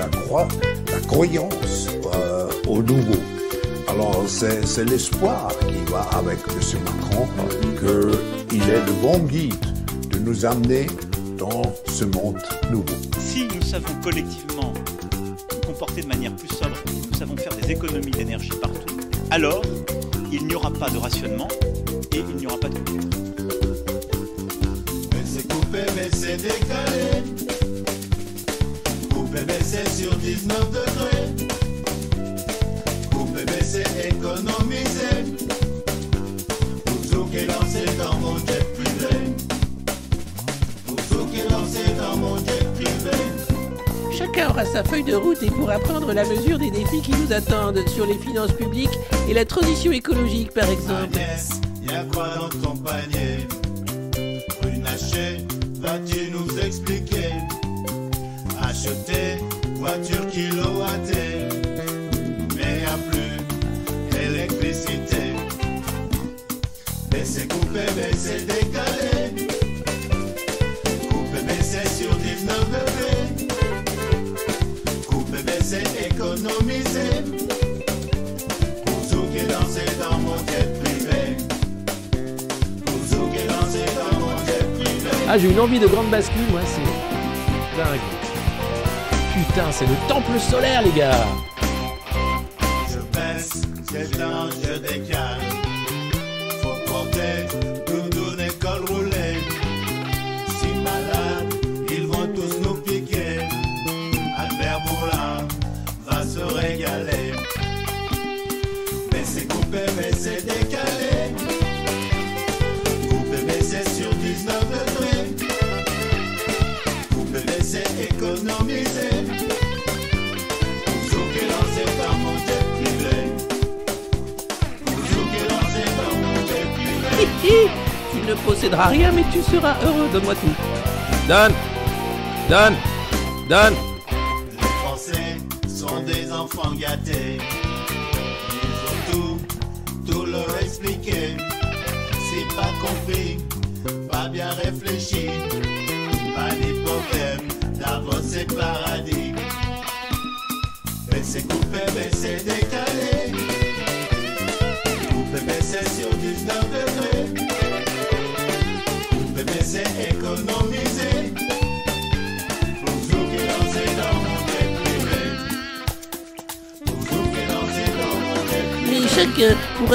la, la croyance euh, au nouveau. Alors c'est l'espoir qui va avec M. Macron qu'il est le bon guide de nous amener dans ce monde nouveau. Si nous savons collectivement nous comporter de manière plus sobre, nous savons faire des économies d'énergie partout, alors il n'y aura pas de rationnement et il n'y aura pas de coupure. Mais c'est coupé, mais c'est décalé. C'est sur 19 degrés. Coupé, mais c'est économisé. Pour est lancé dans mon jet privé. Pour est lancé dans mon jet privé. Chacun aura sa feuille de route et pourra prendre la mesure des défis qui nous attendent sur les finances publiques et la transition écologique par exemple. Agnès, y a quoi dans ton panier? Runacher, vas-tu nous expliquer? Acheter voiture kilowattée, mais a plus électricité. Baisser, couper, baisser, décaler. Couper, baisser sur 19 degrés. Couper, baisser, économiser. Bouzouki danser dans mon jet privé. Bouzouki danser dans mon jet privé. Ah, j'ai une envie de grande bascule, moi, c'est dingue. Putain, c'est le temple solaire, les gars. Posséderas rien mais tu seras heureux, donne-moi tout. Donne. Donne. Donne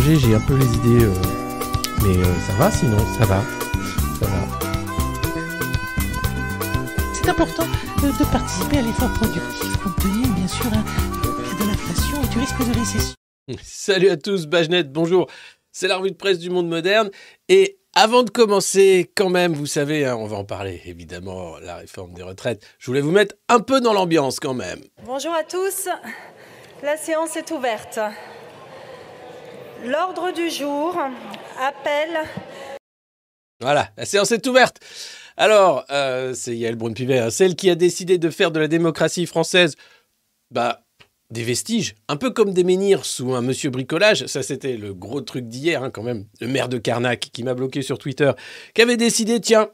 J'ai un peu les idées. euh, Mais euh, ça va sinon, ça va. Ça va. C'est important euh, de participer à l'effort productif compte tenu, bien sûr, hein, de l'inflation et du risque de récession. Salut à tous, Bajnet, bonjour. C'est la revue de presse du monde moderne. Et avant de commencer, quand même, vous savez, hein, on va en parler évidemment, la réforme des retraites. Je voulais vous mettre un peu dans l'ambiance quand même. Bonjour à tous. La séance est ouverte. L'ordre du jour appelle Voilà, la séance est ouverte. Alors, euh, c'est Yael Braun-Pivet, hein, celle qui a décidé de faire de la démocratie française, bah, des vestiges, un peu comme des menhirs sous un monsieur bricolage. Ça, c'était le gros truc d'hier, hein, quand même. Le maire de Carnac, qui m'a bloqué sur Twitter, qui avait décidé, tiens,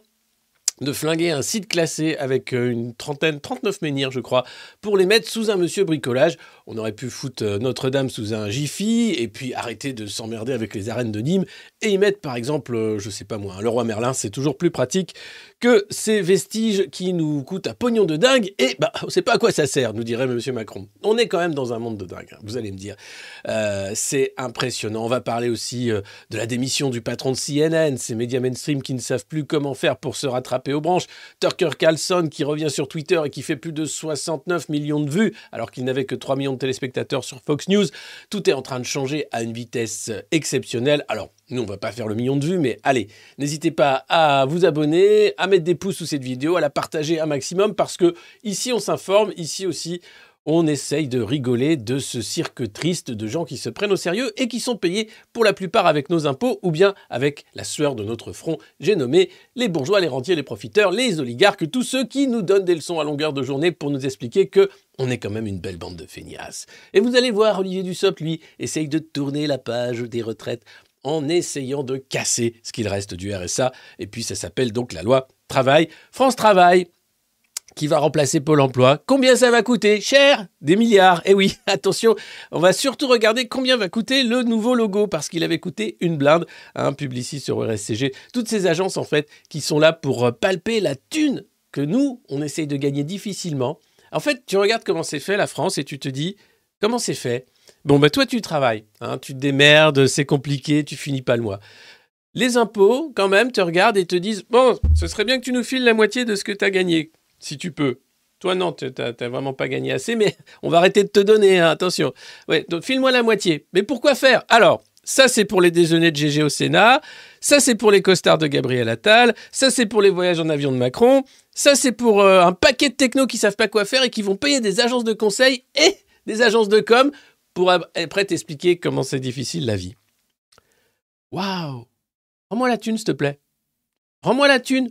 de flinguer un site classé avec euh, une trentaine, 39 menhirs, je crois, pour les mettre sous un monsieur bricolage. On aurait pu foutre euh, Notre-Dame sous un jiffy et puis arrêter de s'emmerder avec les arènes de Nîmes et y mettre par exemple, euh, je sais pas moi, le roi Merlin, c'est toujours plus pratique que ces vestiges qui nous coûtent un pognon de dingue et bah on sait pas à quoi ça sert, nous dirait Monsieur Macron. On est quand même dans un monde de dingue, hein, vous allez me dire. Euh, c'est impressionnant. On va parler aussi de la démission du patron de CNN, ces médias mainstream qui ne savent plus comment faire pour se rattraper aux branches. Tucker Carlson qui revient sur Twitter et qui fait plus de 69 millions de vues alors qu'il n'avait que 3 millions de téléspectateurs sur Fox News. Tout est en train de changer à une vitesse exceptionnelle. Alors, nous, on va pas faire le million de vues, mais allez, n'hésitez pas à vous abonner, à mettre des pouces sous cette vidéo, à la partager un maximum, parce que ici, on s'informe, ici aussi, on essaye de rigoler de ce cirque triste de gens qui se prennent au sérieux et qui sont payés pour la plupart avec nos impôts ou bien avec la sueur de notre front. J'ai nommé les bourgeois, les rentiers, les profiteurs, les oligarques, tous ceux qui nous donnent des leçons à longueur de journée pour nous expliquer que on est quand même une belle bande de feignasses. Et vous allez voir, Olivier Dussopt, lui, essaye de tourner la page des retraites en essayant de casser ce qu'il reste du RSA. Et puis ça s'appelle donc la loi travail. France Travail qui va remplacer Pôle Emploi. Combien ça va coûter Cher Des milliards. Et oui, attention, on va surtout regarder combien va coûter le nouveau logo, parce qu'il avait coûté une blinde à un publiciste sur RSCG. Toutes ces agences, en fait, qui sont là pour euh, palper la thune que nous, on essaye de gagner difficilement. En fait, tu regardes comment c'est fait la France et tu te dis, comment c'est fait? Bon, bah toi, tu travailles, hein, tu te démerdes, c'est compliqué, tu finis pas le mois. Les impôts, quand même, te regardent et te disent Bon, ce serait bien que tu nous files la moitié de ce que tu as gagné, si tu peux. Toi, non, tu n'as vraiment pas gagné assez, mais on va arrêter de te donner, hein, attention. Ouais, donc file-moi la moitié. Mais pourquoi faire? Alors, ça, c'est pour les déjeuners de GG au Sénat. Ça, c'est pour les costards de Gabriel Attal. Ça, c'est pour les voyages en avion de Macron. Ça, c'est pour euh, un paquet de technos qui savent pas quoi faire et qui vont payer des agences de conseil et des agences de com pour après t'expliquer comment c'est difficile la vie. Waouh Rends-moi la thune, s'il te plaît. Rends-moi la thune.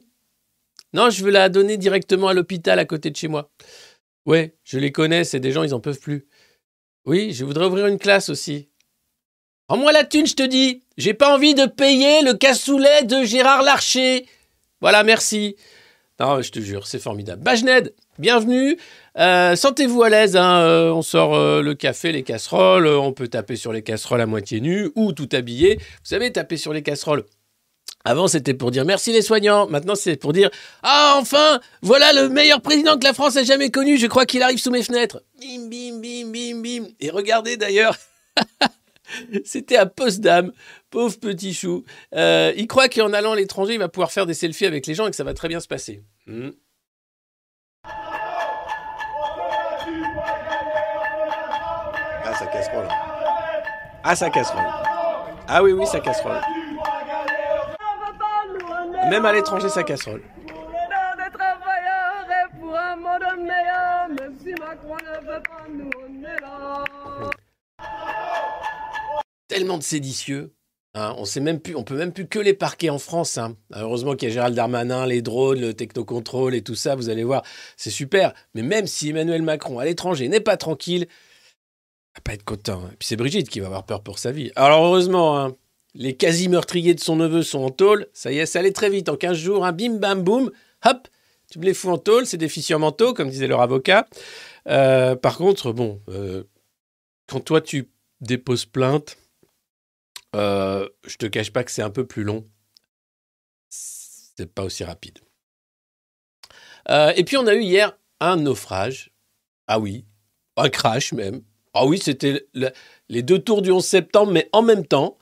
Non, je veux la donner directement à l'hôpital à côté de chez moi. Ouais, je les connais, c'est des gens, ils en peuvent plus. Oui, je voudrais ouvrir une classe aussi. Rends-moi la thune, je te dis. J'ai pas envie de payer le cassoulet de Gérard Larcher. Voilà, merci. Non, je te jure, c'est formidable. Bajned, bienvenue. Euh, Sentez-vous à l'aise. Hein, euh, on sort euh, le café, les casseroles. on peut taper sur les casseroles à moitié nu ou tout habillé. Vous savez, taper sur les casseroles. Avant, c'était pour dire merci les soignants. Maintenant, c'est pour dire Ah, enfin, voilà le meilleur président que la France ait jamais connu. Je crois qu'il arrive sous mes fenêtres. Bim, bim, bim, bim, bim. Et regardez d'ailleurs. C'était à Potsdam, pauvre petit chou. Euh, il croit qu'en allant à l'étranger, il va pouvoir faire des selfies avec les gens et que ça va très bien se passer. Hmm. Ah, sa casserole. Ah, sa casserole. Ah oui, oui, sa casserole. Même à l'étranger, sa casserole. Tellement de séditieux. hein, on sait même plus, on peut même plus que les parquer en France. hein. Heureusement qu'il y a Gérald Darmanin, les drones, le technocontrôle et tout ça. Vous allez voir, c'est super. Mais même si Emmanuel Macron à l'étranger n'est pas tranquille, il va pas être content. Et puis c'est Brigitte qui va avoir peur pour sa vie. Alors heureusement, hein, les quasi-meurtriers de son neveu sont en tôle. Ça y est, ça allait très vite. En 15 jours, un bim bam boum, hop, tu me les fous en tôle. C'est des fichiers mentaux, comme disait leur avocat. Euh, par contre, bon, euh, quand toi tu déposes plainte, euh, je te cache pas que c'est un peu plus long. C'est pas aussi rapide. Et puis on a eu hier un naufrage. Ah oui, un crash même. Ah oui, c'était le- les deux tours du 11 septembre, mais en même temps,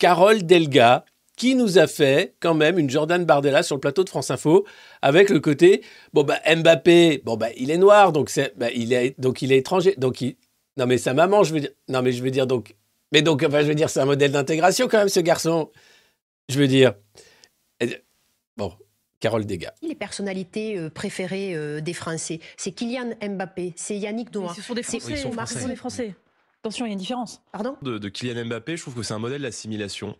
Carole Delga, qui nous a fait quand même une Jordan Bardella sur le plateau de France Info, avec le côté, bon bah Mbappé, bon bah il est noir, donc c'est, bah, il est, donc il est étranger, donc il, non mais sa maman, je veux dire, non mais je veux dire donc, mais donc enfin je veux dire c'est un modèle d'intégration quand même ce garçon, je veux dire, bon, Carole Delga. Les personnalités euh, préférées euh, des Français, c'est Kylian Mbappé, c'est Yannick Noah. ce sont des Français. ils sont français. Sont Français. Attention, il y a une différence. Pardon? De, de Kylian Mbappé, je trouve que c'est un modèle d'assimilation,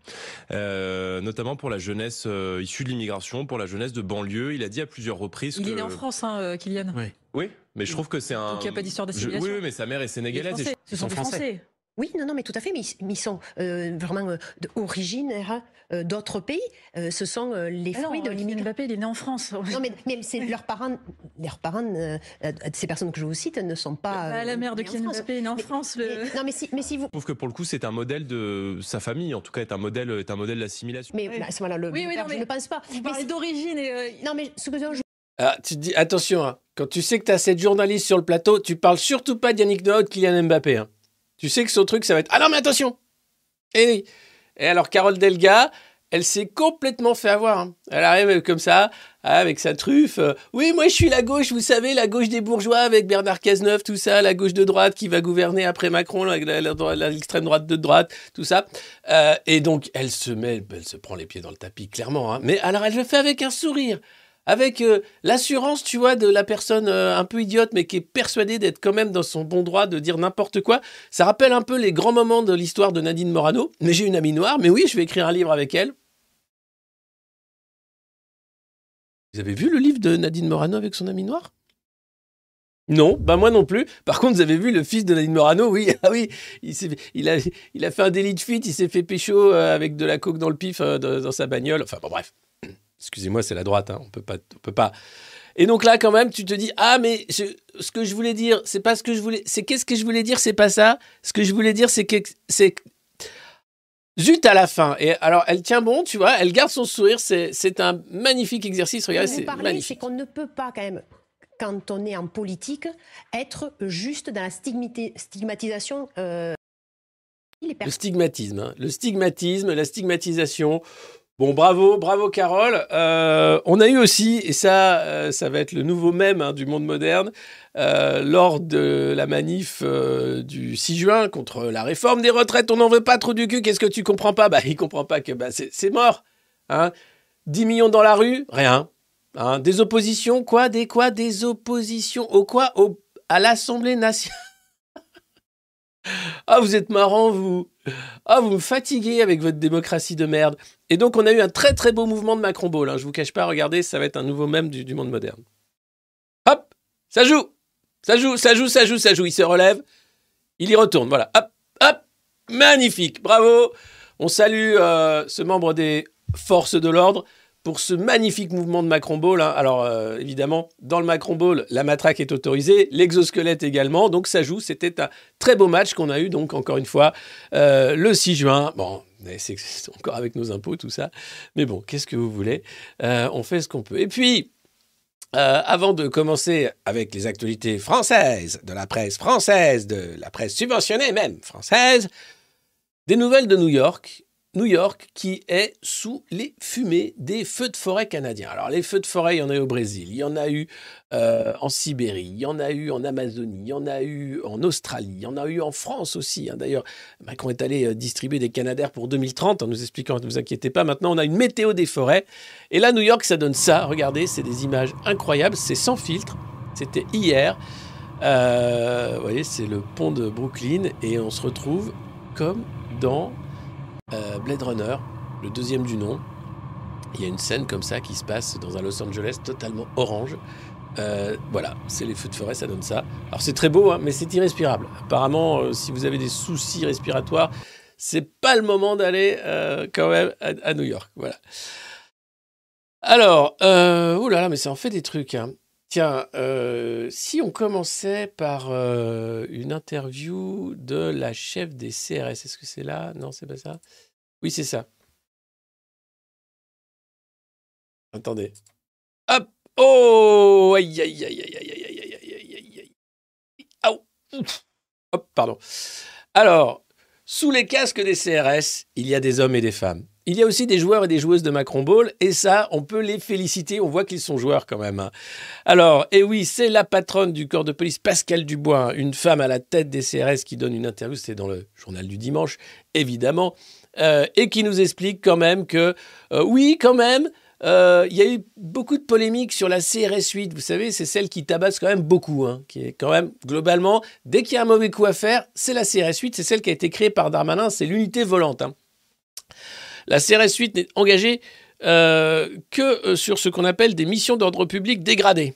euh, notamment pour la jeunesse euh, issue de l'immigration, pour la jeunesse de banlieue. Il a dit à plusieurs reprises Il que... est né en France, hein, euh, Kylian. Oui, mais je trouve que c'est un... Donc il n'y a pas d'histoire Je- d'assimilation. Oui, oui, mais sa mère est Il est sénégalaise. et français. je- Ce sont ils des sont Français. Oui, non, non, mais tout à fait. Mais ils, mais ils sont euh, vraiment euh, d'origine euh, d'autres pays. Euh, ce sont euh, les Ah non, fruits de Kylian l'immigration. Mbappé, il est né en France. Non, mais, mais c'est leurs parents, leurs parents ces personnes que je vous cite ne sont pas. Bah, la mère de Kylian France. Mbappé est née en France. mais- le- non, mais si, mais si vous. Je trouve que pour le coup, c'est un modèle de sa famille, en tout cas, est un modèle, est un modèle d'assimilation. Mais Oui. bah, à ce moment-là, le, Oui, le oui, père, non, je ne pense pas. Vous Mais parlez c'est- d'origine et. euh, non, mais ce que je Ah, tu te dis, attention, hein, quand tu sais que tu as cette journaliste sur le plateau, tu parles surtout pas d'Yannick Noah ou de Kylian Mbappé. hein. Tu sais que son truc, ça va être Ah non, mais attention Et. Et alors, Carole Delga, elle s'est complètement fait avoir. hein. Elle arrive comme ça, avec sa truffe. euh, oui, moi, je suis la gauche, vous savez, la gauche des bourgeois, avec Bernard Cazeneuve, tout ça, la gauche de droite qui va gouverner après Macron, l'extrême droite de droite, tout ça. Euh, et donc, elle se met, elle se prend les pieds dans le tapis, clairement. hein. Mais alors, elle le fait avec un sourire avec euh, l'assurance, tu vois, de la personne euh, un peu idiote, mais qui est persuadée d'être quand même dans son bon droit de dire n'importe quoi. Ça rappelle un peu les grands moments de l'histoire de Nadine Morano. Mais j'ai une amie noire, mais oui, je vais écrire un livre avec elle. Vous avez vu le livre de Nadine Morano avec son ami noir non, bah moi non plus. Par contre, vous avez vu le fils de Nadine Morano? Oui, ah oui, il, a, il a fait un délit de fuite, il s'est fait pécho euh, avec de la coke dans le pif dans sa bagnole. Enfin, bon, bref. Excusez-moi, c'est la droite, hein, on peut pas, on peut pas. Et donc là, quand même, tu te dis ah mais je- ce que je voulais dire, c'est pas ce que je voulais, c'est qu'est-ce que je voulais dire, c'est pas ça. Ce que je voulais dire, c'est que c'est zut à la fin. Et alors, elle tient bon, tu vois, elle garde son sourire. C'est c'est un magnifique exercice. Regardez, c'est parlez, c'est magnifique. qu'on ne peut pas quand même, quand on est en politique, être juste dans la stigmati- stigmatisation. euh, Le stigmatisme, hein. le stigmatisme, la stigmatisation. Bon, bravo, bravo Carole. Euh, on a eu aussi, et ça, euh, ça va être le nouveau mème hein, du monde moderne, euh, lors de la manif du 6 juin contre la réforme des retraites, on n'en veut pas trop du cul, qu'est-ce que tu comprends pas? Bah, il comprend pas que bah, c'est mort. Hein. 10 millions dans la rue, rien. Hein, des oppositions, quoi? Des quoi? Des oppositions? Au quoi? À l'Assemblée nationale? Ah, vous êtes marrant, vous. Ah, vous me fatiguez avec votre démocratie de merde. Et donc, on a eu un très très beau mouvement de Macron Ball. Hein. Je vous cache pas, regardez, ça va être un nouveau mème du, monde moderne. Hop, ça joue, ça joue, ça joue, ça joue, ça joue. Il se relève, il y retourne. Voilà, hop, hop, magnifique, bravo. On salue euh, ce membre des forces de l'ordre pour ce magnifique mouvement de Macron Ball. hein. Alors, euh, évidemment, dans le Macron Ball, la matraque est autorisée, l'exosquelette également, donc ça joue. C'était un très beau match qu'on a eu, donc, encore une fois, euh, le 6 juin. Bon, c'est encore avec nos impôts, tout ça. Mais bon, qu'est-ce que vous voulez? Euh, On fait ce qu'on peut. Et puis, avant de commencer avec les actualités françaises, de la presse française, de la presse subventionnée même française, des nouvelles de New York. New York qui est sous les fumées des feux de forêt canadiens. Alors les feux de forêt, il y en a eu au Brésil, il y en a eu euh, en Sibérie, il y en a eu en Amazonie, il y en a eu en Australie, il y en a eu en France aussi. hein. D'ailleurs, Macron est allé euh, distribuer des Canadaires pour 2030 en nous expliquant, ne vous inquiétez pas, maintenant on a une météo des forêts. Et là, New York, ça donne ça. Regardez, c'est des images incroyables, c'est sans filtre. C'était hier. Euh, vous voyez, c'est le pont de Brooklyn et on se retrouve comme dans euh, Blade Runner, le deuxième du nom. Il y a une scène comme ça qui se passe dans un Los Angeles totalement orange. Euh, voilà, c'est les feux de forêt, ça donne ça. Alors c'est très beau, hein, mais c'est irrespirable. Apparemment, euh, si vous avez des soucis respiratoires, c'est pas le moment d'aller quand même à, à New York. Voilà. Alors, euh, oh mais ça en fait des trucs. hein. Tiens, euh, si on commençait par euh, une interview de la chef des CRS, est-ce que c'est là? Non, c'est pas ça? Oui, c'est ça. Attendez. Hop Oh Aïe, aïe, aïe, aïe, aïe, aïe, aïe, aïe, aïe, aïe. Aou. Hop, pardon. Alors, sous les casques des CRS, il y a des hommes et des femmes. Il y a aussi des joueurs et des joueuses de Macron Ball, et ça, on peut les féliciter, on voit qu'ils sont joueurs quand même. Alors, et oui, c'est la patronne du corps de police, Pascal Dubois, hein, une femme à la tête des CRS qui donne une interview, c'était dans le journal du dimanche, évidemment, euh, et qui nous explique quand même que, euh, oui, quand même, euh, il y a eu beaucoup de polémiques sur la CRS 8. Vous savez, c'est celle qui tabasse quand même beaucoup, hein, qui est quand même, globalement, dès qu'il y a un mauvais coup à faire, c'est la CRS 8, c'est celle qui a été créée par Darmanin, c'est l'unité volante. hein. La CRS 8 n'est engagée euh, que euh, sur ce qu'on appelle des missions d'ordre public dégradées.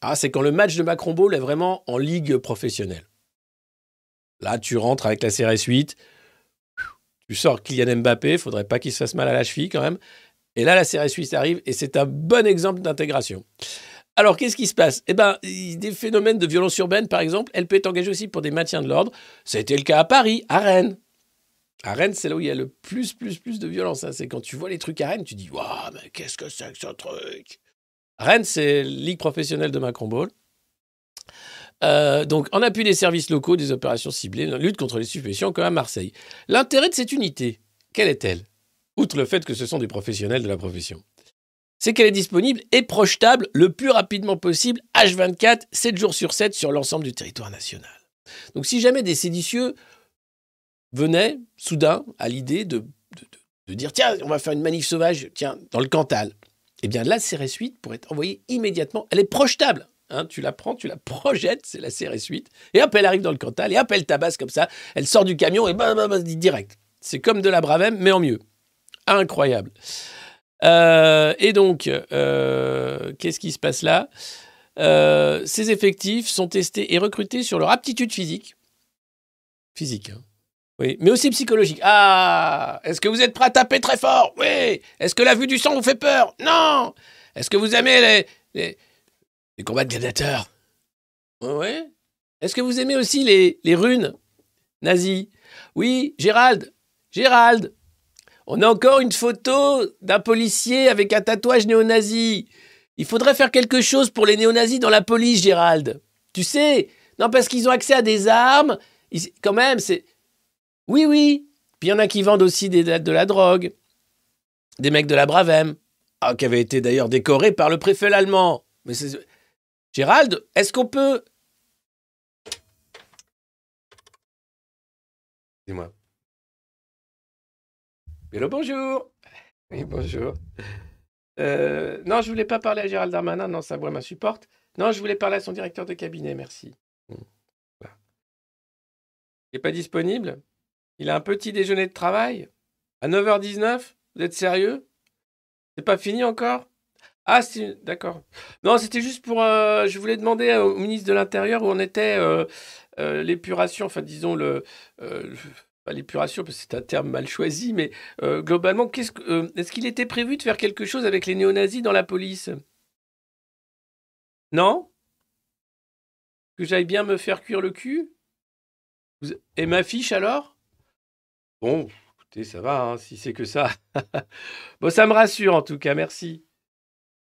Ah, c'est quand le match de Macron Ball est vraiment en ligue professionnelle. Là, tu rentres avec la CRS 8, tu sors Kylian Mbappé, faudrait pas qu'il se fasse mal à la cheville quand même. Et là, la CRS 8 arrive et c'est un bon exemple d'intégration. Alors, qu'est-ce qui se passe? Eh bien, des phénomènes de violence urbaine, par exemple, elle peut être engagée aussi pour des maintiens de l'ordre. Ça a été le cas à Paris, à Rennes. À Rennes, c'est là où il y a le plus, plus, plus de violence. hein. C'est quand tu vois les trucs à Rennes, tu dis Waouh, mais qu'est-ce que c'est que ce truc? Rennes, c'est Ligue professionnelle de Macron Ball. Euh, donc, en appui des services locaux, des opérations ciblées, lutte contre les stupéfiants, comme à Marseille. L'intérêt de cette unité, quelle est-elle? Outre le fait que ce sont des professionnels de la profession, c'est qu'elle est disponible et projetable le plus rapidement possible, H24, 7 jours sur 7, sur l'ensemble du territoire national. Donc, si jamais des séditieux venaient soudain à l'idée de, de- de- dire tiens, on va faire une manif sauvage, tiens, dans le Cantal, eh bien, la CRS 8 pourrait être envoyée immédiatement. Elle est projetable. hein. tu la prends, tu la projettes, c'est la CRS 8, et hop, elle arrive dans le Cantal, et hop, elle tabasse comme ça, elle sort du camion, et bam, bam, bam, direct. C'est comme de la Bravem, mais en mieux. Incroyable. Euh, et donc, euh, qu'est-ce qui se passe là? Euh, Ces effectifs sont testés et recrutés sur leur aptitude physique. Physique, hein. Oui, mais aussi psychologique. Ah Est-ce que vous êtes prêt à taper très fort? Oui Est-ce que la vue du sang vous fait peur? Non Est-ce que vous aimez les, les, combats de gladiateurs? Oui. Est-ce que vous aimez aussi les, runes nazies? Oui, Gérald Gérald On a encore une photo d'un policier avec un tatouage néo-nazi. Il faudrait faire quelque chose pour les néo-nazis dans la police, Gérald. Tu sais Non, parce qu'ils ont accès à des armes. Quand même, c'est. Oui, oui. Puis il y en a qui vendent aussi des- de la drogue. Des mecs de la Bravem. Ah, qui avaient été d'ailleurs décorés par le préfet allemand. Mais c'est. Gérald, est-ce qu'on peut. Dis-moi. Hello, bonjour. Oui, bonjour. Euh, non, je voulais pas parler à Gérald Darmanin, non, sa voix m'insupporte. Non, je voulais parler à son directeur de cabinet, merci. Voilà. Il n'est pas disponible? Il a un petit déjeuner de travail. À 9h19 Vous êtes sérieux? C'est pas fini encore? Ah. D'accord. Non, c'était juste pour... euh, je voulais demander au ministre de l'Intérieur où en était euh, euh, l'épuration, enfin disons le... pas l'épuration, parce que c'est un terme mal choisi, mais globalement, est-ce qu'il était prévu de faire quelque chose avec les néo-nazis dans la police? Non? Que j'aille bien me faire cuire le cul? Et ma fiche alors? Bon, écoutez, ça va, hein, si c'est que ça. bon, ça me rassure en tout cas, merci.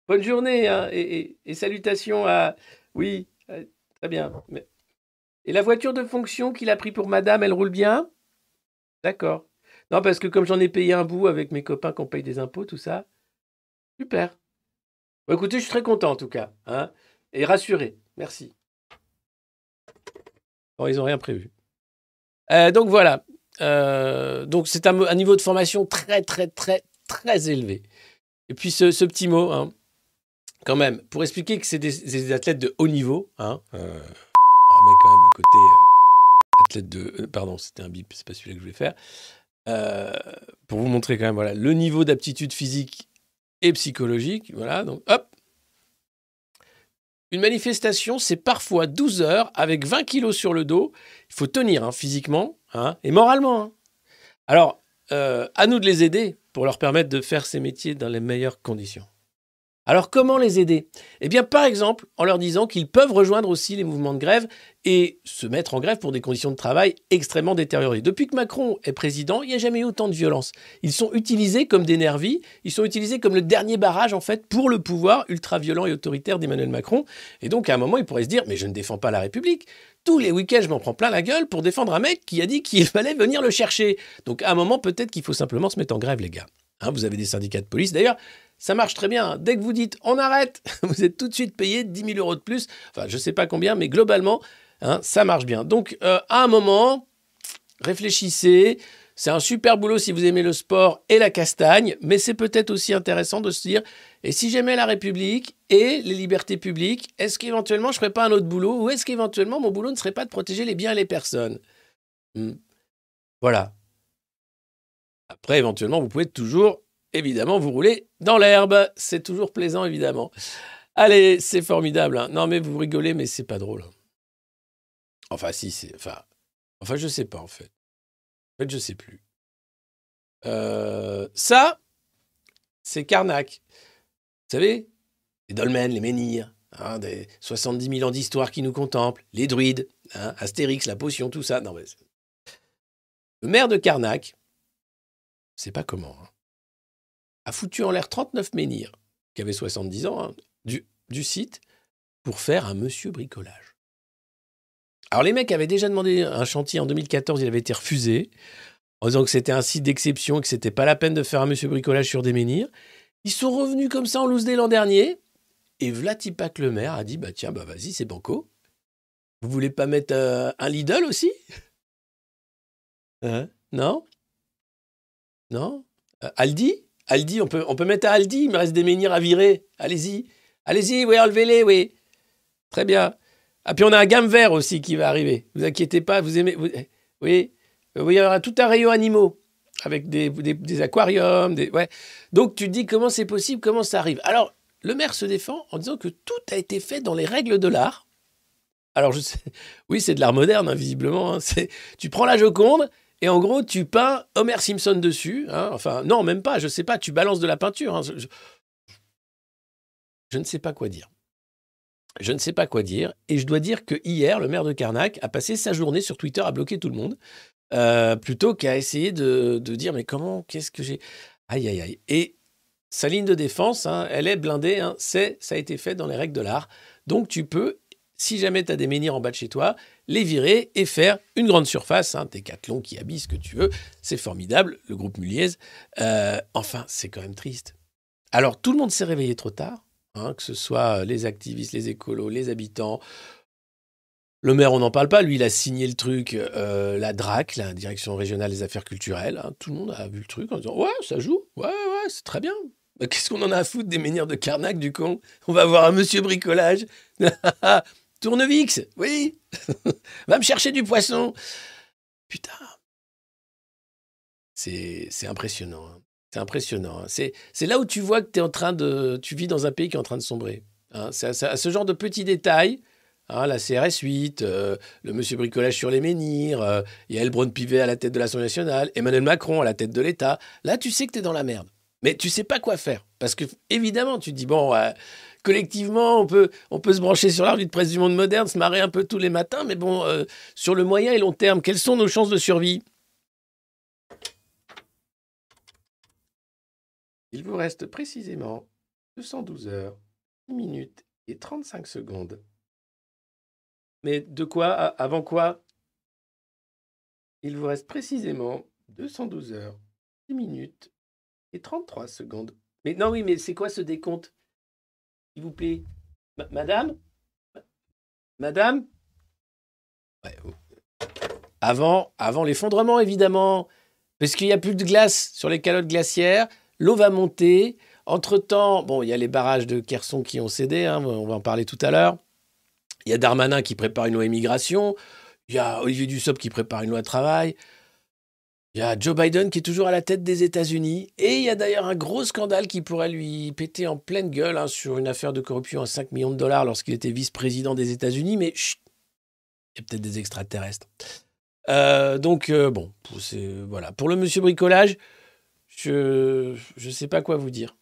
Bonne journée hein, et, salutations à... Oui, euh, très bien. Et la voiture de fonction qu'il a pris pour madame, elle roule bien? D'accord. Non, parce que comme j'en ai payé un bout avec mes copains qu'on paye des impôts, tout ça. Super. Bon, écoutez, je suis très content en tout cas. Hein, et rassuré. Merci. Bon, ils n'ont rien prévu. Euh, donc voilà. Euh, donc c'est un, niveau de formation très, très, très, très élevé. Et puis ce, petit mot, hein, quand même, pour expliquer que c'est des, athlètes de haut niveau, hein, euh, on met quand même le côté euh, athlète de. pardon, c'était un bip, c'est pas celui-là que je voulais faire. Pour vous montrer quand même voilà, le niveau d'aptitude physique et psychologique. Voilà, donc hop. Une manifestation, c'est parfois 12 heures avec 20 kilos sur le dos. Il faut tenir hein, physiquement hein, et moralement. hein. Alors, euh, à nous de les aider pour leur permettre de faire ces métiers dans les meilleures conditions. Alors, comment les aider? Eh bien, par exemple, en leur disant qu'ils peuvent rejoindre aussi les mouvements de grève et se mettre en grève pour des conditions de travail extrêmement détériorées. Depuis que Macron est président, il n'y a jamais eu autant de violence. Ils sont utilisés comme des nervis, ils sont utilisés comme le dernier barrage, en fait, pour le pouvoir ultra-violent et autoritaire d'Emmanuel Macron. Et donc, à un moment, il pourrait se dire, mais je ne défends pas la République. Tous les week-ends, je m'en prends plein la gueule pour défendre un mec qui a dit qu'il fallait venir le chercher. Donc, à un moment, peut-être qu'il faut simplement se mettre en grève, les gars. Hein, vous avez des syndicats de police. D'ailleurs, ça marche très bien. Dès que vous dites on arrête, vous êtes tout de suite payé 10 000 euros de plus. Enfin, je ne sais pas combien, mais globalement, hein, ça marche bien. Donc, euh, à un moment, réfléchissez. C'est un super boulot si vous aimez le sport et la castagne, mais c'est peut-être aussi intéressant de se dire et si j'aimais la République et les libertés publiques, est-ce qu'éventuellement je ne ferais pas un autre boulot ou est-ce qu'éventuellement mon boulot ne serait pas de protéger les biens et les personnes? Hmm. Voilà. Après, éventuellement, vous pouvez toujours, évidemment, vous rouler dans l'herbe. C'est toujours plaisant, évidemment. Allez, c'est formidable. hein. Non, mais vous rigolez, mais c'est pas drôle. Enfin, si, c'est. Enfin, Enfin, je sais pas en fait. Fait, je sais plus. Euh, ça, c'est Karnak. Vous savez, les dolmens, les menhirs, hein, des 70 000 ans d'histoire qui nous contemplent, les druides, hein, Astérix, la potion, tout ça. Non, c'est- le maire de Karnak, je sais pas comment, hein, a foutu en l'air 39 menhirs, qui avaient 70 ans, du, du site, pour faire un monsieur bricolage. Alors les mecs avaient déjà demandé un chantier en 2014, il avait été refusé, en disant que c'était un site d'exception et que c'était pas la peine de faire un monsieur bricolage sur des menhirs. Ils sont revenus comme ça en loose dé l'an dernier, et Vlatipak le maire a dit bah tiens bah vas-y c'est banco. Vous voulez pas mettre euh, un Lidl aussi? Hein? Non? Non? Euh, Aldi? Aldi, on peut, on peut mettre à Aldi, il me reste des menhirs à virer. Allez-y. Allez-y, oui, enlevez-les, oui. Très bien. Ah, puis on a un gamme vert aussi qui va arriver. Vous inquiétez pas, vous aimez. vous- oui. Euh, il y aura tout un rayon animaux avec des, aquariums. Donc tu te dis comment c'est possible, comment ça arrive. Alors, le maire se défend en disant que tout a été fait dans les règles de l'art. Alors, oui, c'est de l'art moderne, hein, visiblement. hein. Tu prends la Joconde et en gros, tu peins Homer Simpson dessus. hein. Enfin, non, même pas, je sais pas, tu balances de la peinture. je ne sais pas quoi dire. Je ne sais pas quoi dire. Et je dois dire que hier, le maire de Carnac a passé sa journée sur Twitter à bloquer tout le monde, euh, plutôt qu'à essayer de, dire mais comment, qu'est-ce que j'ai. Aïe, aïe, aïe. Et sa ligne de défense, hein, elle est blindée. hein, c'est, ça a été fait dans les règles de l'art. Donc tu peux, si jamais tu as des menhirs en bas de chez toi, les virer et faire une grande surface. Hein, Décathlon qui habille ce que tu veux. C'est formidable, le groupe Muliez. Euh, enfin, c'est quand même triste. Alors, tout le monde s'est réveillé trop tard, hein, que ce soit les activistes, les écolos, les habitants. Le maire, on n'en parle pas. Lui, il a signé le truc, euh, la DRAC, la Direction régionale des affaires culturelles. hein. Tout le monde a vu le truc en disant Ouais, ça joue. Ouais, ouais, c'est très bien. Mais Qu'est-ce qu'on en a à foutre des menhirs de Carnac, du con? On va avoir un monsieur bricolage. Tournevix, oui. Va me chercher du poisson. Putain. C'est c'est impressionnant. hein. C'est impressionnant. hein. C'est là où tu vois que es en train de, tu vis dans un pays qui est en train de sombrer. hein. C'est à, ce genre de petits détails. hein, la CRS 8, euh, le monsieur bricolage sur les menhirs, euh, Yael Braun-Pivet à la tête de l'Assemblée nationale, Emmanuel Macron à la tête de l'État. Là, tu sais que tu es dans la merde. Mais tu sais pas quoi faire. Parce que, évidemment, tu te dis, bon, collectivement, on peut, se brancher sur la de presse du monde moderne, se marrer un peu tous les matins, mais bon, euh, sur le moyen et long terme, quelles sont nos chances de survie? Il vous reste précisément 212 heures, 10 minutes et 35 secondes. Mais de quoi Avant quoi? Il vous reste précisément 212 heures, 10 minutes et 33 secondes. Mais non, oui, mais c'est quoi ce décompte? S'il vous plaît. Ma- Madame? Ma- Madame? Oh. Avant, avant l'effondrement, évidemment. Parce qu'il n'y a plus de glace sur les calottes glaciaires. L'eau va monter. Entre-temps, bon, il y a les barrages de Kherson qui ont cédé. hein, on va en parler tout à l'heure. Il y a Darmanin qui prépare une loi immigration. Il y a Olivier Dussopt qui prépare une loi travail. Il y a Joe Biden qui est toujours à la tête des États-Unis. Et il y a d'ailleurs un gros scandale qui pourrait lui péter en pleine gueule hein, sur une affaire de corruption à 5 millions de dollars lorsqu'il était vice-président des États-Unis. Mais chut, il y a peut-être des extraterrestres. Euh, donc, euh, bon, voilà. pour le monsieur bricolage, je ne sais pas quoi vous dire.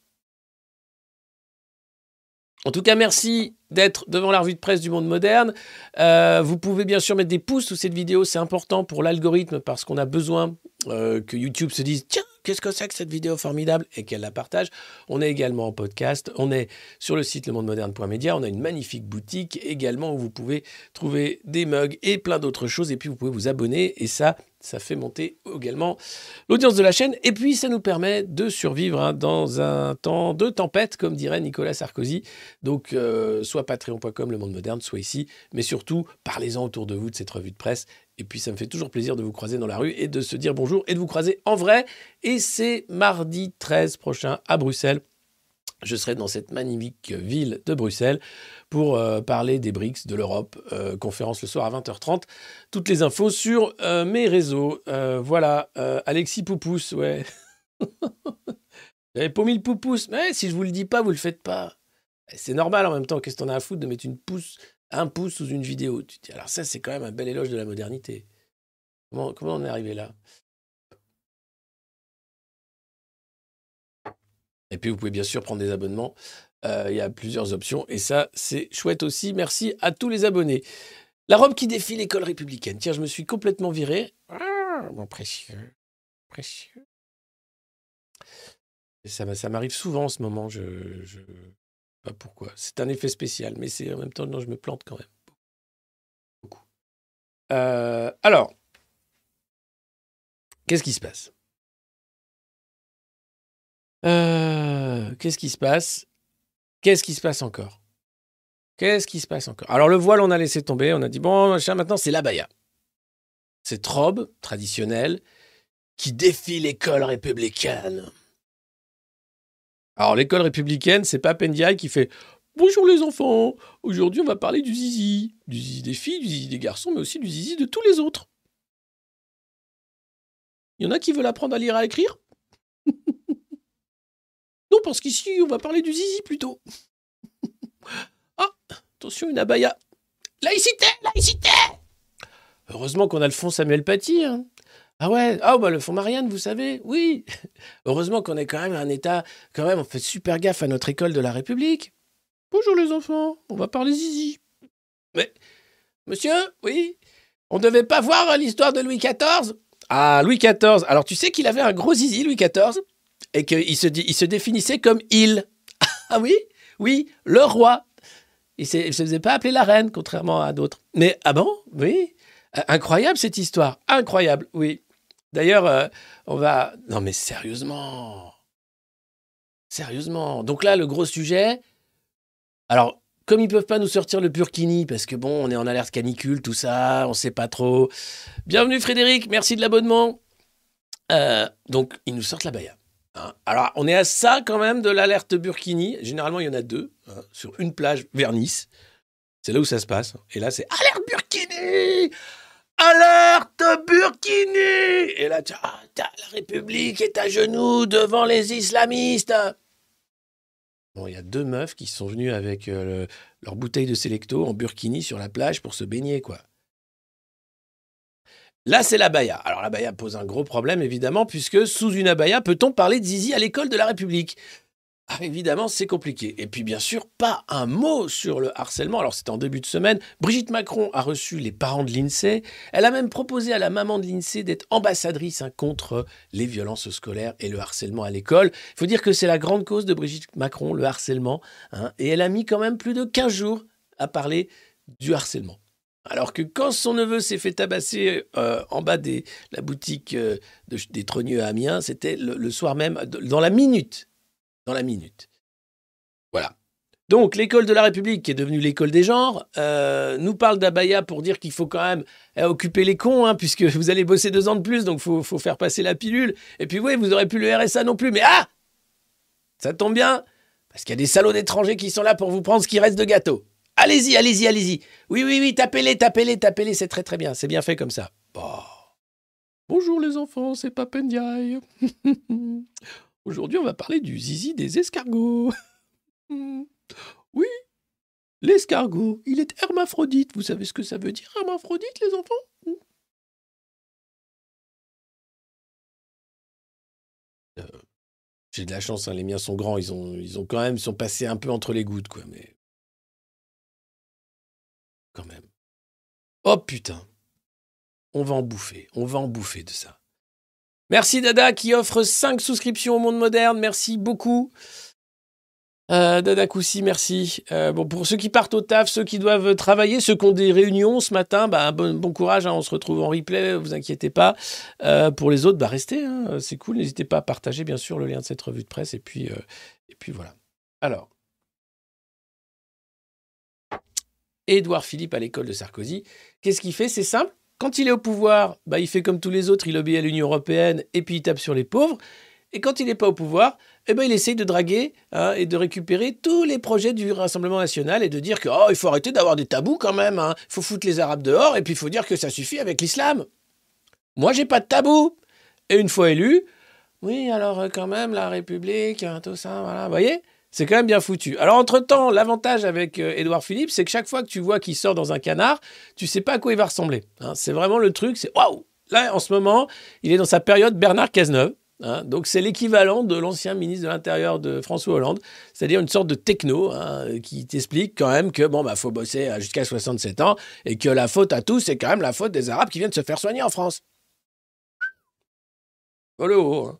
En tout cas, merci d'être devant la revue de presse du monde moderne. Euh, vous pouvez bien sûr mettre des pouces sous cette vidéo, c'est important pour l'algorithme parce qu'on a besoin euh, que YouTube se dise tiens, qu'est-ce que c'est que cette vidéo formidable? Et qu'elle la partage. On est également en podcast, on est sur le site lemondemoderne.media, on a une magnifique boutique également où vous pouvez trouver des mugs et plein d'autres choses et puis vous pouvez vous abonner et ça, ça fait monter également l'audience de la chaîne et puis ça nous permet de survivre hein, dans un temps de tempête comme dirait Nicolas Sarkozy. Donc euh, soit patreon.com, le monde moderne, soit ici, mais surtout parlez-en autour de vous de cette revue de presse. Et puis ça me fait toujours plaisir de vous croiser dans la rue et de se dire bonjour et de vous croiser en vrai. Et c'est mardi 13 prochain à Bruxelles. Je serai dans cette magnifique ville de Bruxelles pour euh, parler des BRICS, de l'Europe. Euh, conférence le soir à 20h30. Toutes les infos sur euh, mes réseaux. Voilà, Alexis Poupous, ouais. J'avais paumé le Poupous. Mais si je vous le dis pas, vous le faites pas. C'est normal en même temps. Qu'est-ce que t'en as à foutre de mettre une pouce, un pouce sous une vidéo? Tu dis, Alors ça, c'est quand même un bel éloge de la modernité. Comment on est arrivé là? Et puis, vous pouvez bien sûr prendre des abonnements. Euh, Il y a plusieurs options. Et ça, c'est chouette aussi. Merci à tous les abonnés. La robe qui défie l'école républicaine. Tiens, je me suis complètement viré. Ah, mon précieux. Précieux. Ça, m'a- ça m'arrive souvent en ce moment. Je, je... Pas pourquoi. C'est un effet spécial. Mais c'est en même temps, je me plante quand même. Beaucoup. Euh, alors, qu'est-ce qui se passe? Euh, Qu'est-ce qui se passe? Qu'est-ce qui se passe encore? Qu'est-ce qui se passe encore? Alors, le voile, on a laissé tomber. On a dit, bon, machin, maintenant, c'est l'abaya. Cette robe traditionnelle qui défie l'école républicaine. Alors, l'école républicaine, c'est pas Pendiaï qui fait Bonjour les enfants, aujourd'hui on va parler du zizi. Du zizi des filles, du zizi des garçons, mais aussi du zizi de tous les autres. Il y en a qui veulent apprendre à lire et à écrire? Non, parce qu'ici on va parler du zizi plutôt. ah, attention, une abaya. Laïcité, laïcité Heureusement qu'on a le fond Samuel Paty. hein. Ah ouais, ah bah le fond Marianne, vous savez, oui. Heureusement qu'on est quand même un État, quand même, on fait super gaffe à notre école de la République. Bonjour les enfants, on va parler zizi. Mais, monsieur, oui, on devait pas voir l'histoire de Louis XIV Ah, Louis XIV, alors tu sais qu'il avait un gros zizi, Louis XIV, et qu'il se, il se définissait comme il. Ah oui, oui, le roi. Il ne se faisait pas appeler la reine, contrairement à d'autres. Mais, ah bon? Oui. Euh, Incroyable cette histoire, incroyable, oui. D'ailleurs, euh, on va... Non mais sérieusement. Sérieusement. Donc là, le gros sujet... Alors, comme ils peuvent pas nous sortir le Burkini, parce que bon, on est en alerte canicule, tout ça, on sait pas trop. Bienvenue Frédéric, merci de l'abonnement. Euh, donc, ils nous sortent la baya. Hein. Alors, on est à ça quand même de l'alerte Burkini. Généralement, il y en a deux, hein, sur une plage vers Nice. C'est là où ça se passe. Et là, c'est alerte Burkini Alerte Burkini Et là, tu ah, t'as- la République est à genoux devant les islamistes. Bon, il y a deux meufs qui sont venues avec euh, le- leur bouteille de Selecto en burkini sur la plage pour se baigner, quoi. Là, c'est l'abaya. Alors, l'abaya pose un gros problème, évidemment, puisque sous une abaya, peut-on parler de zizi à l'école de la République? Ah, Évidemment, c'est compliqué. Et puis, bien sûr, pas un mot sur le harcèlement. Alors, c'était en début de semaine. Brigitte Macron a reçu les parents de l'INSEE. Elle a même proposé à la maman de l'INSEE d'être ambassadrice hein, contre les violences scolaires et le harcèlement à l'école. Il faut dire que c'est la grande cause de Brigitte Macron, le harcèlement. hein. et elle a mis quand même plus de 15 jours à parler du harcèlement. Alors que quand son neveu s'est fait tabasser euh, en bas de la boutique euh, de- des Trogneux à Amiens, c'était le, soir même, dans la minute. Dans la minute. Voilà. Donc, l'école de la République, qui est devenue l'école des genres, euh, nous parle d'Abaya pour dire qu'il faut quand même eh, occuper les cons, hein, puisque vous allez bosser deux ans de plus, donc il faut, faire passer la pilule. Et puis, oui, vous n'aurez plus le RSA non plus. Mais ah Ça tombe bien, parce qu'il y a des salauds d'étrangers qui sont là pour vous prendre ce qui reste de gâteau. Allez-y, allez-y, allez-y. Oui, oui, oui, tapez-les, tapez-les, tapez-les, c'est très très bien. C'est bien fait comme ça. Bon. Bonjour les enfants, c'est Papendiaï. Aujourd'hui, on va parler du zizi des escargots. oui, l'escargot, il est hermaphrodite. Vous savez ce que ça veut dire, hermaphrodite, les enfants? Euh, J'ai de la chance, hein, les miens sont grands, ils ont, quand même sont passés un peu entre les gouttes, quoi, mais quand même. Oh putain, on va en bouffer, on va en bouffer de ça. Merci Dada qui offre 5 souscriptions au monde moderne, merci beaucoup. Euh, Dada Koussi, merci. Euh, bon, pour ceux qui partent au taf, ceux qui doivent travailler, ceux qui ont des réunions ce matin, bah, bon, courage, hein, on se retrouve en replay, vous inquiétez pas. Euh, pour les autres, bah, restez, hein, c'est cool, n'hésitez pas à partager bien sûr le lien de cette revue de presse, et puis, et puis voilà. Alors, Édouard Philippe à l'école de Sarkozy, qu'est-ce qu'il fait? C'est simple, quand il est au pouvoir, bah, il fait comme tous les autres, il obéit à l'Union européenne, et puis il tape sur les pauvres. Et quand il n'est pas au pouvoir, eh ben, il essaye de draguer hein, et de récupérer tous les projets du Rassemblement national et de dire que oh, il faut arrêter d'avoir des tabous quand même. hein. Il faut foutre les Arabes dehors et puis il faut dire que ça suffit avec l'islam. Moi, j'ai pas de tabou. Et une fois élu, oui, alors euh, quand même, la République, hein, tout ça, voilà. Vous voyez c'est quand même bien foutu. Alors, entre-temps, l'avantage avec euh, Édouard Philippe, c'est que chaque fois que tu vois qu'il sort dans un canard, tu sais pas à quoi il va ressembler. hein. C'est vraiment le truc, c'est waouh Là, en ce moment, il est dans sa période Bernard Cazeneuve. hein. donc, c'est l'équivalent de l'ancien ministre de l'Intérieur de François Hollande, c'est-à-dire une sorte de techno hein, qui t'explique quand même que bon, bah, faut bosser euh, jusqu'à 67 ans et que la faute à tous, c'est quand même la faute des Arabes qui viennent se faire soigner en France. Voilà. hein.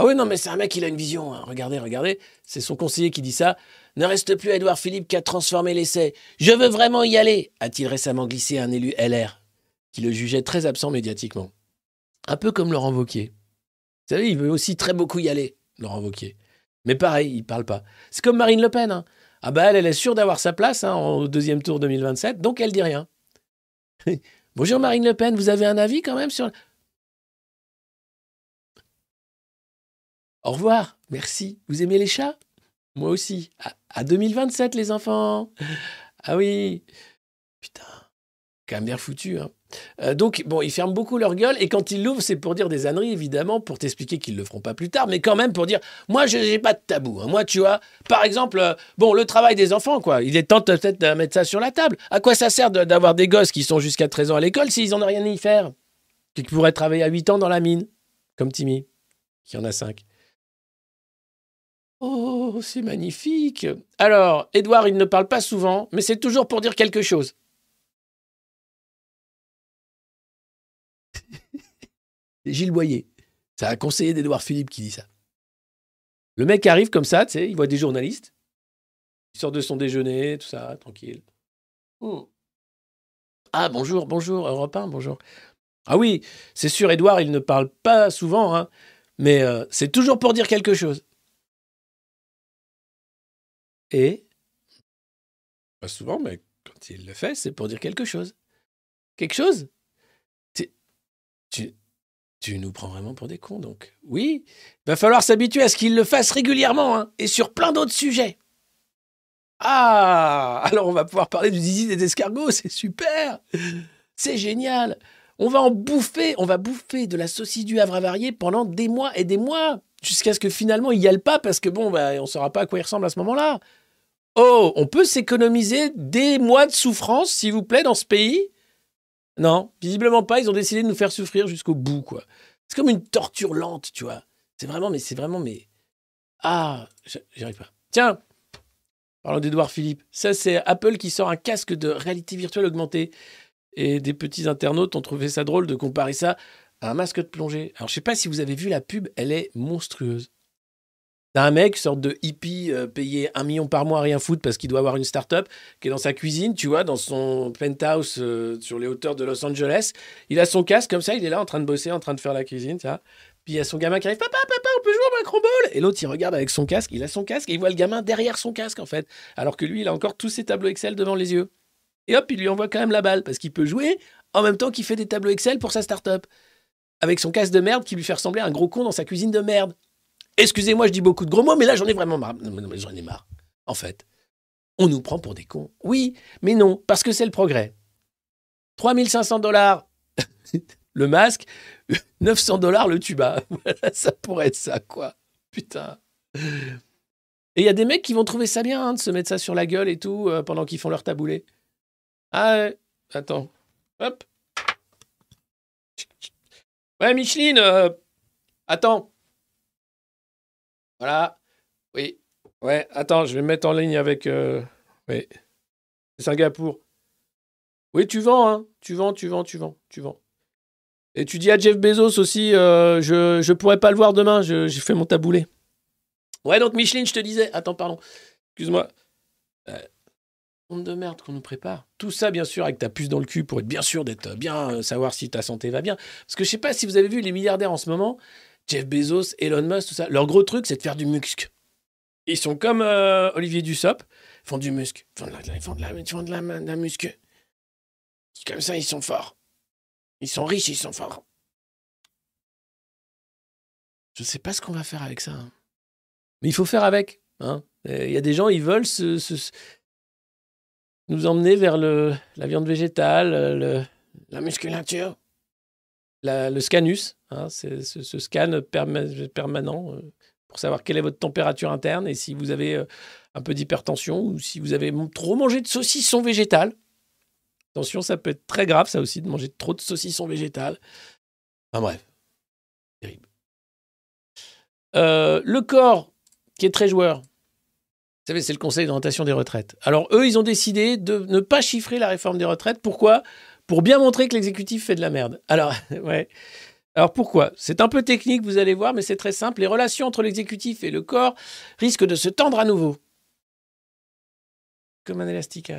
Ah oui, non, mais c'est un mec, il a une vision. hein. Regardez, regardez. C'est son conseiller qui dit ça. Ne reste plus à Édouard Philippe qu'à transformer l'essai. Je veux vraiment y aller, a-t-il récemment glissé un élu LR, qui le jugeait très absent médiatiquement. Un peu comme Laurent Wauquiez. Vous savez, il veut aussi très beaucoup y aller, Laurent Wauquiez. Mais pareil, il parle pas. C'est comme Marine Le Pen. hein. Ah bah elle, elle est sûre d'avoir sa place hein, au deuxième tour 2027, donc elle dit rien. Bonjour Marine Le Pen, vous avez un avis quand même sur... Au revoir, merci. Vous aimez les chats? Moi aussi. À, à 2027, les enfants. Ah oui. Putain, quand même. Hein. Euh, donc, bon, ils ferment beaucoup leur gueule et quand ils l'ouvrent, c'est pour dire des âneries, évidemment, pour t'expliquer qu'ils le feront pas plus tard, mais quand même pour dire, moi, je n'ai pas de tabou. hein. Moi, tu vois, par exemple, euh, bon, le travail des enfants, quoi. Il est temps peut-être de mettre ça sur la table. À quoi ça sert d'avoir des gosses qui sont jusqu'à 13 ans à l'école s'ils n'en ont rien à y faire? Qui pourraient travailler à 8 ans dans la mine, comme Timmy, qui en a 5. Oh, c'est magnifique. Alors, Édouard, il ne parle pas souvent, mais c'est toujours pour dire quelque chose. C'est Gilles Boyer. C'est un conseiller d'Édouard Philippe qui dit ça. Le mec arrive comme ça, tu sais, il voit des journalistes. Il sort de son déjeuner, tout ça, tranquille. Hmm. Ah, bonjour, bonjour, Europe 1, bonjour. Ah oui, c'est sûr, Édouard, il ne parle pas souvent, hein, mais euh, c'est toujours pour dire quelque chose. Et? Pas souvent, mais quand il le fait, c'est pour dire quelque chose. Quelque chose? Tu, tu, nous prends vraiment pour des cons, donc. Oui, va falloir s'habituer à ce qu'il le fasse régulièrement, hein, et sur plein d'autres sujets. Ah Alors on va pouvoir parler du zizi des escargots, c'est super C'est génial On va en bouffer, on va bouffer de la saucisse du Havre avarié pendant des mois et des mois, jusqu'à ce que finalement il y aille pas, parce que bon, bah, on saura pas à quoi il ressemble à ce moment-là. Oh, on peut s'économiser des mois de souffrance, s'il vous plaît, dans ce pays? Non, visiblement pas, ils ont décidé de nous faire souffrir jusqu'au bout, quoi. C'est comme une torture lente, tu vois. C'est vraiment, mais c'est vraiment, mais... Ah, j'y arrive pas. Tiens, parlons d'Edouard Philippe. Ça, c'est Apple qui sort un casque de réalité virtuelle augmentée. Et des petits internautes ont trouvé ça drôle de comparer ça à un masque de plongée. Alors, je sais pas si vous avez vu la pub, elle est monstrueuse. Un mec, sorte de hippie, euh, payé un million par mois à rien foutre parce qu'il doit avoir une start-up, qui est dans sa cuisine, tu vois, dans son penthouse euh, sur les hauteurs de Los Angeles. Il a son casque comme ça, il est là en train de bosser, en train de faire la cuisine, ça. Puis il y a son gamin qui arrive, papa, papa, on peut jouer au macro ball Et l'autre, il regarde avec son casque, il a son casque et il voit le gamin derrière son casque, en fait. Alors que lui, il a encore tous ses tableaux Excel devant les yeux. Et hop, il lui envoie quand même la balle parce qu'il peut jouer en même temps qu'il fait des tableaux Excel pour sa start-up. Avec son casque de merde qui lui fait ressembler à un gros con dans sa cuisine de merde. Excusez-moi, je dis beaucoup de gros mots, mais là, j'en ai vraiment marre. Non, mais J'en ai marre. En fait, on nous prend pour des cons. Oui, mais non, parce que c'est le progrès. 3500 dollars le masque, 900 dollars le tuba. Voilà, ça pourrait être ça, quoi. Putain. Et il y a des mecs qui vont trouver ça bien hein, de se mettre ça sur la gueule et tout euh, pendant qu'ils font leur taboulé. Ah ouais, attends. Hop. Ouais, Micheline, euh, attends. Voilà. Oui. Ouais, attends, je vais me mettre en ligne avec. euh, Oui. Singapour. Oui, tu vends, hein. Tu vends, tu vends, tu vends, tu vends. Et tu dis à Jeff Bezos aussi, euh, je, je pourrais pas le voir demain, j'ai fait mon taboulé. Ouais, donc Micheline, je te disais. Attends, pardon. Excuse-moi. Euh, honte de merde qu'on nous prépare. Tout ça, bien sûr, avec ta puce dans le cul pour être bien sûr d'être bien, euh, savoir si ta santé va bien. Parce que je sais pas si vous avez vu les milliardaires en ce moment, Jeff Bezos, Elon Musk, tout ça. Leur gros truc, c'est de faire du muscle. Ils sont comme euh, Olivier Dussopt, ils font du muscle. Ils font de la, ils font de la. Comme ça, ils sont forts. Ils sont riches, ils sont forts. Je sais pas ce qu'on va faire avec ça. hein. Mais il faut faire avec. hein. Il y a des gens, ils veulent nous emmener vers la viande végétale, le- la musculature, le scanus. hein, ce, scan perma- permanent euh, pour savoir quelle est votre température interne et si vous avez euh, un peu d'hypertension ou si vous avez trop mangé de saucisson végétal. Attention, ça peut être très grave, ça aussi, de manger trop de saucisson végétal. Enfin bref. Terrible. Euh, le corps, qui est très joueur, vous savez, c'est le Conseil d'orientation des retraites. Alors, eux, ils ont décidé de ne pas chiffrer la réforme des retraites. Pourquoi? Pour bien montrer que l'exécutif fait de la merde. Alors, ouais. Alors pourquoi? C'est un peu technique, vous allez voir, mais c'est très simple. Les relations entre l'exécutif et le corps risquent de se tendre à nouveau. Comme un élastique.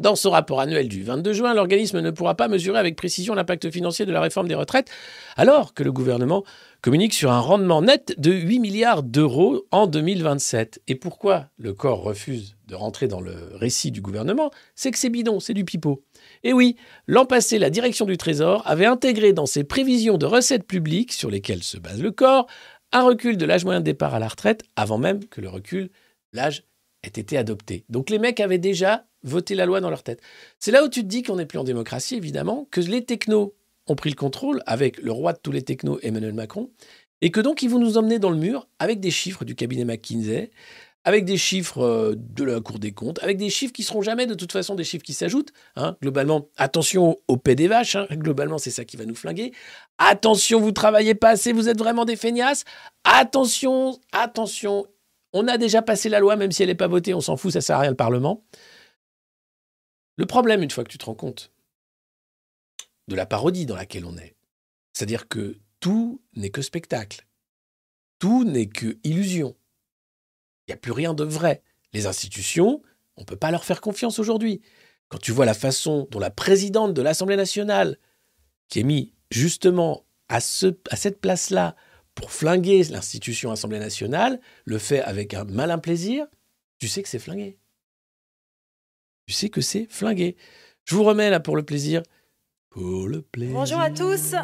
Dans son rapport annuel du 22 juin, l'organisme ne pourra pas mesurer avec précision l'impact financier de la réforme des retraites, alors que le gouvernement communique sur un rendement net de 8 milliards d'euros en 2027. Et pourquoi le corps refuse de rentrer dans le récit du gouvernement? C'est que c'est bidon, c'est du pipeau. Et oui, l'an passé, la direction du Trésor avait intégré dans ses prévisions de recettes publiques, sur lesquelles se base le corps, un recul de l'âge moyen de départ à la retraite, avant même que le recul, l'âge, ait été adopté. Donc les mecs avaient déjà voté la loi dans leur tête. C'est là où tu te dis qu'on n'est plus en démocratie, évidemment, que les technos ont pris le contrôle avec le roi de tous les technos, Emmanuel Macron, et que donc ils vont nous emmener dans le mur avec des chiffres du cabinet McKinsey, avec des chiffres euh, de la Cour des comptes, avec des chiffres qui seront jamais de toute façon des chiffres qui s'ajoutent. hein. Globalement, attention au paix des vaches, hein. globalement c'est ça qui va nous flinguer. Attention, vous travaillez pas assez, vous êtes vraiment des feignasses. Attention, attention, on a déjà passé la loi, même si elle n'est pas votée, on s'en fout, ça sert à rien le Parlement. Le problème, une fois que tu te rends compte de la parodie dans laquelle on est, c'est-à-dire que tout n'est que spectacle, tout n'est que illusion. Il n'y a plus rien de vrai. Les institutions, on ne peut pas leur faire confiance aujourd'hui. Quand tu vois la façon dont la présidente de l'Assemblée nationale, qui est mise justement à, ce, à cette place-là pour flinguer l'institution Assemblée nationale, le fait avec un malin plaisir, tu sais que c'est flingué. Tu sais que c'est flingué. Je vous remets là pour le plaisir. Pour le plaisir. Bonjour à tous.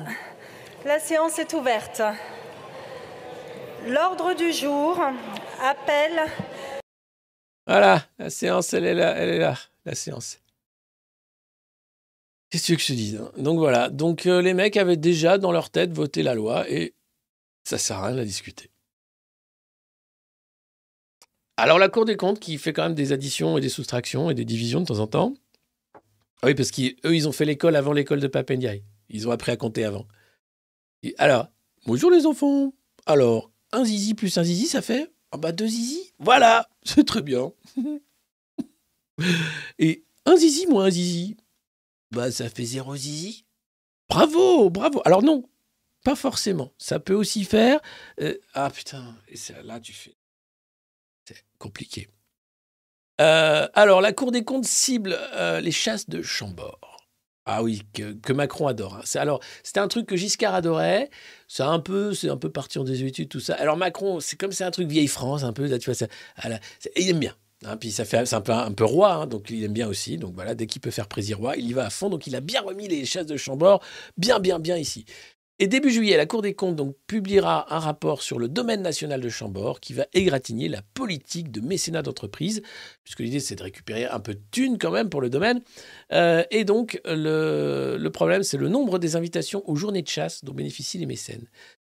La séance est ouverte. L'ordre du jour appelle Voilà, la séance, elle est là, elle est là, la séance. Qu'est-ce que je te dise hein? Donc voilà, donc euh, les mecs avaient déjà dans leur tête voté la loi et ça sert à rien de la discuter. Alors la Cour des comptes qui fait quand même des additions et des soustractions et des divisions de temps en temps. Ah oui, parce qu'eux, ils ont fait l'école avant l'école de Papendiaï. Ils ont appris à compter avant. Et alors, bonjour les enfants. Alors, un zizi plus un zizi, ça fait ah bah deux zizi. Voilà, c'est très bien. Et un zizi moins un zizi, bah ça fait zéro zizi. Bravo, bravo. Alors non, pas forcément. Ça peut aussi faire. euh, ah putain, et là tu fais. C'est compliqué. Euh, alors, la Cour des comptes cible euh, les chasses de Chambord. Ah oui, que, Macron adore. hein. C'est- Alors, c'était un truc que Giscard adorait. C'est un peu, c'est un peu parti en désuétude, tout ça. Alors Macron, c'est comme c'est un truc vieille France, un peu. Là, tu vois, ça, il aime bien. hein. puis ça fait, un peu, un peu roi, hein, donc il aime bien aussi. Donc voilà, dès qu'il peut faire plaisir roi, il y va à fond. Donc il a bien remis les chasses de Chambord, bien, bien, bien ici. Et début juillet, la Cour des comptes donc, publiera un rapport sur le domaine national de Chambord qui va égratigner la politique de mécénat d'entreprise, puisque l'idée c'est de récupérer un peu de thunes quand même pour le domaine. Euh, et donc le, problème c'est le nombre des invitations aux journées de chasse dont bénéficient les mécènes.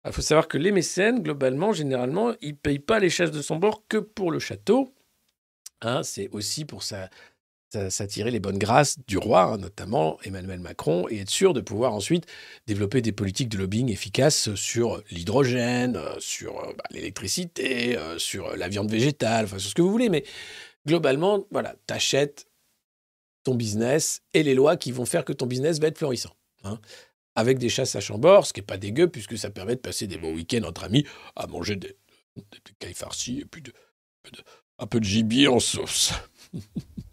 Il faut savoir que les mécènes, globalement, généralement, ils ne payent pas les chasses de Chambord que pour le château. Hein, c'est aussi pour ça- s'attirer les bonnes grâces du roi, hein, notamment Emmanuel Macron, et être sûr de pouvoir ensuite développer des politiques de lobbying efficaces sur l'hydrogène, euh, sur euh, bah, l'électricité, euh, sur la viande végétale, enfin sur ce que vous voulez. Mais globalement, voilà, t'achètes ton business et les lois qui vont faire que ton business va être florissant. hein. Avec des chasses à Chambord, ce qui n'est pas dégueu, puisque ça permet de passer des bons week-ends entre amis à manger des, des, cailles farcies et puis de- un peu de gibier en sauce.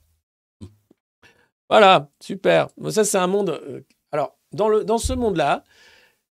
Voilà, super. Bon, ça, c'est un monde. euh, Alors, dans, ce monde-là,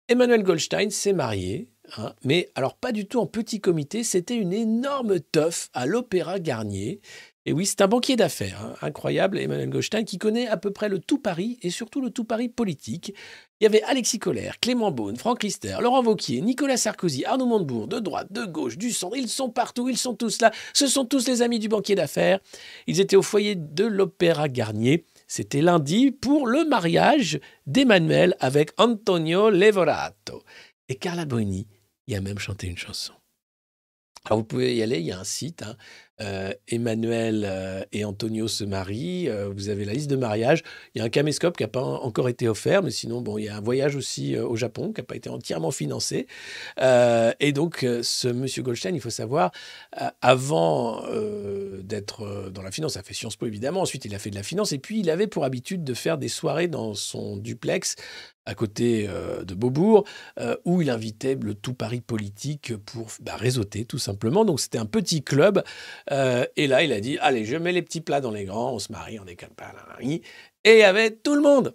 Emmanuel Goldstein s'est marié, hein, mais alors pas du tout en petit comité, c'était une énorme teuf à l'Opéra Garnier. Et oui, c'est un banquier d'affaires, hein, incroyable, Emmanuel Goldstein, qui connaît à peu près le tout Paris et surtout le tout Paris politique. Il y avait Alexis Collère, Clément Beaune, Franck Lister, Laurent Vauquier, Nicolas Sarkozy, Arnaud Montebourg, de droite, de gauche, du centre. Ils sont partout, ils sont tous là. Ce sont tous les amis du banquier d'affaires. Ils étaient au foyer de l'Opéra Garnier. C'était lundi pour le mariage d'Emmanuel avec Antonio Levorato. Et Carla Boni y a même chanté une chanson. Alors vous pouvez y aller, il y a un site, hein, Emmanuel euh, et Antonio se marient. euh, vous avez la liste de mariage. Il y a un caméscope qui n'a pas encore été offert, mais sinon, bon, il y a un voyage aussi euh, au Japon qui n'a pas été entièrement financé. Euh, et donc, euh, ce monsieur Goldstein, il faut savoir, euh, avant euh, d'être euh, dans la finance, a fait Sciences Po évidemment, ensuite il a fait de la finance, et puis il avait pour habitude de faire des soirées dans son duplex à côté euh, de Beaubourg, euh, où il invitait le tout Paris politique pour bah, réseauter tout simplement. Donc c'était un petit club. Euh, et là, il a dit, allez, je mets les petits plats dans les grands, on se marie, on décale pas. là, là, là. Et il y avait tout le monde.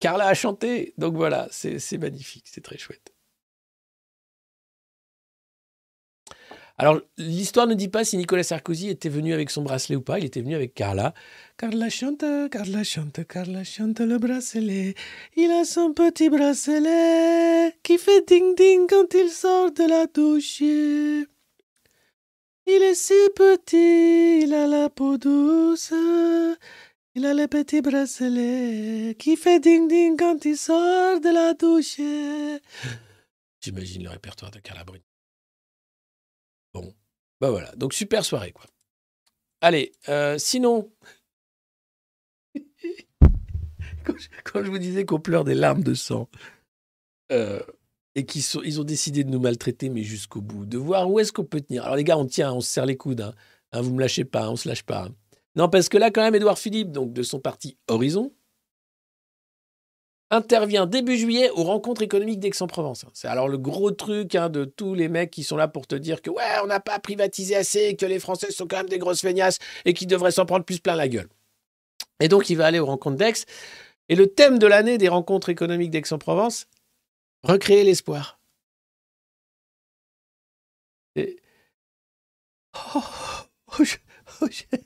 Carla a chanté. Donc voilà, c'est magnifique, c'est très chouette. Alors, l'histoire ne dit pas si Nicolas Sarkozy était venu avec son bracelet ou pas. Il était venu avec Carla. Carla chante, Carla chante, Carla chante le bracelet. Il a son petit bracelet qui fait ding-ding quand il sort de la douche. Il est si petit, il a la peau douce. Il a le petit bracelet qui fait ding-ding quand il sort de la douche. J'imagine le répertoire de Carla Bruni. Bon, bah voilà. Donc super soirée, quoi. Allez, euh, sinon, quand, je, quand je vous disais qu'on pleure des larmes de sang euh, et sont, ils ont décidé de nous maltraiter, mais jusqu'au bout, de voir où est-ce qu'on peut tenir. Alors les gars, on tient, on se serre les coudes. Hein. Hein, vous me lâchez pas, hein, on se lâche pas. hein. Non, parce que là, quand même, Édouard Philippe, donc de son parti Horizon, intervient début juillet aux rencontres économiques d'Aix-en-Provence. C'est alors le gros truc hein, de tous les mecs qui sont là pour te dire que ouais, on n'a pas privatisé assez, que les Français sont quand même des grosses feignasses et qu'ils devraient s'en prendre plus plein la gueule. Et donc, il va aller aux rencontres d'Aix. Et le thème de l'année des rencontres économiques d'Aix-en-Provence, recréer l'espoir. Et... Oh, oh, je- oh, je-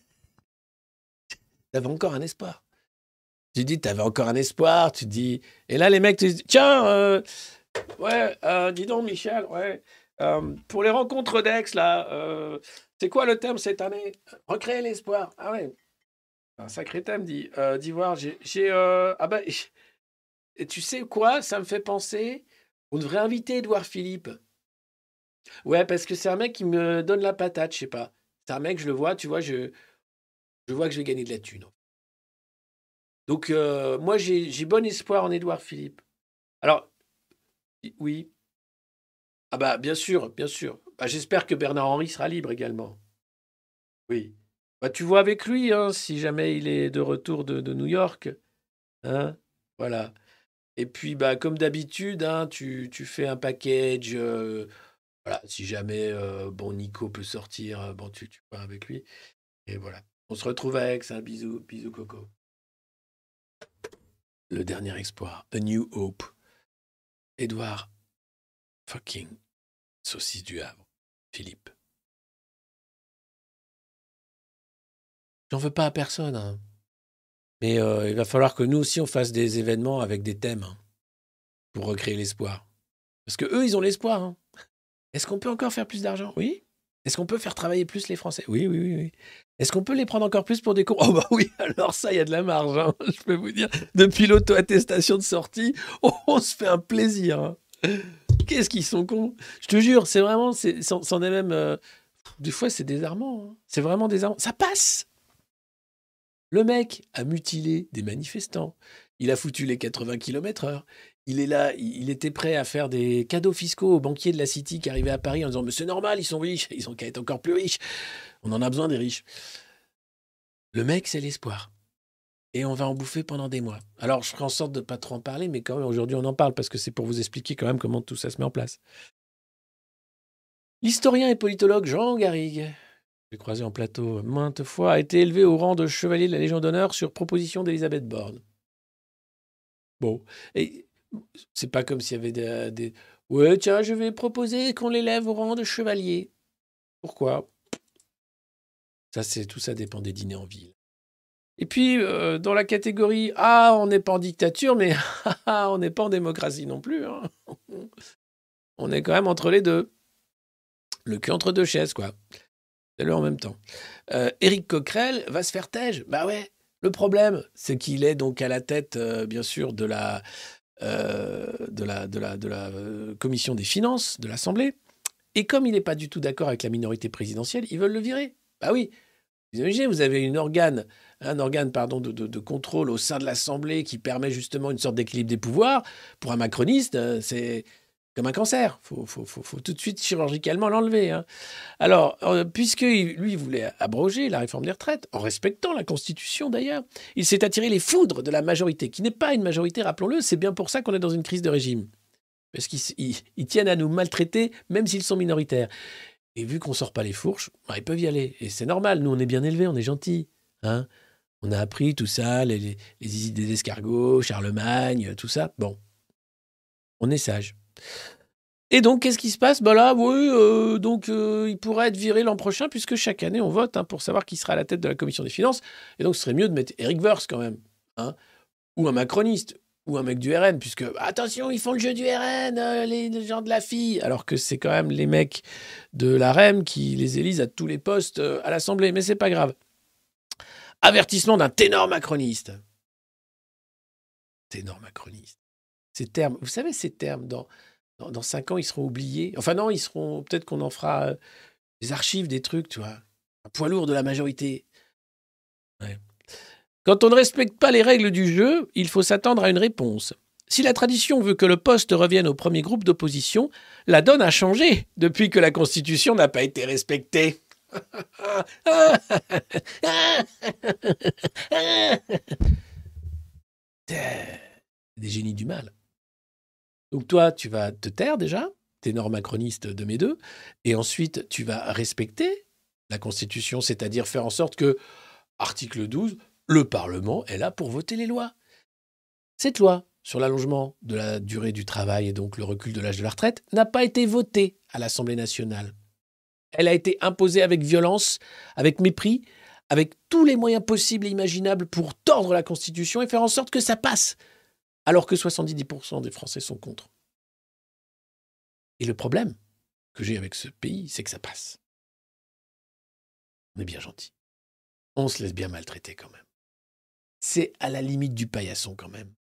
T'avais encore un espoir. Tu dis, t'avais encore un espoir. Tu dis. Et là, les mecs te disent, tiens, euh, ouais, euh, dis donc, Michel, ouais. euh, pour les rencontres d'Aix, là, c'est quoi le thème cette année? Recréer l'espoir. Ah ouais. Un sacré thème, dit, dit voir. J'ai. ah bah. Et tu sais quoi Ça me fait penser. On devrait inviter Édouard Philippe. Ouais, parce que c'est un mec qui me donne la patate, je sais pas. C'est un mec, je le vois, tu vois, je, je vois que je vais gagner de la thune. Donc, euh, moi, j'ai bon espoir en Édouard Philippe. Alors, oui. Ah bah, bien sûr, bien sûr. Bah, J'espère que Bernard Henry sera libre également. Oui. Bah, tu vois avec lui, hein, si jamais il est de retour de, de New York. Hein voilà. Et puis, bah, comme d'habitude, hein, tu, tu fais un package. euh, voilà, si jamais euh, bon Nico peut sortir, euh, bon, tu, tu vas avec lui. Et voilà. On se retrouve avec un bisou, bisou Coco. Le dernier espoir, A New Hope. Édouard fucking Saucisse du Havre. Philippe. J'en veux pas à personne. hein. Mais euh, il va falloir que nous aussi on fasse des événements avec des thèmes hein, pour recréer l'espoir. Parce que eux, ils ont l'espoir. hein. Est-ce qu'on peut encore faire plus d'argent? Oui. Est-ce qu'on peut faire travailler plus les Français? Oui, oui, oui. Est-ce qu'on peut les prendre encore plus pour des cons Oh bah oui, alors ça, il y a de la marge, hein, je peux vous dire. Depuis l'auto-attestation de sortie, on se fait un plaisir. Qu'est-ce qu'ils sont cons? Je te jure, c'est vraiment, c'en est même... euh, des fois, c'est désarmant. C'est vraiment désarmant. Ça passe Le mec a mutilé des manifestants. Il a foutu les 80 km heure. Il est là, il était prêt à faire des cadeaux fiscaux aux banquiers de la City qui arrivaient à Paris en disant Mais c'est normal, ils sont riches, ils ont qu'à être encore plus riches. On en a besoin des riches. Le mec, c'est l'espoir. Et on va en bouffer pendant des mois. Alors, je ferai en sorte de pas trop en parler, mais quand même, aujourd'hui, on en parle parce que c'est pour vous expliquer quand même comment tout ça se met en place. L'historien et politologue Jean Garrigue, j'ai croisé en plateau maintes fois, a été élevé au rang de chevalier de la Légion d'honneur sur proposition d'Elisabeth Borne. Bon, et c'est pas comme s'il y avait des, des- Ouais, tiens, je vais proposer qu'on l'élève au rang de chevalier. Pourquoi? Ça, c'est tout ça dépend des dîners en ville. Et puis, euh, dans la catégorie Ah, on n'est pas en dictature, mais ah, on n'est pas en démocratie non plus. hein. On est quand même entre les deux. Le cul entre deux chaises, quoi. Le en même temps. Euh, Éric Coquerel va se faire tège. Bah ouais. Le problème, c'est qu'il est donc à la tête, euh, bien sûr, de la, euh, de la, de la, de la euh, commission des finances de l'Assemblée. Et comme il n'est pas du tout d'accord avec la minorité présidentielle, ils veulent le virer. Bah oui. Vous imaginez, vous avez une organe, un organe pardon, de, de- de contrôle au sein de l'Assemblée qui permet justement une sorte d'équilibre des pouvoirs. Pour un macroniste, euh, c'est comme un cancer. Il faut, tout de suite chirurgicalement l'enlever. hein. Alors, euh, puisque lui il voulait abroger la réforme des retraites, en respectant la Constitution d'ailleurs, il s'est attiré les foudres de la majorité, qui n'est pas une majorité, rappelons-le, c'est bien pour ça qu'on est dans une crise de régime. Parce qu'ils tiennent à nous maltraiter, même s'ils sont minoritaires. Et vu qu'on sort pas les fourches, bah, ils peuvent y aller. Et c'est normal, nous on est bien élevés, on est gentils. Hein on a appris tout ça, les, les, idées des escargots, Charlemagne, tout ça. Bon, on est sage. Et donc, qu'est-ce qui se passe? Bah là, oui, euh, donc euh, il pourrait être viré l'an prochain, puisque chaque année on vote hein, pour savoir qui sera à la tête de la commission des finances. Et donc, ce serait mieux de mettre Eric Verse quand même, hein, ou un macroniste, ou un mec du RN, puisque attention, ils font le jeu du RN, euh, les, gens de la fille, alors que c'est quand même les mecs de la REM qui les élisent à tous les postes à l'Assemblée. Mais c'est pas grave. Avertissement d'un ténor macroniste. Ténor macroniste. Ces termes, vous savez, ces termes, dans, dans, dans cinq ans, ils seront oubliés. Enfin, non, ils seront. Peut-être qu'on en fera euh, des archives, des trucs, tu vois. Un poids lourd de la majorité. Ouais. Quand on ne respecte pas les règles du jeu, il faut s'attendre à une réponse. Si la tradition veut que le poste revienne au premier groupe d'opposition, la donne a changé depuis que la Constitution n'a pas été respectée. Des génies du mal. Donc toi, tu vas te taire déjà, ténor macroniste de mes deux, et ensuite tu vas respecter la Constitution, c'est-à-dire faire en sorte que, article 12, le Parlement est là pour voter les lois. Cette loi sur l'allongement de la durée du travail et donc le recul de l'âge de la retraite n'a pas été votée à l'Assemblée nationale. Elle a été imposée avec violence, avec mépris, avec tous les moyens possibles et imaginables pour tordre la Constitution et faire en sorte que ça passe, alors que 70% des Français sont contre. Et le problème que j'ai avec ce pays, c'est que ça passe. On est bien gentil. On se laisse bien maltraiter quand même. C'est à la limite du paillasson quand même.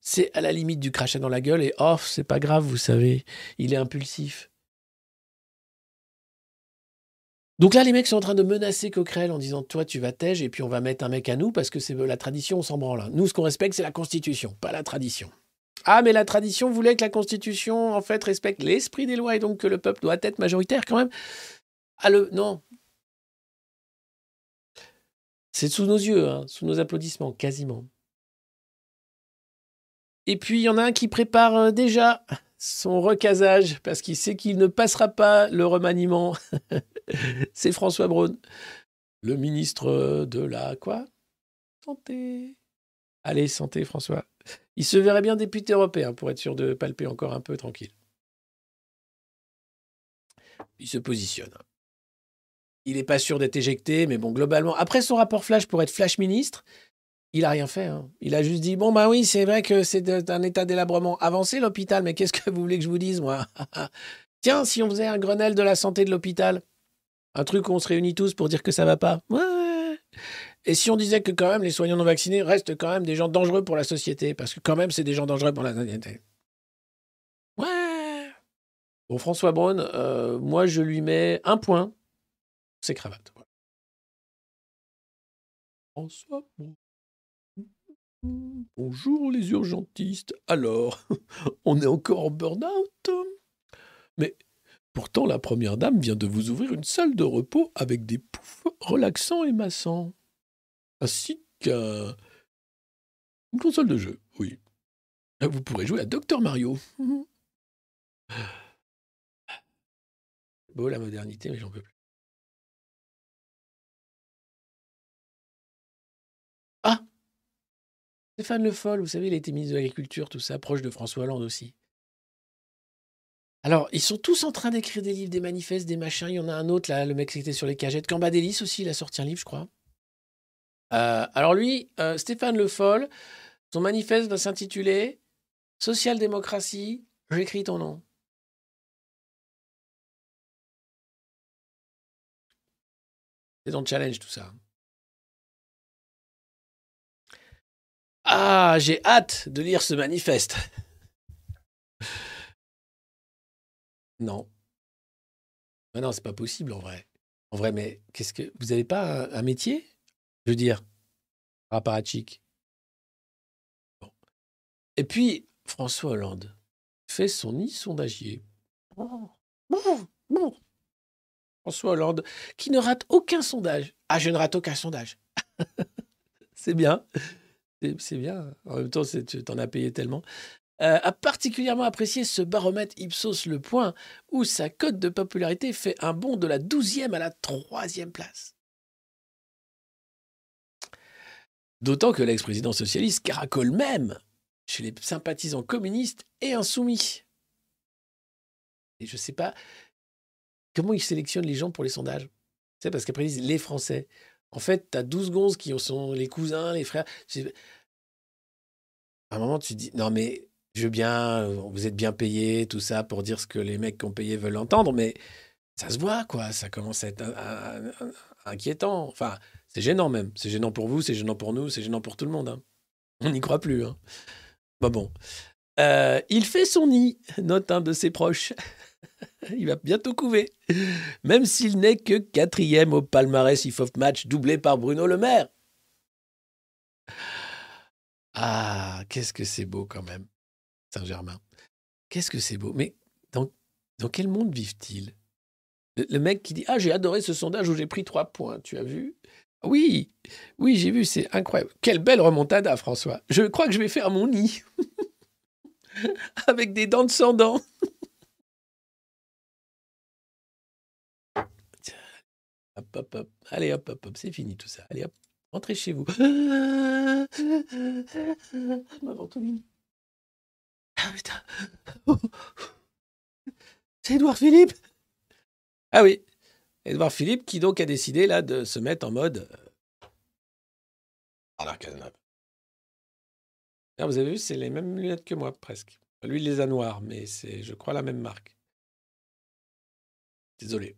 C'est à la limite du crachat dans la gueule et oh, c'est pas grave, vous savez, il est impulsif. Donc là, les mecs sont en train de menacer Coquerel en disant Toi, tu vas tège et puis on va mettre un mec à nous parce que c'est la tradition, on s'en branle. Nous, ce qu'on respecte, c'est la Constitution, pas la tradition. Ah, mais la tradition voulait que la Constitution, en fait, respecte l'esprit des lois et donc que le peuple doit être majoritaire quand même. Ah, le. Non. C'est sous nos yeux, hein, sous nos applaudissements, quasiment. Et puis, il y en a un qui prépare euh, déjà son recasage parce qu'il sait qu'il ne passera pas le remaniement. C'est François Braun, le ministre de la quoi? Santé. Allez, santé, François. Il se verrait bien député européen pour être sûr de palper encore un peu tranquille. Il se positionne. Il n'est pas sûr d'être éjecté, mais bon, globalement, après son rapport flash pour être flash ministre, il a rien fait. hein. Il a juste dit bon bah oui, c'est vrai que c'est un état délabrement avancé l'hôpital, mais qu'est-ce que vous voulez que je vous dise moi? Tiens, si on faisait un Grenelle de la santé de l'hôpital, un truc où on se réunit tous pour dire que ça va pas. Ouais. Et si on disait que quand même les soignants non vaccinés restent quand même des gens dangereux pour la société, parce que quand même c'est des gens dangereux pour la société. Ouais. Bon François Braun, euh, moi je lui mets un point. C'est cravate. François Braun. Bonjour les urgentistes. Alors, on est encore en burn-out? Mais pourtant, la première dame vient de vous ouvrir une salle de repos avec des poufs relaxants et massants. Ainsi qu'un... une console de jeu, oui. Vous pourrez jouer à Docteur Mario. Beau la modernité, mais j'en peux plus. Ah Stéphane Le Foll, vous savez, il a ministre de l'Agriculture, tout ça, proche de François Hollande aussi. Alors, ils sont tous en train d'écrire des livres, des manifestes, des machins. Il y en a un autre, là, le mec qui était sur les cagettes. Cambadélis aussi, il a sorti un livre, je crois. Euh, alors lui, euh, Stéphane Le Foll, son manifeste va s'intituler Social-démocratie, j'écris ton nom. C'est le challenge, tout ça. Ah, j'ai hâte de lire ce manifeste. Non. Mais non, c'est pas possible en vrai. En En vrai, mais qu'est-ce que vous n'avez pas un, métier Je veux dire, apparatchik. Bon. Et puis, François Hollande fait son nid sondagier. François Hollande, qui ne rate aucun sondage. Ah, je ne rate aucun sondage. c'est bien. C'est bien. En même temps, tu t'en as payé tellement. Euh, a particulièrement apprécié ce baromètre Ipsos Le Point, où sa cote de popularité fait un bond de la 12e à la 3e place. D'autant que l'ex-président socialiste caracole même chez les sympathisants communistes et insoumis. Et je ne sais pas comment ils sélectionnent les gens pour les sondages. C'est parce qu'après ils disent les Français. En fait, tu as 12 gonzes qui sont les cousins, les frères. À un moment, tu dis non, mais je veux bien, vous êtes bien payé, tout ça, pour dire ce que les mecs qui ont payé veulent entendre, mais ça se voit, quoi. Ça commence à être inquiétant. Enfin, c'est gênant même. C'est gênant pour vous, c'est gênant pour nous, c'est gênant pour tout le monde. hein. On n'y croit plus. Hein. Bah bon. Euh, il fait son nid, note un de ses proches. il va bientôt couver. Même s'il n'est que quatrième au palmarès if of match, doublé par Bruno Le Maire. Ah, qu'est-ce que c'est beau quand même, Saint-Germain. Qu'est-ce que c'est beau. Mais dans, quel monde vivent-ils? Le, mec qui dit Ah, j'ai adoré ce sondage où j'ai pris trois points, tu as vu? Oui, oui, j'ai vu, c'est incroyable. Quelle belle remontada, François. Je crois que je vais faire mon nid. Avec des dents de Hop, hop, hop. Allez, hop, hop, hop, c'est fini tout ça. Allez, hop, rentrez chez vous. Ah putain. C'est Édouard Philippe. Ah oui, Édouard Philippe qui donc a décidé là de se mettre en mode. euh, Bernard Cazeneuve. Ah, vous avez vu, c'est les mêmes lunettes que moi presque. Lui, il les a noires, mais c'est, je crois, la même marque. Désolé.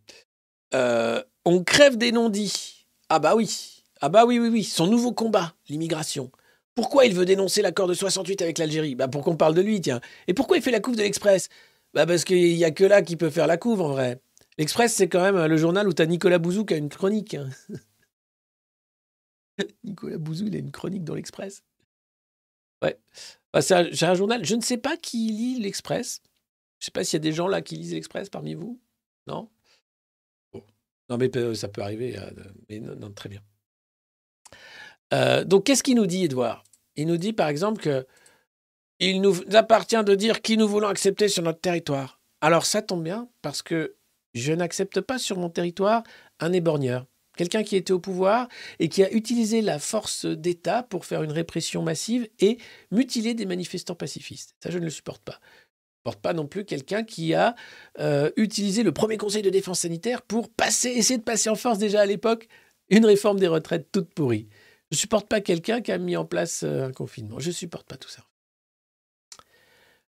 Euh, on crève des non-dits. Ah bah oui. Ah bah oui, oui, oui. Son nouveau combat, l'immigration. Pourquoi il veut dénoncer l'accord de 68 avec l'Algérie? Bah pour qu'on parle de lui, tiens. Et pourquoi il fait la couve de l'Express? Bah parce qu'il n'y a que là qui peut faire la couve, en vrai. L'Express, c'est quand même euh, le journal où tu as Nicolas Bouzou qui a une chronique. hein. Nicolas Bouzou, il a une chronique dans l'Express. Ouais. Bah, c'est un, journal. Je ne sais pas qui lit l'Express. Je ne sais pas s'il y a des gens là qui lisent l'Express parmi vous. Non? Non, mais euh, ça peut arriver. euh, mais non, très bien. Donc, qu'est-ce qu'il nous dit, Edouard Il nous dit, par exemple, que il nous appartient de dire qui nous voulons accepter sur notre territoire. Alors, ça tombe bien, parce que je n'accepte pas sur mon territoire un éborgneur. Quelqu'un qui était au pouvoir et qui a utilisé la force d'État pour faire une répression massive et mutiler des manifestants pacifistes. Ça, je ne le supporte pas. Je ne supporte pas non plus quelqu'un qui a euh, utilisé le premier conseil de défense sanitaire pour passer, essayer de passer en force déjà à l'époque une réforme des retraites toute pourrie. Je ne supporte pas quelqu'un qui a mis en place euh, un confinement. Je ne supporte pas tout ça.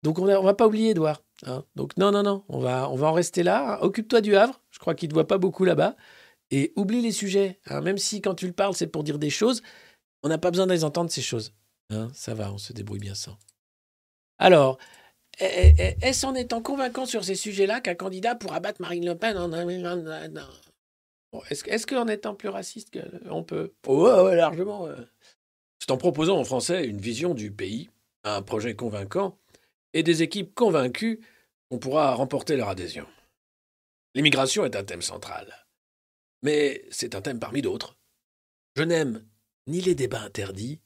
Donc on ne va pas oublier Edouard. hein. Donc non, non, non, on va, on va en rester là. Occupe-toi du Havre. Je crois qu'il ne te voit pas beaucoup là-bas. Et oublie les sujets. hein. Même si quand tu le parles, c'est pour dire des choses, on n'a pas besoin de les entendre, ces choses. Hein, ça va, on se débrouille bien sans. Alors, est-ce en étant convaincant sur ces sujets-là qu'un candidat pourra battre Marine Le Pen en... Est-ce qu'en étant plus raciste, on peut Oh, ouais, largement. ouais. C'est en proposant en français une vision du pays, un projet convaincant et des équipes convaincues qu'on pourra remporter leur adhésion. L'immigration est un thème central. Mais c'est un thème parmi d'autres. Je n'aime ni les débats interdits,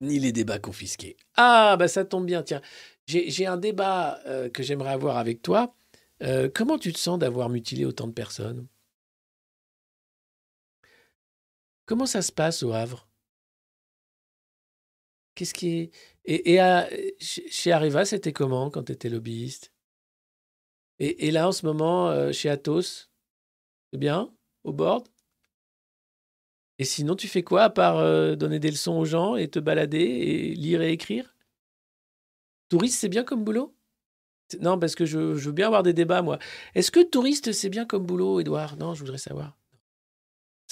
ni les débats confisqués. Ah, bah ça tombe bien, tiens. J'ai j'ai un débat euh, que j'aimerais avoir avec toi. Euh, comment tu te sens d'avoir mutilé autant de personnes? Comment ça se passe au Havre? Qu'est-ce qui est... Et, chez Areva, c'était comment quand tu étais lobbyiste? Et, là, en ce moment, euh, chez Atos, c'est bien Au board? Et sinon, tu fais quoi à part euh, donner des leçons aux gens et te balader et lire et écrire? Touriste, c'est bien comme boulot? Non, parce que je, je veux bien avoir des débats, moi. Est-ce que touriste, c'est bien comme boulot, Edouard Non, je voudrais savoir.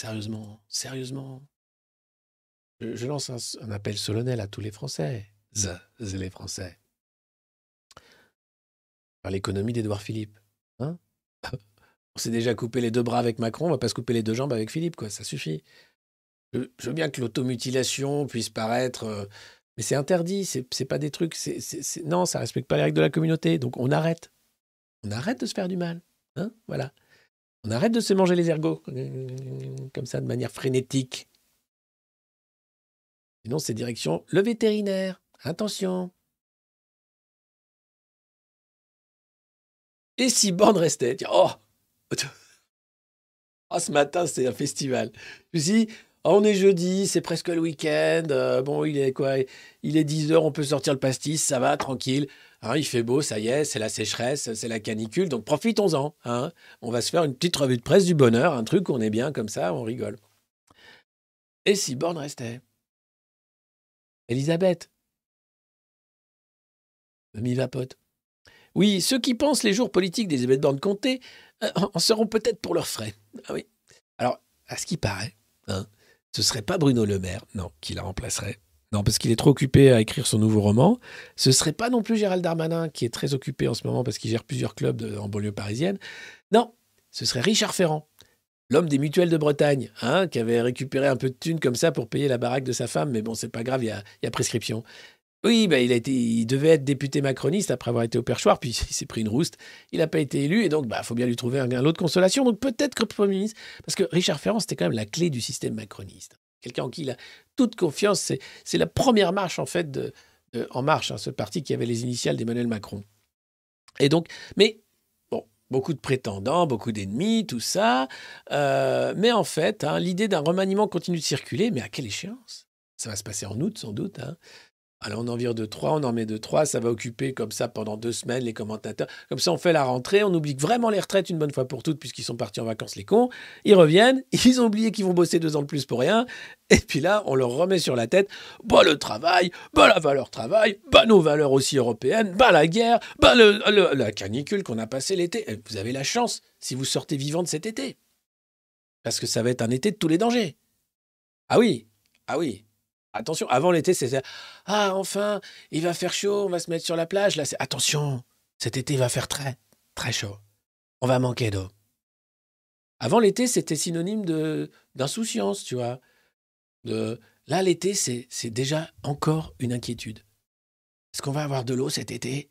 Sérieusement, sérieusement. Je, lance un, appel solennel à tous les Français. Z, z- les Français. Par l'économie d'Édouard Philippe. Hein? On s'est déjà coupé les deux bras avec Macron, on va pas se couper les deux jambes avec Philippe, quoi. Ça suffit. Je, veux bien que l'automutilation puisse paraître. euh, mais c'est interdit, c'est pas des trucs. non, ça respecte pas les règles de la communauté. Donc on arrête. On arrête de se faire du mal. Hein voilà. On arrête de se manger les ergots comme ça de manière frénétique. Sinon, c'est direction le vétérinaire. Attention. Et si Borne restait? Tiens, Oh Oh, ce matin, c'est un festival. Je me suis on est jeudi, c'est presque le week-end. euh, bon, il est quoi? Il est 10 heures, on peut sortir le pastis, ça va, tranquille. Hein, il fait beau, ça y est, c'est la sécheresse, c'est la canicule, donc profitons-en. hein. On va se faire une petite revue de presse du bonheur, un truc, on est bien comme ça, on rigole. Et si Borne restait? Elisabeth? Mamie Vapote. Oui, ceux qui pensent les jours politiques d'Elisabeth Borne comptés euh, en seront peut-être pour leurs frais. Ah oui. Alors, à ce qui paraît, hein, ce serait pas Bruno Le Maire, non, qui la remplacerait. Non, parce qu'il est trop occupé à écrire son nouveau roman. Ce serait pas non plus Gérald Darmanin, qui est très occupé en ce moment parce qu'il gère plusieurs clubs en banlieue parisienne. Non, ce serait Richard Ferrand, l'homme des mutuelles de Bretagne, hein, qui avait récupéré un peu de thunes comme ça pour payer la baraque de sa femme, mais bon, c'est pas grave, il y a, il y a prescription. Oui, bah, il, a été, il devait être député macroniste après avoir été au perchoir, puis il s'est pris une rouste. Il n'a pas été élu, et donc il bah, faut bien lui trouver un, un lot de consolation. Donc peut-être que Premier ministre, parce que Richard Ferrand, c'était quand même la clé du système macroniste. Quelqu'un en qui il a toute confiance, c'est, la première marche en fait En Marche, hein, ce parti qui avait les initiales d'Emmanuel Macron. Et donc, mais bon, beaucoup de prétendants, beaucoup d'ennemis, tout ça. Euh, mais en fait, hein, l'idée d'un remaniement continue de circuler, mais à quelle échéance? Ça va se passer en août, sans doute. Hein. Alors on en vire de trois, on en met de trois, ça va occuper comme ça pendant deux semaines les commentateurs. Comme ça, on fait la rentrée, on oublie vraiment les retraites une bonne fois pour toutes, puisqu'ils sont partis en vacances, les cons. Ils reviennent, ils ont oublié qu'ils vont bosser deux ans de plus pour rien. Et puis là, on leur remet sur la tête bah le travail, bah la valeur travail, bah nos valeurs aussi européennes, bah la guerre, bah la canicule qu'on a passé l'été. Et Vous avez la chance si vous sortez vivant de cet été. Parce que ça va être un été de tous les dangers. Ah oui, ah oui. Attention, avant l'été, c'était Ah, enfin, il va faire chaud, on va se mettre sur la plage. Là, c'est Attention, cet été il va faire très, très chaud. On va manquer d'eau. Avant l'été, c'était synonyme de d'insouciance, tu vois. De... Là, l'été, c'est déjà encore une inquiétude. Est-ce qu'on va avoir de l'eau cet été?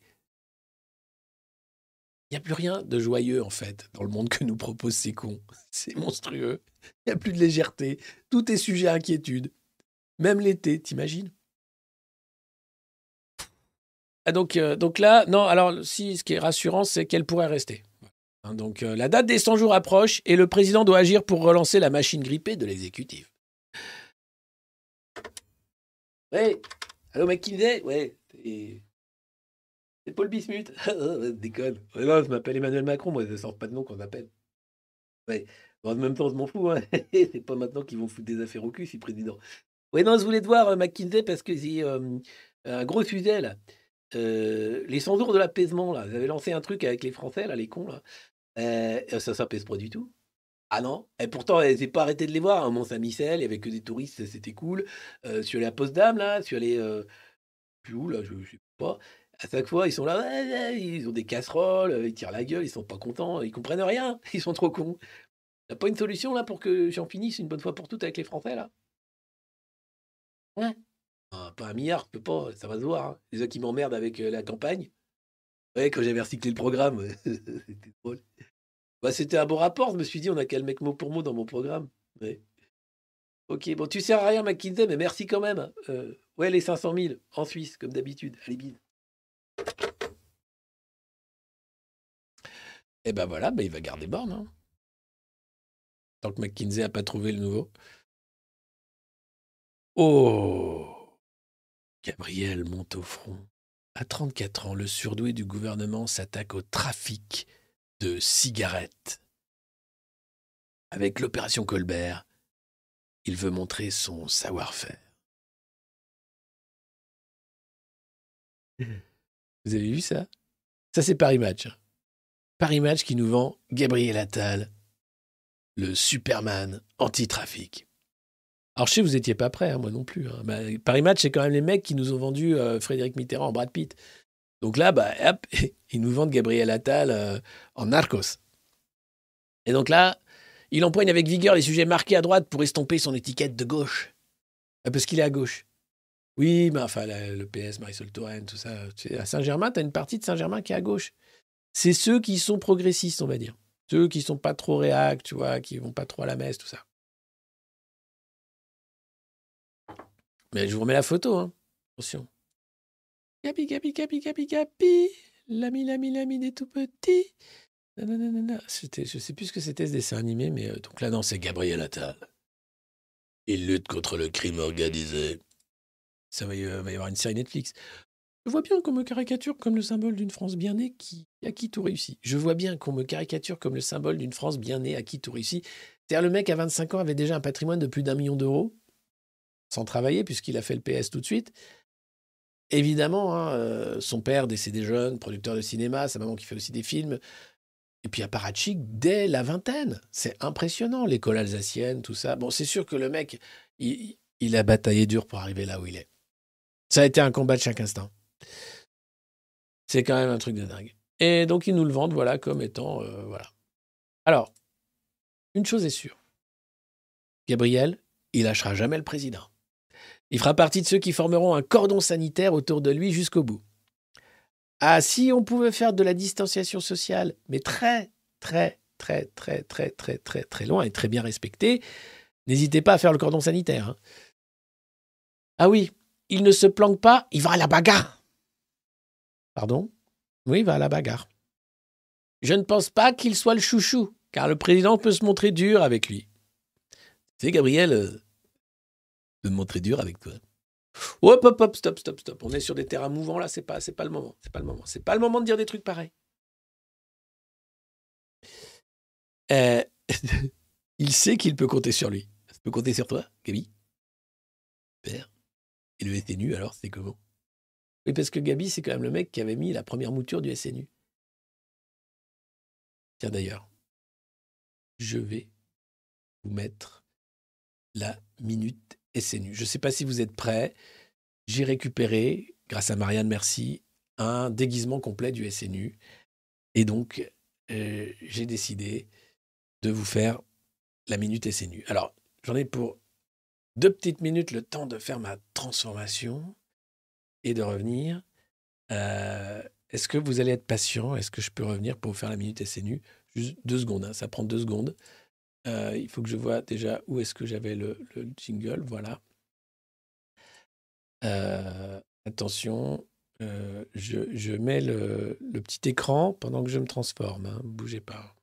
Il n'y a plus rien de joyeux, en fait, dans le monde que nous proposent ces cons. C'est monstrueux. Il n'y a plus de légèreté. Tout est sujet à inquiétude. Même l'été, t'imagines? Ah, donc, euh, donc là, non, alors si ce qui est rassurant, c'est qu'elle pourrait rester. Hein, donc euh, la date des 100 jours approche et le président doit agir pour relancer la machine grippée de l'exécutif. Ouais, allô McKinsey Ouais, c'est Paul Bismuth. Déconne. Ouais, non, je m'appelle Emmanuel Macron, moi, ça sort pas de nom qu'on m'appelle. Ouais, Bon, en même temps, je m'en fous. Hein. c'est pas maintenant qu'ils vont foutre des affaires au cul, si président. Ouais, non, je voulais te voir, euh, McKinsey, parce que c'est euh, un gros sujet, là. Euh, les 100 jours de l'apaisement, là. Vous avez lancé un truc avec les Français, là, les cons, là. Euh, ça s'apaise pas du tout. Ah non? Et pourtant, elle s'est pas arrêté de les voir. Hein. Mont-Saint-Michel, il y avait que des touristes, c'était cool. Sur la Poste-Dame, là, sur les... Euh, plus où, là, je, je sais pas. À chaque fois, ils sont là, ouais, ouais, ils ont des casseroles, ils tirent la gueule, ils sont pas contents, ils comprennent rien, ils sont trop cons. T'as pas une solution, là, pour que j'en finisse une bonne fois pour toutes avec les Français, là? Pas un milliard, je peux pas, ça va se voir. Hein. Les gens qui m'emmerdent avec euh, la campagne. Ouais, quand j'avais recyclé le programme, c'était drôle. Bah, c'était un bon rapport, je me suis dit, on a qu'à le mec mot pour mot dans mon programme. Ok, bon, tu sers à rien, McKinsey, mais merci quand même. Euh, ouais, les 500 000 en Suisse, comme d'habitude. Allez, bide. Et ben voilà, bah, il va garder borne. hein. Tant que McKinsey n'a pas trouvé le nouveau. Oh Gabriel monte au front. À 34 ans, le surdoué du gouvernement s'attaque au trafic de cigarettes. Avec l'opération Colbert, il veut montrer son savoir-faire. Vous avez vu ça? Ça, c'est Paris Match. Paris Match qui nous vend Gabriel Attal, le Superman anti-trafic. Alors, je sais, vous n'étiez pas prêts, hein, moi non plus. hein. Bah, Paris Match, c'est quand même les mecs qui nous ont vendu euh, Frédéric Mitterrand en Brad Pitt. Donc là, bah, hop, ils nous vendent Gabriel Attal euh, en Narcos. Et donc là, il empoigne avec vigueur les sujets marqués à droite pour estomper son étiquette de gauche. Ah, Parce qu'il est à gauche. Oui, mais enfin, le PS, Marisol Touraine, tout ça. à Saint-Germain, tu as une partie de Saint-Germain qui est à gauche. C'est ceux qui sont progressistes, on va dire. Ceux qui sont pas trop réac, tu vois, qui vont pas trop à la messe, tout ça. Mais je vous remets la photo, hein. Attention. Gabi, Gabi, Gabi, Gabi, Gabi. L'ami, l'ami, l'ami des tout petits. C'était, je sais plus ce que c'était ce dessin animé, mais euh, donc là, non, c'est Gabriel Attal. Il lutte contre le crime organisé. Ça va y, euh, va y avoir une série Netflix. Je vois bien qu'on me caricature comme le symbole d'une France bien née qui, à qui tout réussit. Je vois bien qu'on me caricature comme le symbole d'une France bien née à qui tout réussit. C'est-à-dire, le mec à 25 ans avait déjà un patrimoine de plus d'un million d'euros, sans travailler, puisqu'il a fait le PS tout de suite. Évidemment, hein, euh, son père décédé jeune, producteur de cinéma, sa maman qui fait aussi des films. Et puis apparatchik dès la vingtaine. C'est impressionnant, l'école alsacienne, tout ça. Bon, c'est sûr que le mec, il, il a bataillé dur pour arriver là où il est. Ça a été un combat de chaque instant. C'est quand même un truc de dingue. Et donc, ils nous le vendent, voilà, comme étant. euh, voilà. Alors, une chose est sûre. Gabriel, il lâchera jamais le président. Il fera partie de ceux qui formeront un cordon sanitaire autour de lui jusqu'au bout. Ah, si on pouvait faire de la distanciation sociale, mais très, très, très, très, très, très, très, très loin et très bien respecté, n'hésitez pas à faire le cordon sanitaire. hein. Ah oui, il ne se planque pas, il va à la bagarre. Pardon? Oui, il va à la bagarre. Je ne pense pas qu'il soit le chouchou, car le président peut se montrer dur avec lui. Sais, Gabriel, peut me montrer dur avec toi. Hop, hop, hop, stop, stop, stop. On est sur des terrains mouvants là, c'est pas, pas le moment. C'est pas le moment. C'est pas le moment de dire des trucs pareils. Euh, il sait qu'il peut compter sur lui. Il peut compter sur toi, Gabi Père. Et le SNU, alors, c'est comment? Oui, parce que Gabi, c'est quand même le mec qui avait mis la première mouture du SNU. Tiens, d'ailleurs, je vais vous mettre la minute SNU. Je ne sais pas si vous êtes prêts. J'ai récupéré, grâce à Marianne, merci, un déguisement complet du SNU. Et donc, euh, j'ai décidé de vous faire la minute SNU. Alors, j'en ai pour deux petites minutes le temps de faire ma transformation et de revenir. Euh, Est-ce que vous allez être patient? Est-ce que je peux revenir pour vous faire la minute SNU Juste deux secondes, hein, ça prend deux secondes. Euh, il faut que je vois déjà où est-ce que j'avais le, le jingle. Voilà. Euh, attention, euh, je, je mets le, le petit écran pendant que je me transforme. Hein, bougez pas.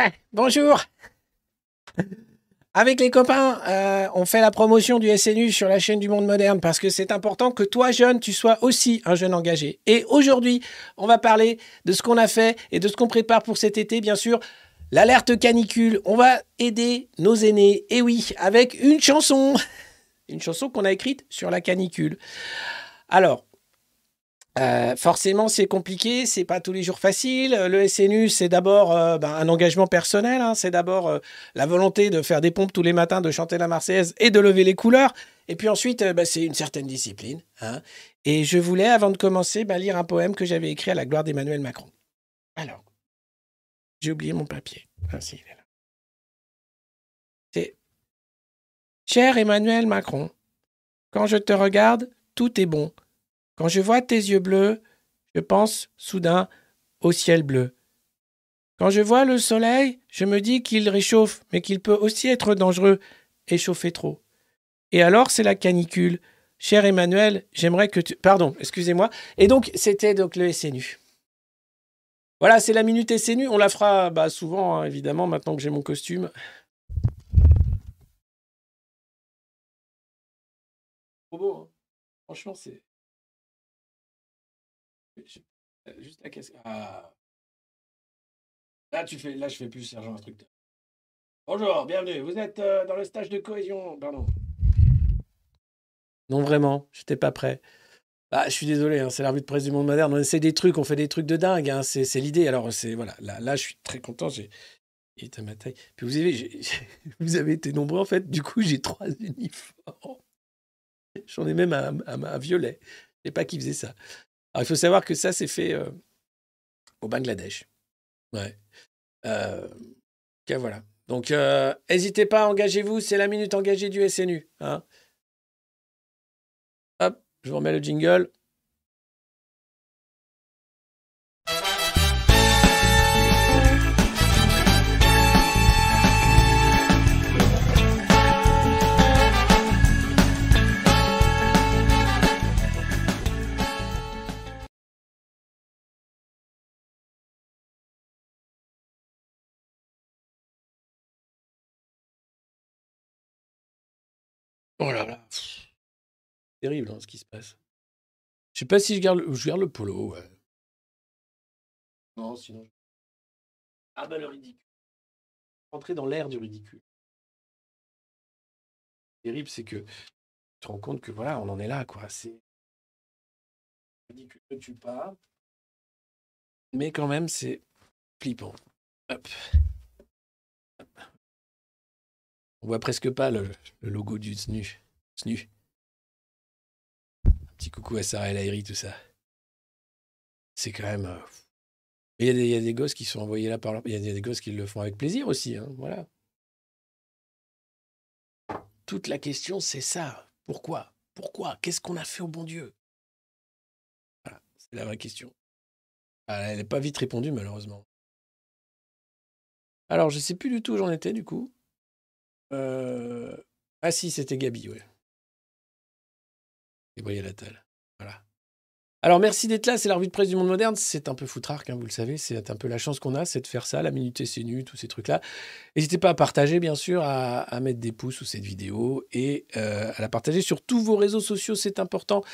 Ah, bonjour. Avec les copains, euh, on fait la promotion du SNU sur la chaîne du Monde Moderne parce que c'est important que toi, jeune, tu sois aussi un jeune engagé. Et aujourd'hui, on va parler de ce qu'on a fait et de ce qu'on prépare pour cet été, bien sûr. L'alerte canicule, on va aider nos aînés. Et oui, avec une chanson. Une chanson qu'on a écrite sur la canicule. Alors, euh, forcément, c'est compliqué, c'est pas tous les jours facile. Le SNU, c'est d'abord euh, ben, un engagement personnel, hein. c'est d'abord euh, la volonté de faire des pompes tous les matins, de chanter la Marseillaise et de lever les couleurs. Et puis ensuite, ben, c'est une certaine discipline. hein. Et je voulais, avant de commencer, ben, lire un poème que j'avais écrit à la gloire d'Emmanuel Macron. Alors, j'ai oublié mon papier. Ah. C'est Cher Emmanuel Macron, quand je te regarde, tout est bon. Quand je vois tes yeux bleus, je pense soudain au ciel bleu. Quand je vois le soleil, je me dis qu'il réchauffe, mais qu'il peut aussi être dangereux et chauffer trop. Et alors, c'est la canicule. Cher Emmanuel, j'aimerais que tu... Pardon, excusez-moi. Et donc, c'était donc le SNU. Voilà, c'est la minute SNU. On la fera bah, souvent, hein, évidemment, maintenant que j'ai mon costume. Trop beau, hein. Franchement, c'est... Euh, Juste la casquette. Ah. Là, tu fais... Là, je fais plus sergent instructeur. Bonjour, bienvenue. Vous êtes euh, dans le stage de cohésion. Pardon. Non, vraiment, j'étais pas prêt. Bah, je suis désolé, hein, c'est la revue de presse du monde moderne. On essaie des trucs, on fait des trucs de dingue. hein, c'est l'idée. Alors, c'est voilà. Là, là, je suis très content. J'ai il est à ma taille. Puis vous avez, vous avez été nombreux en fait. Du coup, j'ai trois uniformes. J'en ai même un, violet. Je sais pas qui faisait ça. Alors, il faut savoir que ça, c'est fait euh, au Bangladesh. Ouais. Euh, ok, voilà. Donc, euh, n'hésitez pas, engagez-vous. C'est la minute engagée du SNU. Hein. Hop, je vous remets le jingle. Terrible hein, ce qui se passe. Je sais pas si je garde, le- je garde le polo. Non, sinon. Ah bah le ridicule. Rentrer dans l'air du ridicule. Terrible, c'est que tu te rends compte que voilà, on en est là, quoi. C'est ridicule ne tue pas. Mais quand même, c'est flippant. Hop. On voit presque pas le, le logo du SNU. SNU. Petit coucou à Sarah El tout ça. C'est quand même. euh, Il y, a des, gosses qui sont envoyés là par leur- Il y a des gosses qui le font avec plaisir aussi. hein, voilà. Toute la question, c'est ça. Pourquoi? Pourquoi? Qu'est-ce qu'on a fait au bon Dieu? Voilà, c'est la vraie question. Ah, elle n'est pas vite répondue, malheureusement. Alors, je sais plus du tout où j'en étais, du coup. Euh, Ah si, c'était Gabi, ouais. Gabriel Attal. Voilà. Alors merci d'être là, c'est la revue de presse du monde moderne. C'est un peu foutrarque, hein, vous le savez, c'est un peu la chance qu'on a, c'est de faire ça, la minute SNU, tous ces trucs-là. N'hésitez pas à partager, bien sûr, à, mettre des pouces sous cette vidéo et euh, à la partager sur tous vos réseaux sociaux, c'est important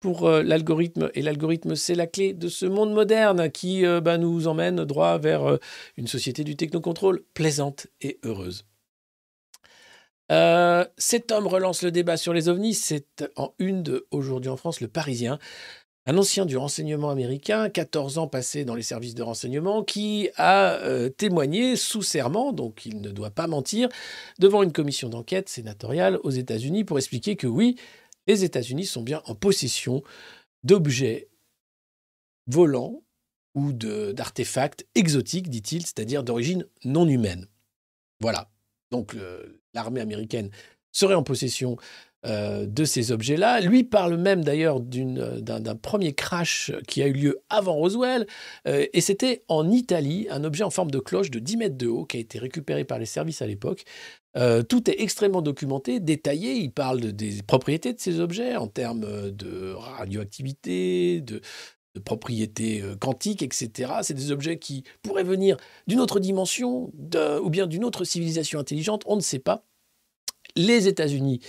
pour euh, l'algorithme. Et l'algorithme, c'est la clé de ce monde moderne qui euh, bah, nous emmène droit vers une société du technocontrôle plaisante et heureuse. Euh, cet homme relance le débat sur les ovnis. C'est en une de Aujourd'hui en France, le Parisien. Un ancien du renseignement américain, 14 ans passé dans les services de renseignement, qui a euh, témoigné sous serment, donc il ne doit pas mentir, devant une commission d'enquête sénatoriale aux États-Unis pour expliquer que oui, les États-Unis sont bien en possession d'objets volants ou d'artefacts exotiques, dit-il, c'est-à-dire d'origine non humaine. Voilà. Donc le- l'armée américaine serait en possession euh, de ces objets-là. Lui parle même d'ailleurs euh, d'un premier crash qui a eu lieu avant Roswell, euh, et c'était en Italie, un objet en forme de cloche de 10 mètres de haut qui a été récupéré par les services à l'époque. Tout est extrêmement documenté, détaillé. Il parle de- des propriétés de ces objets en termes de radioactivité, de, de propriétés euh, quantiques, etc. C'est des objets qui pourraient venir d'une autre dimension ou bien d'une autre civilisation intelligente, on ne sait pas. Les États-Unis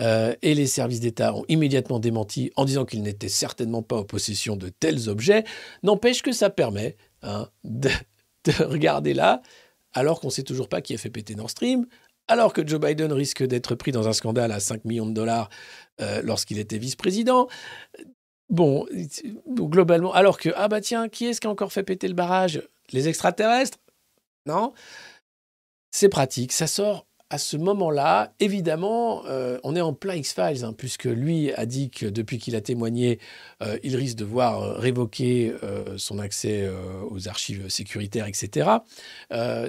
euh, et les services d'État ont immédiatement démenti en disant qu'ils n'étaient certainement pas en possession de tels objets. N'empêche que ça permet hein, de, de regarder là alors qu'on ne sait toujours pas qui a fait péter Nord Stream, alors que Joe Biden risque d'être pris dans un scandale à 5 millions de dollars euh, lorsqu'il était vice-président. Bon, globalement, alors que, ah bah tiens, qui est-ce qui a encore fait péter le barrage? Les extraterrestres? Non? C'est pratique, ça sort à ce moment-là, évidemment, euh, on est en plein X-Files, hein, puisque lui a dit que depuis qu'il a témoigné, euh, il risque de voir euh, révoquer son accès aux archives sécuritaires, etc.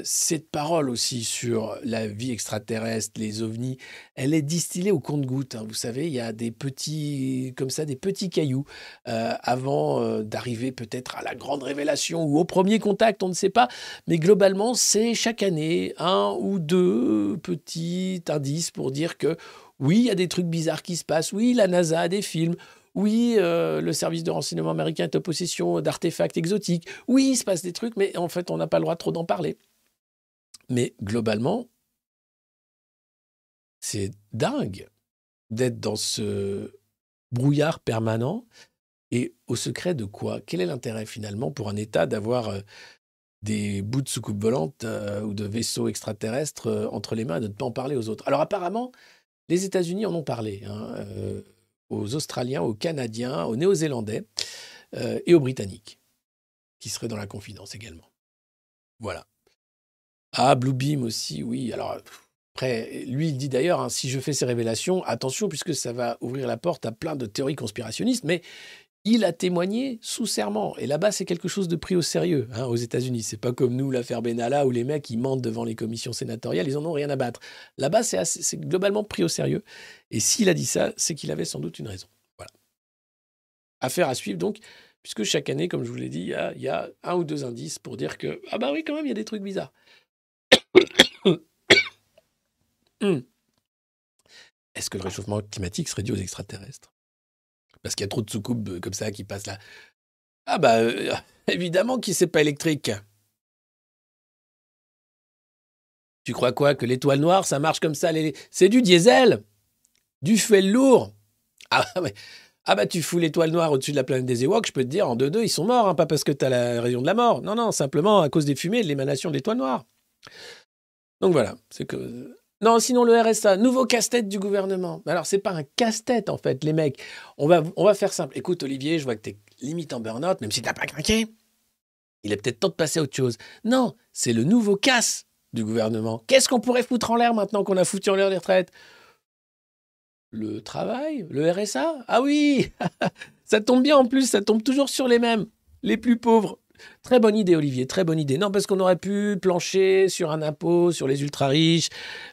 cette parole aussi sur la vie extraterrestre, les ovnis, elle est distillée au compte-gouttes. Hein. Vous savez, il y a des petits, comme ça, des petits cailloux avant d'arriver peut-être à la grande révélation ou au premier contact, on ne sait pas. Mais globalement, c'est chaque année un ou deux petit indice pour dire que oui, il y a des trucs bizarres qui se passent, oui, la NASA a des films, oui, euh, le service de renseignement américain est en possession d'artefacts exotiques, oui, il se passe des trucs, mais en fait, on n'a pas le droit trop d'en parler. Mais globalement, c'est dingue d'être dans ce brouillard permanent. Et au secret de quoi? Quel est l'intérêt finalement pour un État d'avoir euh, des bouts de soucoupe volante euh, ou de vaisseaux extraterrestres euh, entre les mains et de ne pas en parler aux autres. Alors apparemment, les États-Unis en ont parlé hein, euh, aux Australiens, aux Canadiens, aux Néo-Zélandais et aux Britanniques, qui seraient dans la confidence également. Voilà. Ah, Bluebeam aussi, oui. Alors après, lui, il dit d'ailleurs, hein, si je fais ces révélations, attention, puisque ça va ouvrir la porte à plein de théories conspirationnistes, mais il a témoigné sous serment. Et là-bas, c'est quelque chose de pris au sérieux hein, aux États-Unis. C'est pas comme nous, l'affaire Benalla, où les mecs, ils mentent devant les commissions sénatoriales, ils en ont rien à battre. Là-bas, c'est globalement pris au sérieux. Et s'il a dit ça, c'est qu'il avait sans doute une raison. Voilà. Affaire à suivre donc, puisque chaque année, comme je vous l'ai dit, il y, a, un ou deux indices pour dire que, ah bah oui, quand même, il y a des trucs bizarres. Hmm. Est-ce que le réchauffement climatique serait dû aux extraterrestres? Parce qu'il y a trop de soucoupes euh, comme ça qui passent là. Ah bah euh, évidemment qu'il c'est pas électrique. Tu crois quoi que l'étoile noire ça marche comme ça C'est du diesel, du fuel lourd. Ah, ah bah tu fous l'étoile noire au-dessus de la planète des Ewoks, je peux te dire en deux deux ils sont morts, hein, pas parce que tu as la rayon de la mort. Non non, simplement à cause des fumées et de l'émanation de l'étoile noire. Donc voilà, c'est que non, sinon le RSA, nouveau casse-tête du gouvernement. Alors, c'est pas un casse-tête, en fait, les mecs. On va, faire simple. Écoute, Olivier, je vois que tu es limite en burn-out, même si t'as pas craqué. Il est peut-être temps de passer à autre chose. Non, c'est le nouveau casse du gouvernement. Qu'est-ce qu'on pourrait foutre en l'air maintenant qu'on a foutu en l'air les retraites? Le travail? Le RSA Ah oui Ça tombe bien en plus, ça tombe toujours sur les mêmes. Les plus pauvres, Très bonne idée, Olivier, très bonne idée. Non, parce qu'on aurait pu plancher sur un impôt sur les ultra riches,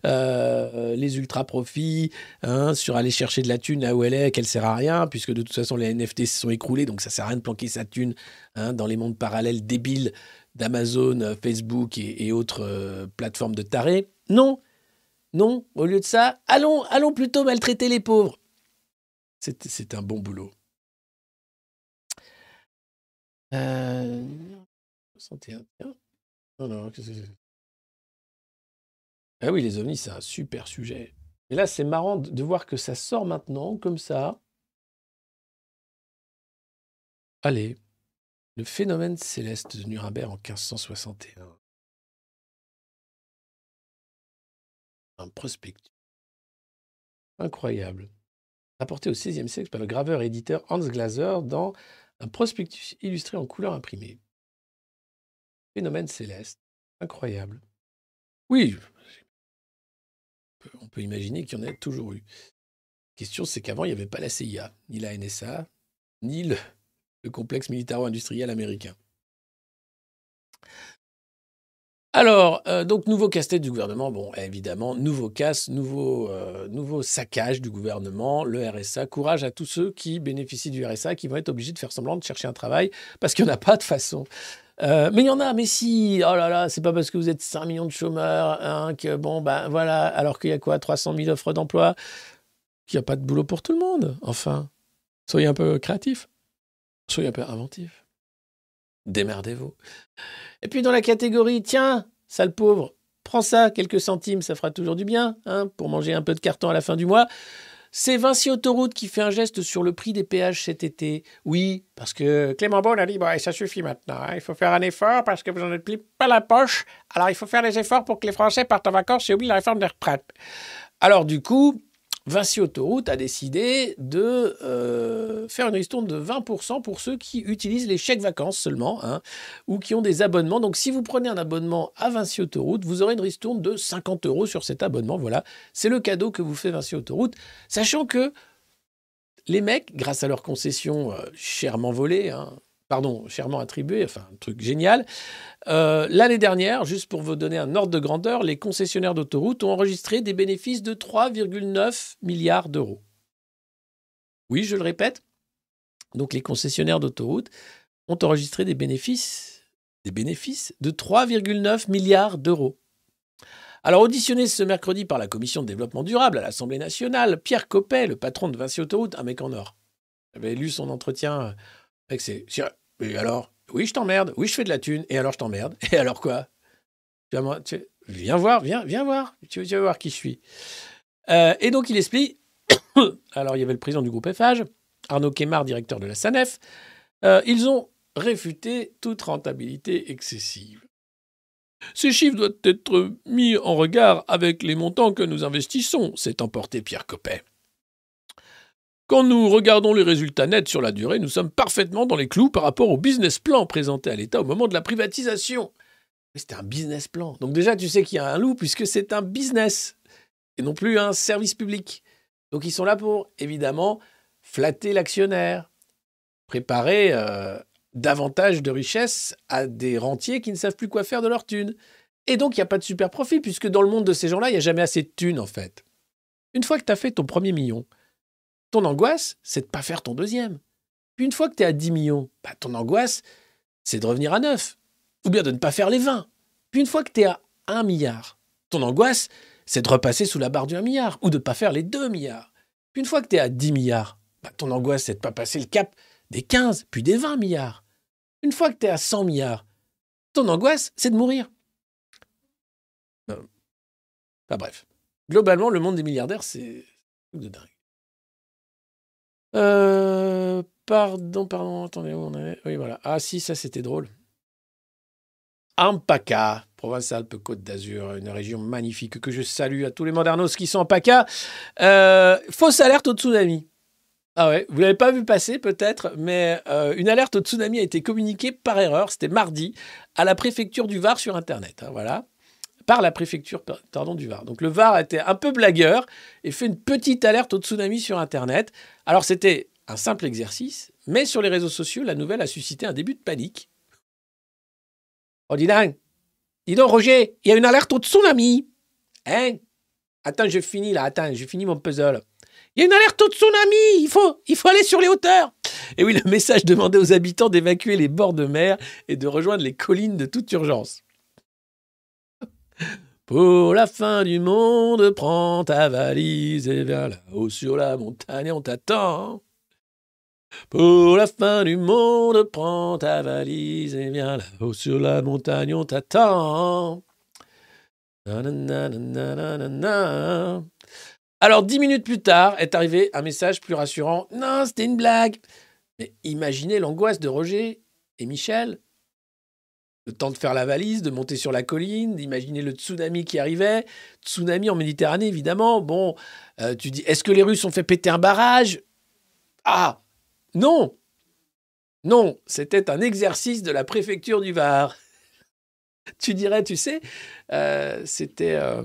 euh, les ultra profits, hein, sur aller chercher de la thune là où elle est, qu'elle sert à rien, puisque de toute façon les NFT se sont écroulés, donc ça sert à rien de planquer sa thune hein, dans les mondes parallèles débiles d'Amazon, Facebook et, autres euh, plateformes de tarés. Non, non. Au lieu de ça, allons, allons plutôt maltraiter les pauvres. C'est un bon boulot. Euh... 61. Non, non, Ah oui, les ovnis, c'est un super sujet. Et là, c'est marrant de voir que ça sort maintenant, comme ça. Allez, le phénomène céleste de Nuremberg en 1561. Un prospectus. Incroyable. Apporté au XVIe siècle par le graveur et éditeur Hans Glaser dans un prospectus illustré en couleur imprimée. Phénomène céleste. Incroyable. Oui, on peut imaginer qu'il y en a toujours eu. La question, c'est qu'avant, il n'y avait pas la CIA, ni la NSA, ni le, le complexe militaro-industriel américain. Alors, euh, donc, nouveau casse-tête du gouvernement. Bon, évidemment, nouveau casse, nouveau, euh, nouveau saccage du gouvernement, le RSA. Courage à tous ceux qui bénéficient du RSA, qui vont être obligés de faire semblant de chercher un travail parce qu'il n'y en a pas de façon. Euh, mais il y en a, mais si, oh là là, c'est pas parce que vous êtes 5 millions de chômeurs hein, que bon, ben voilà, alors qu'il y a quoi, 300 000 offres d'emploi, qu'il n'y a pas de boulot pour tout le monde. Enfin, soyez un peu créatifs, soyez un peu inventifs. Démerdez-vous. Et puis dans la catégorie, tiens, sale pauvre, prends ça, quelques centimes, ça fera toujours du bien, hein, pour manger un peu de carton à la fin du mois. C'est Vinci Autoroute qui fait un geste sur le prix des péages cet été. Oui, parce que Clément Beaune a dit bon, ça suffit maintenant. hein. Il faut faire un effort parce que vous n'en êtes plus pas la poche. Alors il faut faire des efforts pour que les Français partent en vacances et oublient la réforme des retraites. Alors du coup, Vinci Autoroute a décidé de euh, faire une ristourne de 20% pour ceux qui utilisent les chèques vacances seulement, hein, ou qui ont des abonnements. Donc si vous prenez un abonnement à Vinci Autoroute, vous aurez une ristourne de 50 euros sur cet abonnement. Voilà, c'est le cadeau que vous fait Vinci Autoroute, sachant que les mecs, grâce à leur concession euh, chèrement volée, hein, pardon, chèrement attribuée, enfin un truc génial, euh, l'année dernière, juste pour vous donner un ordre de grandeur, les concessionnaires d'autoroutes ont enregistré des bénéfices de 3,9 milliards d'euros. Oui, je le répète. Donc les concessionnaires d'autoroutes ont enregistré des bénéfices, des bénéfices de 3,9 milliards d'euros. Alors auditionné ce mercredi par la commission de développement durable à l'Assemblée nationale, Pierre Coppet, le patron de Vinci Autoroute, un mec en or. J'avais lu son entretien avec ses... Alors Oui, je t'emmerde. Oui, je fais de la thune. Et alors, je t'emmerde. Et alors quoi? Viens voir, viens, viens voir. Tu, vas voir qui je suis. Euh, et donc, il explique. alors, il y avait le président du groupe FH, Arnaud Kemar, directeur de la SANEF. Euh, ils ont réfuté toute rentabilité excessive. Ces chiffres doivent être mis en regard avec les montants que nous investissons, s'est emporté Pierre Coppet. Quand nous regardons les résultats nets sur la durée, nous sommes parfaitement dans les clous par rapport au business plan présenté à l'État au moment de la privatisation. C'était un business plan. Donc déjà, tu sais qu'il y a un loup puisque c'est un business et non plus un service public. Donc ils sont là pour, évidemment, flatter l'actionnaire, préparer euh, davantage de richesses à des rentiers qui ne savent plus quoi faire de leur thune. Et donc, il n'y a pas de super profit, puisque dans le monde de ces gens-là, il n'y a jamais assez de thunes, en fait. Une fois que tu as fait ton premier million, ton angoisse, c'est de ne pas faire ton deuxième. Puis une fois que tu es à 10 millions, bah, ton angoisse, c'est de revenir à 9. Ou bien de ne pas faire les 20. Puis une fois que tu es à 1 milliard, ton angoisse, c'est de repasser sous la barre du 1 milliard. Ou de ne pas faire les 2 milliards. Puis une fois que tu es à 10 milliards, bah, ton angoisse, c'est de ne pas passer le cap des 15, puis des 20 milliards. Une fois que tu es à 100 milliards, ton angoisse, c'est de mourir. Euh, Enfin bref. Globalement, le monde des milliardaires, c'est de dingue. Euh, pardon, pardon, attendez, Oui, voilà. Ah si, ça c'était drôle. Ampaka, Provence-Alpes-Côte d'Azur, une région magnifique que je salue à tous les modernos qui sont en PACA. Euh, fausse alerte au tsunami. Ah ouais, vous l'avez pas vu passer peut-être, mais euh, une alerte au tsunami a été communiquée par erreur, c'était mardi, à la préfecture du Var sur Internet. hein, voilà. Par la préfecture du Var. Donc le Var a été un peu blagueur et fait une petite alerte au tsunami sur Internet. Alors c'était un simple exercice, mais sur les réseaux sociaux, la nouvelle a suscité un début de panique. Oh, dis donc, dis donc, Roger, il y a une alerte au tsunami. Hein? Attends, je finis là, attends, j'ai fini mon puzzle. Il y a une alerte au tsunami, il il faut aller sur les hauteurs. Et oui, le message demandait aux habitants d'évacuer les bords de mer et de rejoindre les collines de toute urgence. Pour la fin du monde, prends ta valise et viens là-haut sur la montagne, on t'attend. Pour la fin du monde, prends ta valise et viens là-haut sur la montagne, on t'attend. Alors, dix minutes plus tard, est arrivé un message plus rassurant. Non, c'était une blague. Mais imaginez l'angoisse de Roger et Michel. Le temps de faire la valise, de monter sur la colline, d'imaginer le tsunami qui arrivait. Tsunami en Méditerranée, évidemment. Bon, euh, tu dis, est-ce que les Russes ont fait péter un barrage? Ah Non Non, c'était un exercice de la préfecture du Var. tu dirais, tu sais, euh, c'était euh,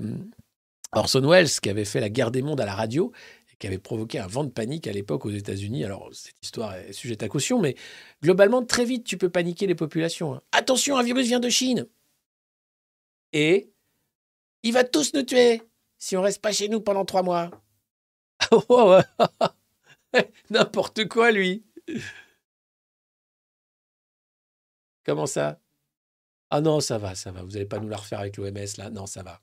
Orson Welles qui avait fait la guerre des mondes à la radio qui avait provoqué un vent de panique à l'époque aux États-Unis. Alors, cette histoire est sujette à caution, mais globalement, très vite, tu peux paniquer les populations. hein. Attention, un virus vient de Chine. Et il va tous nous tuer si on reste pas chez nous pendant trois mois. Oh, ouais. N'importe quoi, lui. Comment ça? Ah non, ça va, ça va. Vous n'allez pas nous la refaire avec l'OMS, là Non, ça va.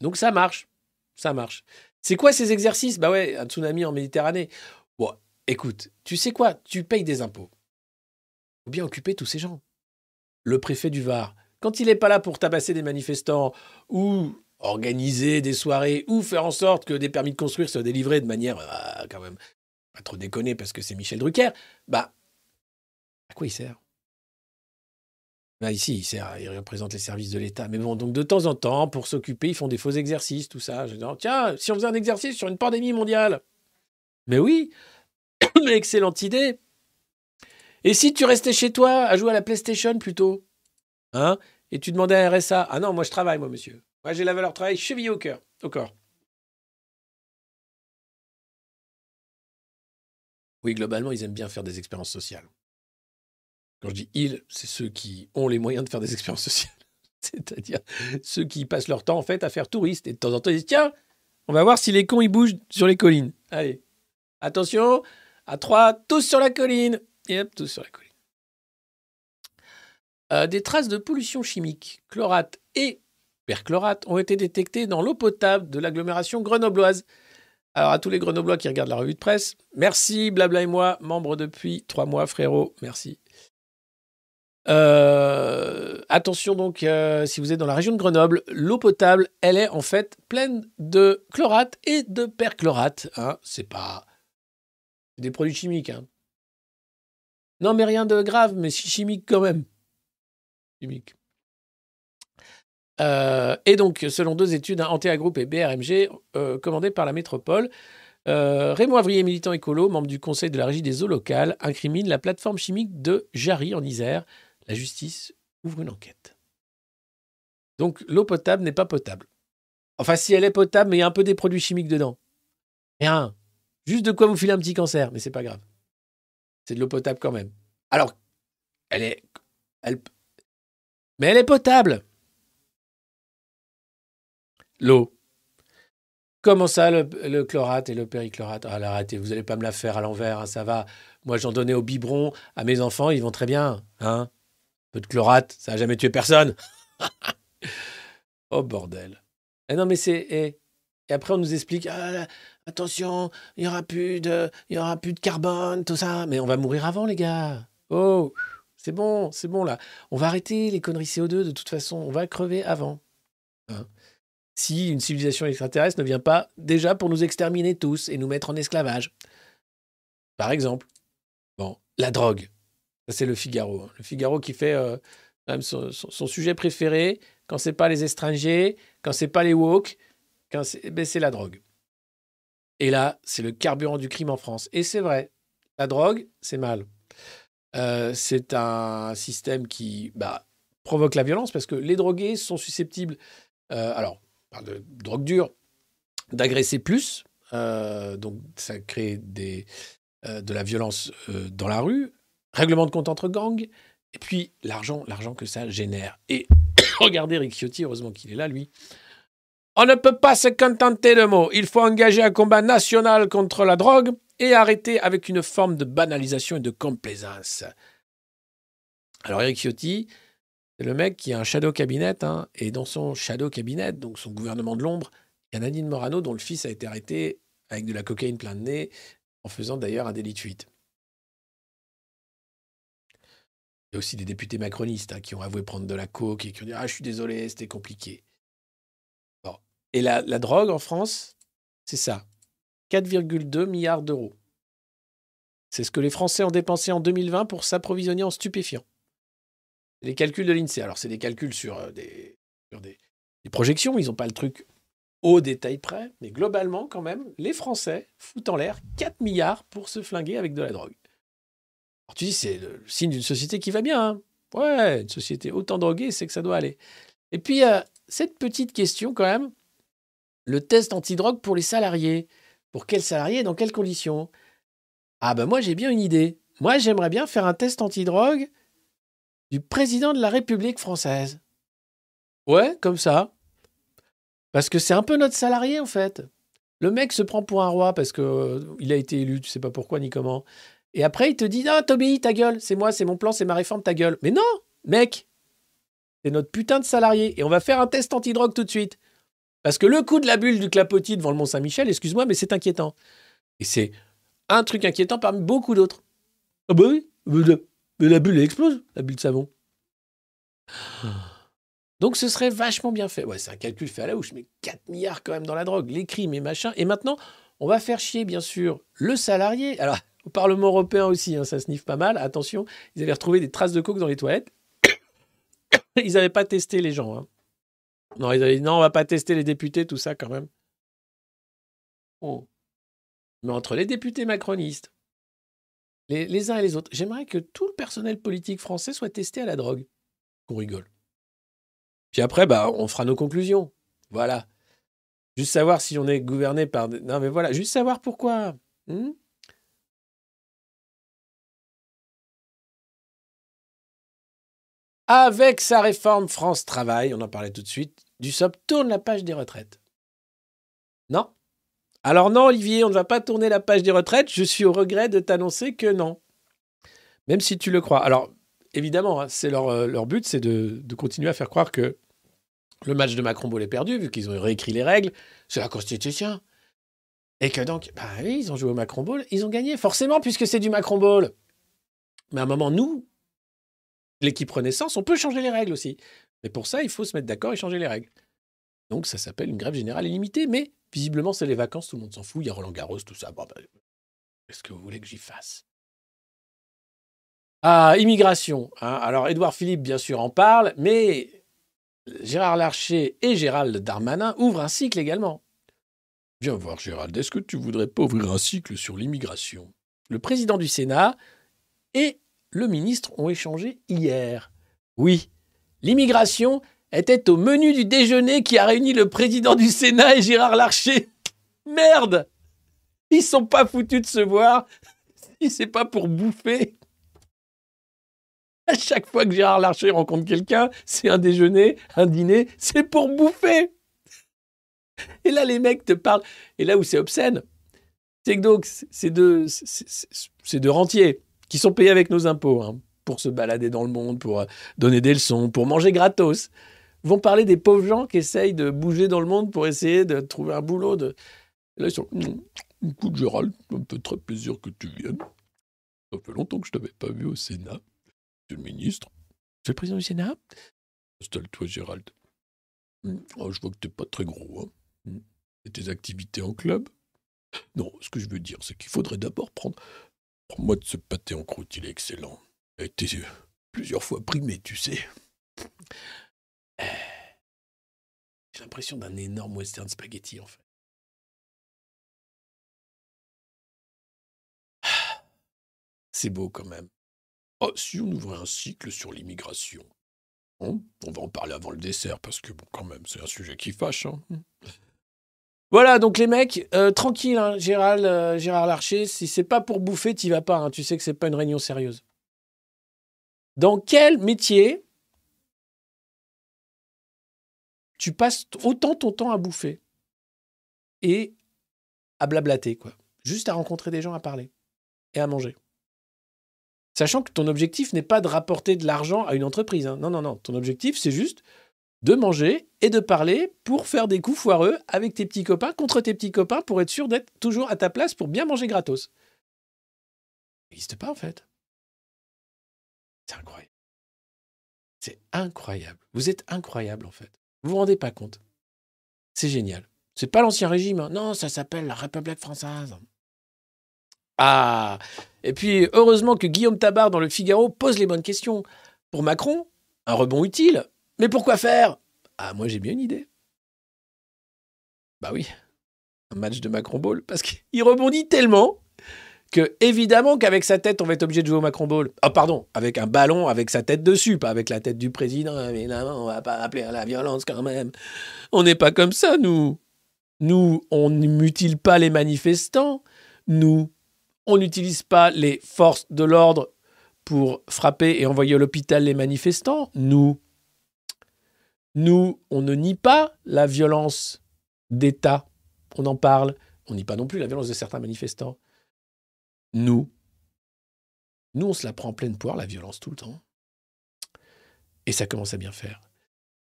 Donc ça marche. Ça marche. C'est quoi ces exercices? Bah ouais, un tsunami en Méditerranée. Bon, écoute, tu sais quoi? Tu payes des impôts. Faut bien occuper tous ces gens. Le préfet du Var, quand il n'est pas là pour tabasser des manifestants ou organiser des soirées ou faire en sorte que des permis de construire soient délivrés de manière euh, quand même pas trop déconner parce que c'est Michel Drucker, bah à quoi il sert? Bah ici, il sert, représente les services de l'État. Mais bon, donc de temps en temps, pour s'occuper, ils font des faux exercices, tout ça. Je dis, tiens, si on faisait un exercice sur une pandémie mondiale Mais oui, excellente idée. Et si tu restais chez toi à jouer à la PlayStation plutôt? Hein? Et tu demandais un RSA Ah non, moi je travaille, moi, monsieur. Moi j'ai la valeur travail chevillée au cœur, au corps. Oui, globalement, ils aiment bien faire des expériences sociales. Quand je dis ils, c'est ceux qui ont les moyens de faire des expériences sociales. C'est-à-dire ceux qui passent leur temps en fait à faire touriste et de temps en temps ils disent tiens, on va voir si les cons ils bougent sur les collines. Allez, attention, à trois, tous sur la colline. Et hop, tous sur la colline. Euh, des traces de pollution chimique, chlorate et perchlorate ont été détectées dans l'eau potable de l'agglomération grenobloise. Alors à tous les grenoblois qui regardent la revue de presse, merci, blabla et moi, membre depuis trois mois, frérot, merci. Euh, attention donc, euh, si vous êtes dans la région de Grenoble, l'eau potable, elle est en fait pleine de chlorate et de perchlorate. Hein. C'est pas des produits chimiques. Hein. Non, mais rien de grave, mais si chimique quand même. Chimique. Euh, et donc, selon deux études, hein, Antea Group et BRMG, commandées par la métropole, Raymond Avrier, militant écolo, membre du conseil de la régie des eaux locales, incrimine la plateforme chimique de Jarry en Isère. La justice ouvre une enquête. Donc, l'eau potable n'est pas potable. Enfin, si elle est potable, mais il y a un peu des produits chimiques dedans. Rien. Juste de quoi vous filer un petit cancer, mais c'est pas grave. C'est de l'eau potable quand même. Alors, elle est. Elle, mais elle est potable. L'eau. Comment ça, le, chlorate et le périchlorate? Ah, arrêtez, vous n'allez pas me la faire à l'envers, hein, ça va. Moi, j'en donnais au biberon à mes enfants, ils vont très bien. Hein peu de chlorate, ça n'a jamais tué personne. oh, bordel. Eh non, mais. Et après, on nous explique, ah, attention, il n'y aura, plus de, de carbone, tout ça. Mais on va mourir avant, les gars. Oh, c'est bon, c'est bon, là. On va arrêter les conneries CO2, de toute façon. On va crever avant. Hein si une civilisation extraterrestre ne vient pas déjà pour nous exterminer tous et nous mettre en esclavage. Par exemple. La drogue. C'est le Figaro. hein. Le Figaro qui fait euh, son, sujet préféré, quand c'est pas les étrangers, quand c'est pas les woke, quand c'est ben, c'est la drogue. Et là, c'est le carburant du crime en France. Et c'est vrai, la drogue, c'est mal. Euh, c'est un système qui bah, provoque la violence parce que les drogués sont susceptibles, euh, alors, on de drogue dure, d'agresser plus. Donc, ça crée de la violence dans la rue, règlement de compte entre gangs, et puis l'argent, l'argent que ça génère. Et regardez Rick Ciotti, heureusement qu'il est là, lui. On ne peut pas se contenter de mots. Il faut engager un combat national contre la drogue et arrêter avec une forme de banalisation et de complaisance. Alors Eric Ciotti, c'est le mec qui a un shadow cabinet, hein, et dans son shadow cabinet, donc son gouvernement de l'ombre, il y a Nadine Morano dont le fils a été arrêté avec de la cocaïne plein de nez, en faisant d'ailleurs un délit de fuite. Il y a aussi des députés macronistes hein, qui ont avoué prendre de la coke et qui ont dit Ah, je suis désolé, c'était compliqué. Bon. Et la, drogue en France, c'est ça 4,2 milliards d'euros. C'est ce que les Français ont dépensé en 2020 pour s'approvisionner en stupéfiants. Les calculs de l'INSEE. Alors, c'est des calculs sur, euh, des, sur des, des projections. Ils n'ont pas le truc au détail près. Mais globalement, quand même, les Français foutent en l'air 4 milliards pour se flinguer avec de la drogue. Tu dis, c'est le signe d'une société qui va bien. hein. Ouais, une société autant droguée, c'est que ça doit aller. Et puis, euh, cette petite question, quand même, le test antidrogue pour les salariés. Pour quels salariés et dans quelles conditions? Ah ben moi, j'ai bien une idée. Moi, j'aimerais bien faire un test antidrogue du président de la République française. Ouais, comme ça. Parce que c'est un peu notre salarié, en fait. Le mec se prend pour un roi parce que euh, il a été élu, tu sais pas pourquoi ni comment. Et après, il te dit Ah, t'obéis, ta gueule, c'est moi, c'est mon plan, c'est ma réforme, ta gueule. Mais non, mec, c'est notre putain de salarié. Et on va faire un test antidrogue tout de suite. Parce que le coup de la bulle du clapotis devant le Mont-Saint-Michel, excuse-moi, mais c'est inquiétant. Et c'est un truc inquiétant parmi beaucoup d'autres. Ah bah oui, mais la, bulle, elle explose, la bulle de savon. Donc ce serait vachement bien fait. Ouais, c'est un calcul fait à la houche, mais 4 milliards quand même dans la drogue, les crimes et machin. Et maintenant, on va faire chier, bien sûr, le salarié. Alors, au Parlement européen aussi, hein, ça sniffe pas mal. Attention, ils avaient retrouvé des traces de coke dans les toilettes. Ils n'avaient pas testé les gens. hein. Non, ils avaient dit non, on va pas tester les députés, tout ça quand même. Oh. Mais entre les députés macronistes, les, uns et les autres, j'aimerais que tout le personnel politique français soit testé à la drogue. Qu'on rigole. Puis après, bah, on fera nos conclusions. Voilà. Juste savoir si on est gouverné par. Non, mais voilà, juste savoir pourquoi. Hmm? Avec sa réforme France Travail, on en parlait tout de suite, Dussopt tourne la page des retraites. Non? Alors non, Olivier, on ne va pas tourner la page des retraites. Je suis au regret de t'annoncer que non. Même si tu le crois. Alors, évidemment, hein, c'est leur, euh, leur but, c'est de, de continuer à faire croire que le match de Macron Ball est perdu, vu qu'ils ont réécrit les règles. C'est la Constitution. Et que donc, bah oui, ils ont joué au Macron Ball, ils ont gagné, forcément, puisque c'est du Macron Ball. Mais à un moment, nous, l'équipe Renaissance, on peut changer les règles aussi. Mais pour ça, il faut se mettre d'accord et changer les règles. Donc ça s'appelle une grève générale illimitée, mais visiblement, c'est les vacances, tout le monde s'en fout. Il y a Roland Garros, tout ça. Bon, ben, Qu'est-ce que vous voulez que j'y fasse? Ah, immigration. hein. Alors, Édouard Philippe, bien sûr, en parle, mais Gérard Larcher et Gérald Darmanin ouvrent un cycle également. Viens voir, Gérald, est-ce que tu voudrais pas ouvrir un cycle sur l'immigration? Le président du Sénat et le ministre ont échangé hier. Oui, l'immigration était au menu du déjeuner qui a réuni le président du Sénat et Gérard Larcher. Merde Ils sont pas foutus de se voir si c'est pas pour bouffer. À chaque fois que Gérard Larcher rencontre quelqu'un, c'est un déjeuner, un dîner, c'est pour bouffer. Et là, les mecs te parlent. Et là où c'est obscène, c'est que donc, c'est c'est deux rentiers qui sont payés avec nos impôts hein, pour se balader dans le monde, pour euh, donner des leçons, pour manger gratos, vont parler des pauvres gens qui essayent de bouger dans le monde pour essayer de trouver un boulot. Là, ils sont. Hum, Écoute, Gérald, ça me fait très plaisir que tu viennes. Ça fait longtemps que je t'avais pas vu au Sénat. Monsieur le ministre. C'est le président du Sénat? Installe-toi, Gérald. Hum, oh, je vois que t'es pas très gros. Hein. Hum. Et tes activités en club? Non, ce que je veux dire, c'est qu'il faudrait d'abord prendre. Prends-moi de ce pâté en croûte, il est excellent. Il a été plusieurs fois primé, tu sais. J'ai l'impression d'un énorme western spaghetti, en fait. C'est beau quand même. Oh, si on ouvrait un cycle sur l'immigration. Hein, on va en parler avant le dessert, parce que, bon, quand même, c'est un sujet qui fâche. hein. Voilà, donc les mecs, euh, tranquille, hein, euh, Gérard Larcher, si c'est pas pour bouffer, t'y vas pas. hein, tu sais que c'est pas une réunion sérieuse. Dans quel métier tu passes autant ton temps à bouffer et à blablater, quoi? Juste à rencontrer des gens, à parler et à manger. Sachant que ton objectif n'est pas de rapporter de l'argent à une entreprise. hein. Non, non, non. Ton objectif, c'est juste de manger et de parler pour faire des coups foireux avec tes petits copains, contre tes petits copains, pour être sûr d'être toujours à ta place pour bien manger gratos. Ça n'existe pas, en fait. C'est incroyable. C'est incroyable. Vous êtes incroyable, en fait. Vous vous rendez pas compte. C'est génial. C'est pas l'ancien régime. hein. Non, ça s'appelle la République française. Ah Et puis, heureusement que Guillaume Tabar dans le Figaro pose les bonnes questions. Pour Macron, un rebond utile. Mais pourquoi faire? Ah, moi j'ai bien une idée. Bah oui, un match de Macron Ball. Parce qu'il rebondit tellement que, évidemment, qu'avec sa tête, on va être obligé de jouer au Macron Ball. Ah, pardon, avec un ballon avec sa tête dessus, pas avec la tête du président. Évidemment, on va pas appeler à la violence quand même. On n'est pas comme ça, nous. Nous, on ne mutile pas les manifestants. Nous, on n'utilise pas les forces de l'ordre pour frapper et envoyer à l'hôpital les manifestants. Nous, nous, on ne nie pas la violence d'État. On en parle. On nie pas non plus la violence de certains manifestants. Nous, nous, on se la prend en pleine poire, la violence, tout le temps. Et ça commence à bien faire.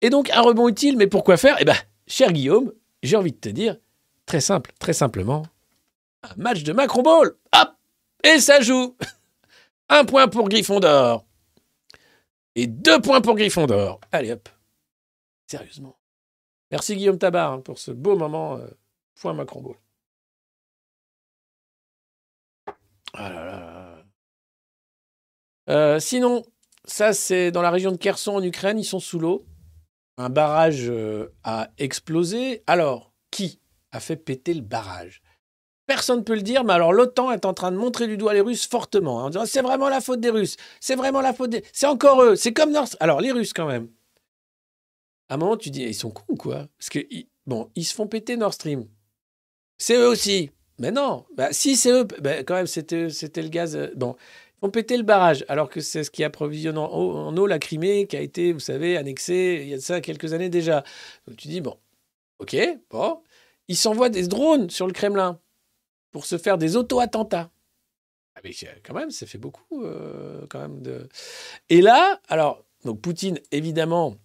Et donc, un rebond utile, mais pourquoi faire? Eh bien, cher Guillaume, j'ai envie de te dire, très simple, très simplement, un match de Macron Ball. Hop Et ça joue Un point pour Gryffondor. Et deux points pour Gryffondor. Allez hop. Sérieusement. Merci Guillaume Tabar hein, pour ce beau moment. euh, point Macron Ball. Ah. Euh, sinon, ça c'est dans la région de Kherson en Ukraine, ils sont sous l'eau. Un barrage euh, a explosé. Alors, qui a fait péter le barrage? Personne ne peut le dire, mais alors l'OTAN est en train de montrer du doigt les Russes fortement, hein, en disant c'est vraiment la faute des Russes, c'est vraiment la faute des... C'est encore eux, c'est comme Nord... Alors, les Russes quand même. À un moment, tu dis, ils sont cons, quoi? Parce que, bon, ils se font péter Nord Stream. C'est eux aussi. Mais non, bah, si c'est eux, bah, quand même, c'était le gaz. euh, Bon, ils font péter le barrage, alors que c'est ce qui approvisionne en eau, la Crimée, qui a été, vous savez, annexée il y a de ça quelques années déjà. Donc tu dis, bon, ok, bon. Ils s'envoient des drones sur le Kremlin pour se faire des auto-attentats. Ah, quand même, ça fait beaucoup, euh, quand même. De... Et là, alors, donc Poutine, évidemment,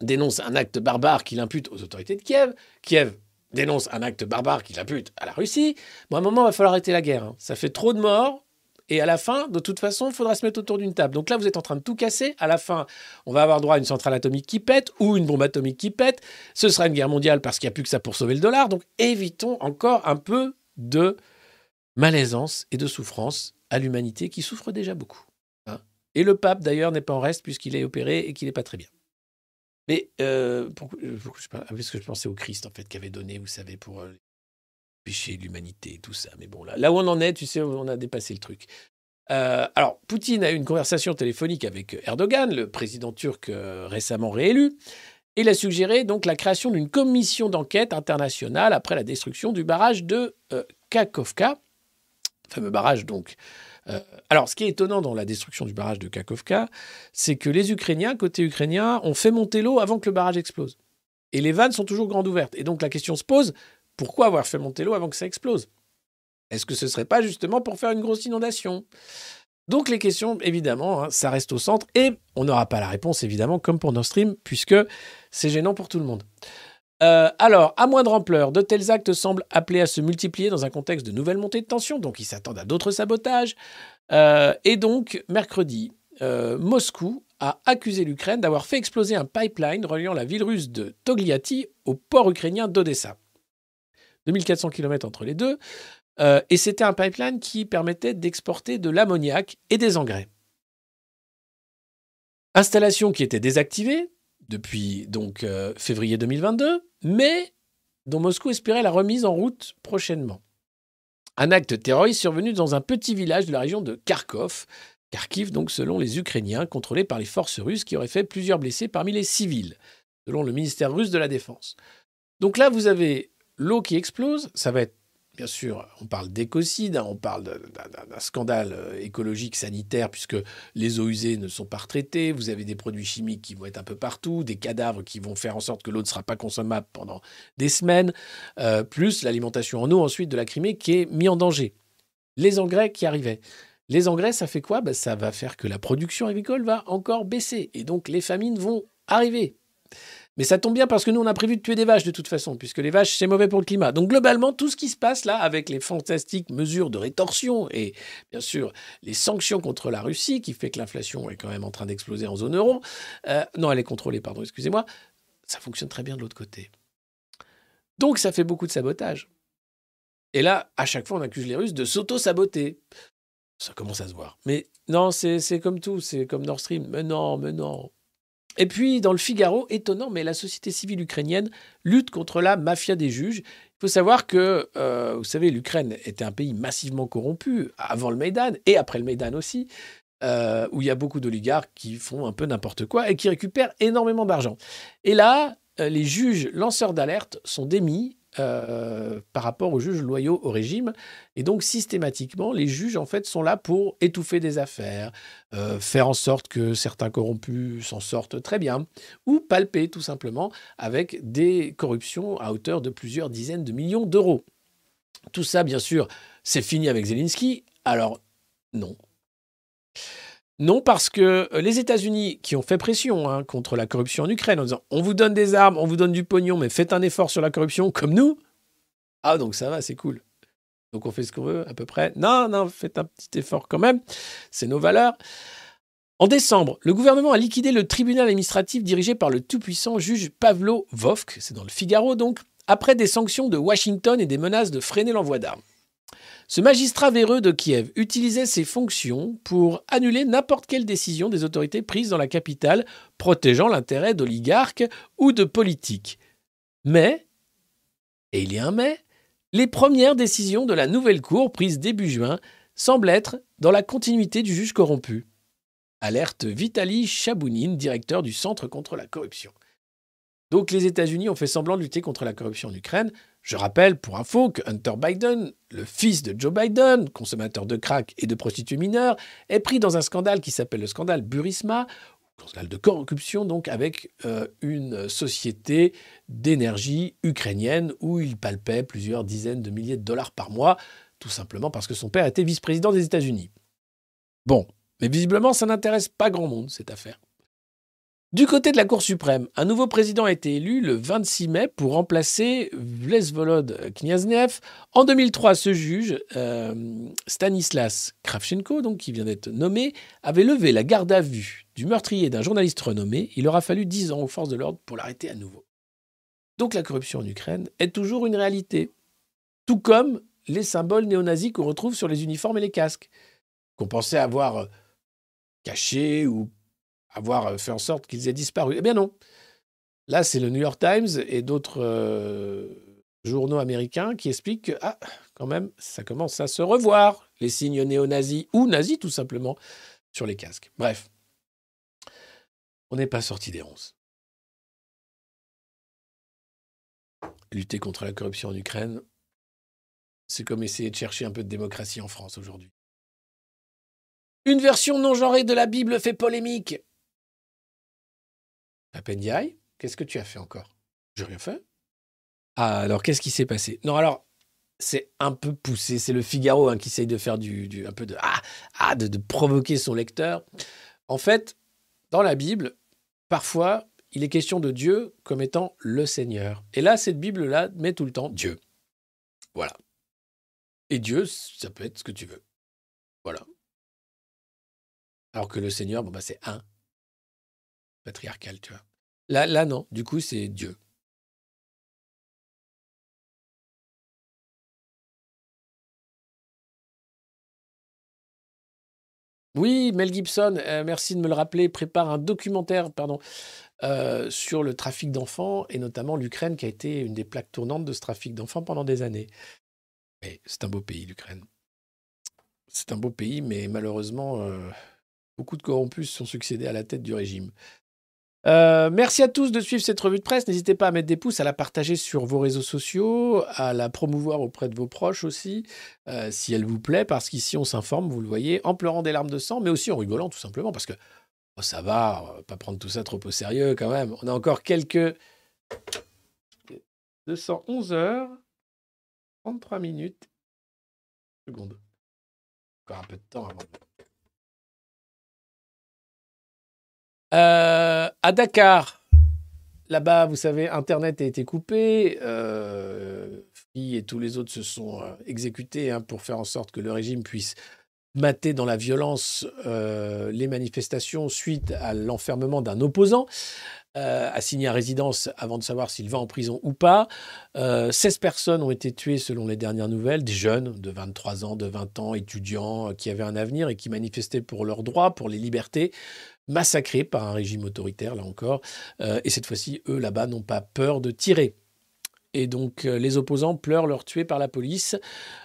dénonce un acte barbare qu'il impute aux autorités de Kiev. Kiev dénonce un acte barbare qu'il impute à la Russie. Bon, à un moment, il va falloir arrêter la guerre. hein. Ça fait trop de morts. Et à la fin, de toute façon, il faudra se mettre autour d'une table. Donc là, vous êtes en train de tout casser. À la fin, on va avoir droit à une centrale atomique qui pète ou une bombe atomique qui pète. Ce sera une guerre mondiale parce qu'il n'y a plus que ça pour sauver le dollar. Donc évitons encore un peu de malaisance et de souffrance à l'humanité qui souffre déjà beaucoup. hein. Et le pape, d'ailleurs, n'est pas en reste puisqu'il est opéré et qu'il n'est pas très bien. Mais euh, pourquoi je, parce que je pensais au Christ, en fait, qui avait donné, vous savez, pour euh, de l'humanité et tout ça. Mais bon, là, là où on en est, tu sais, on a dépassé le truc. Euh, alors, Poutine a eu une conversation téléphonique avec Erdogan, le président turc euh, récemment réélu. Et il a suggéré donc la création d'une commission d'enquête internationale après la destruction du barrage de euh, Kakovka, fameux barrage donc. Euh, alors, ce qui est étonnant dans la destruction du barrage de Kakovka, c'est que les Ukrainiens, côté ukrainien, ont fait monter l'eau avant que le barrage explose. Et les vannes sont toujours grandes ouvertes. Et donc la question se pose, pourquoi avoir fait monter l'eau avant que ça explose? Est-ce que ce ne serait pas justement pour faire une grosse inondation? Donc les questions, évidemment, hein, ça reste au centre et on n'aura pas la réponse, évidemment, comme pour Nord Stream, puisque c'est gênant pour tout le monde. Euh, alors, à moindre ampleur, de tels actes semblent appelés à se multiplier dans un contexte de nouvelles montées de tension, donc ils s'attendent à d'autres sabotages. Euh, et donc, mercredi, euh, Moscou a accusé l'Ukraine d'avoir fait exploser un pipeline reliant la ville russe de Togliatti au port ukrainien d'Odessa. 2400 km entre les deux. Et c'était un pipeline qui permettait d'exporter de l'ammoniac et des engrais. Installation qui était désactivée depuis donc euh, février 2022, mais dont Moscou espérait la remise en route prochainement. Un acte terroriste survenu dans un petit village de la région de Kharkov, Kharkiv donc selon les Ukrainiens, contrôlé par les forces russes qui auraient fait plusieurs blessés parmi les civils, selon le ministère russe de la Défense. Donc là, vous avez l'eau qui explose, ça va être Bien sûr, on parle d'écocide, hein, on parle d'un scandale euh, écologique sanitaire puisque les eaux usées ne sont pas retraitées, vous avez des produits chimiques qui vont être un peu partout, des cadavres qui vont faire en sorte que l'eau ne sera pas consommable pendant des semaines, euh, plus l'alimentation en eau ensuite de la Crimée qui est mise en danger. Les engrais qui arrivaient. Les engrais, ça fait quoi? Ben, Ça va faire que la production agricole va encore baisser et donc les famines vont arriver. Mais ça tombe bien parce que nous, on a prévu de tuer des vaches de toute façon, puisque les vaches, c'est mauvais pour le climat. Donc globalement, tout ce qui se passe là, avec les fantastiques mesures de rétorsion et bien sûr les sanctions contre la Russie, qui fait que l'inflation est quand même en train d'exploser en zone euro, euh, non, elle est contrôlée, pardon, excusez-moi, ça fonctionne très bien de l'autre côté. Donc ça fait beaucoup de sabotage. Et là, à chaque fois, on accuse les Russes de s'auto-saboter. Ça commence à se voir. Mais non, c'est comme tout, c'est comme Nord Stream. Mais non, mais non. Et puis, dans le Figaro, étonnant, mais la société civile ukrainienne lutte contre la mafia des juges. Il faut savoir que, euh, vous savez, l'Ukraine était un pays massivement corrompu avant le Maïdan et après le Maïdan aussi, euh, où il y a beaucoup d'oligarques qui font un peu n'importe quoi et qui récupèrent énormément d'argent. Et là, euh, les juges lanceurs d'alerte sont démis euh, par rapport aux juges loyaux au régime. Et donc, systématiquement, les juges, en fait, sont là pour étouffer des affaires, euh, faire en sorte que certains corrompus s'en sortent très bien, ou palper, tout simplement, avec des corruptions à hauteur de plusieurs dizaines de millions d'euros. Tout ça, bien sûr, c'est fini avec Zelensky. Alors, non. Non, parce que euh, les États-Unis, qui ont fait pression hein, contre la corruption en Ukraine, en disant on vous donne des armes, on vous donne du pognon, mais faites un effort sur la corruption comme nous. Ah, donc ça va, c'est cool. Donc on fait ce qu'on veut, à peu près. Non, non, faites un petit effort quand même. C'est nos valeurs. En décembre, le gouvernement a liquidé le tribunal administratif dirigé par le tout-puissant juge Pavlo Vovk, c'est dans le Figaro donc, après des sanctions de Washington et des menaces de freiner l'envoi d'armes. Ce magistrat véreux de Kiev utilisait ses fonctions pour annuler n'importe quelle décision des autorités prises dans la capitale protégeant l'intérêt d'oligarques ou de politiques. Mais, et il y a un mais, les premières décisions de la nouvelle cour prises début juin semblent être dans la continuité du juge corrompu. Alerte Vitali Chabounine, directeur du Centre contre la corruption. Donc les États-Unis ont fait semblant de lutter contre la corruption en Ukraine. Je rappelle pour info que Hunter Biden, le fils de Joe Biden, consommateur de crack et de prostituées mineures, est pris dans un scandale qui s'appelle le scandale Burisma, scandale de corruption donc avec euh, une société d'énergie ukrainienne où il palpait plusieurs dizaines de milliers de dollars par mois, tout simplement parce que son père était vice-président des États-Unis. Bon, mais visiblement ça n'intéresse pas grand monde cette affaire. Du côté de la Cour suprême, un nouveau président a été élu le 26 mai pour remplacer Vlesvolod Kniaznev. En 2003, ce juge, euh, Stanislas Kravchenko, donc, qui vient d'être nommé, avait levé la garde à vue du meurtrier d'un journaliste renommé. Il aura fallu 10 ans aux forces de l'ordre pour l'arrêter à nouveau. Donc la corruption en Ukraine est toujours une réalité. Tout comme les symboles néo-nazis qu'on retrouve sur les uniformes et les casques, qu'on pensait avoir euh, cachés ou avoir euh, fait en sorte qu'ils aient disparu. Eh bien non. Là, c'est le New York Times et d'autres euh, journaux américains qui expliquent que, ah, quand même, ça commence à se revoir, les signes néo-nazis ou nazis tout simplement sur les casques. Bref, on n'est pas sorti des ronces. Lutter contre la corruption en Ukraine, c'est comme essayer de chercher un peu de démocratie en France aujourd'hui. Une version non genrée de la Bible fait polémique. Papendiaï, qu'est-ce que tu as fait encore? J'ai rien fait. Ah, alors qu'est-ce qui s'est passé? Non, alors c'est un peu poussé. C'est le Figaro hein, qui essaye de faire du, un peu de ah, ah de, de provoquer son lecteur. En fait, dans la Bible, parfois, il est question de Dieu comme étant le Seigneur. Et là, cette Bible-là met tout le temps Dieu. Voilà. Et Dieu, ça peut être ce que tu veux. Voilà. Alors que le Seigneur, bon, bah, c'est un. Patriarcal, tu vois. Là, là, non. Du coup, c'est Dieu. Oui, Mel Gibson, euh, merci de me le rappeler, prépare un documentaire pardon, euh, sur le trafic d'enfants et notamment l'Ukraine qui a été une des plaques tournantes de ce trafic d'enfants pendant des années. C'est un beau pays, l'Ukraine. C'est un beau pays, mais malheureusement, euh, beaucoup de corrompus sont succédés à la tête du régime. Euh, merci à tous de suivre cette revue de presse. N'hésitez pas à mettre des pouces, à la partager sur vos réseaux sociaux, à la promouvoir auprès de vos proches aussi, euh, si elle vous plaît, parce qu'ici on s'informe, vous le voyez, en pleurant des larmes de sang, mais aussi en rigolant tout simplement, parce que oh, ça va, on va pas prendre tout ça trop au sérieux quand même. On a encore quelques 211 heures, 33 minutes, secondes. Encore un peu de temps avant de... Euh, à Dakar, là-bas, vous savez, Internet a été coupé. Euh, et tous les autres se sont euh, exécutés hein, pour faire en sorte que le régime puisse mater dans la violence euh, les manifestations suite à l'enfermement d'un opposant. Assigné à résidence avant de savoir s'il va en prison ou pas. 16 personnes ont été tuées selon les dernières nouvelles, des jeunes de 23 ans, de 20 ans, étudiants qui avaient un avenir et qui manifestaient pour leurs droits, pour les libertés massacrés par un régime autoritaire, là encore. Euh, et cette fois-ci, eux, là-bas, n'ont pas peur de tirer. Et donc, euh, les opposants pleurent leur tués par la police.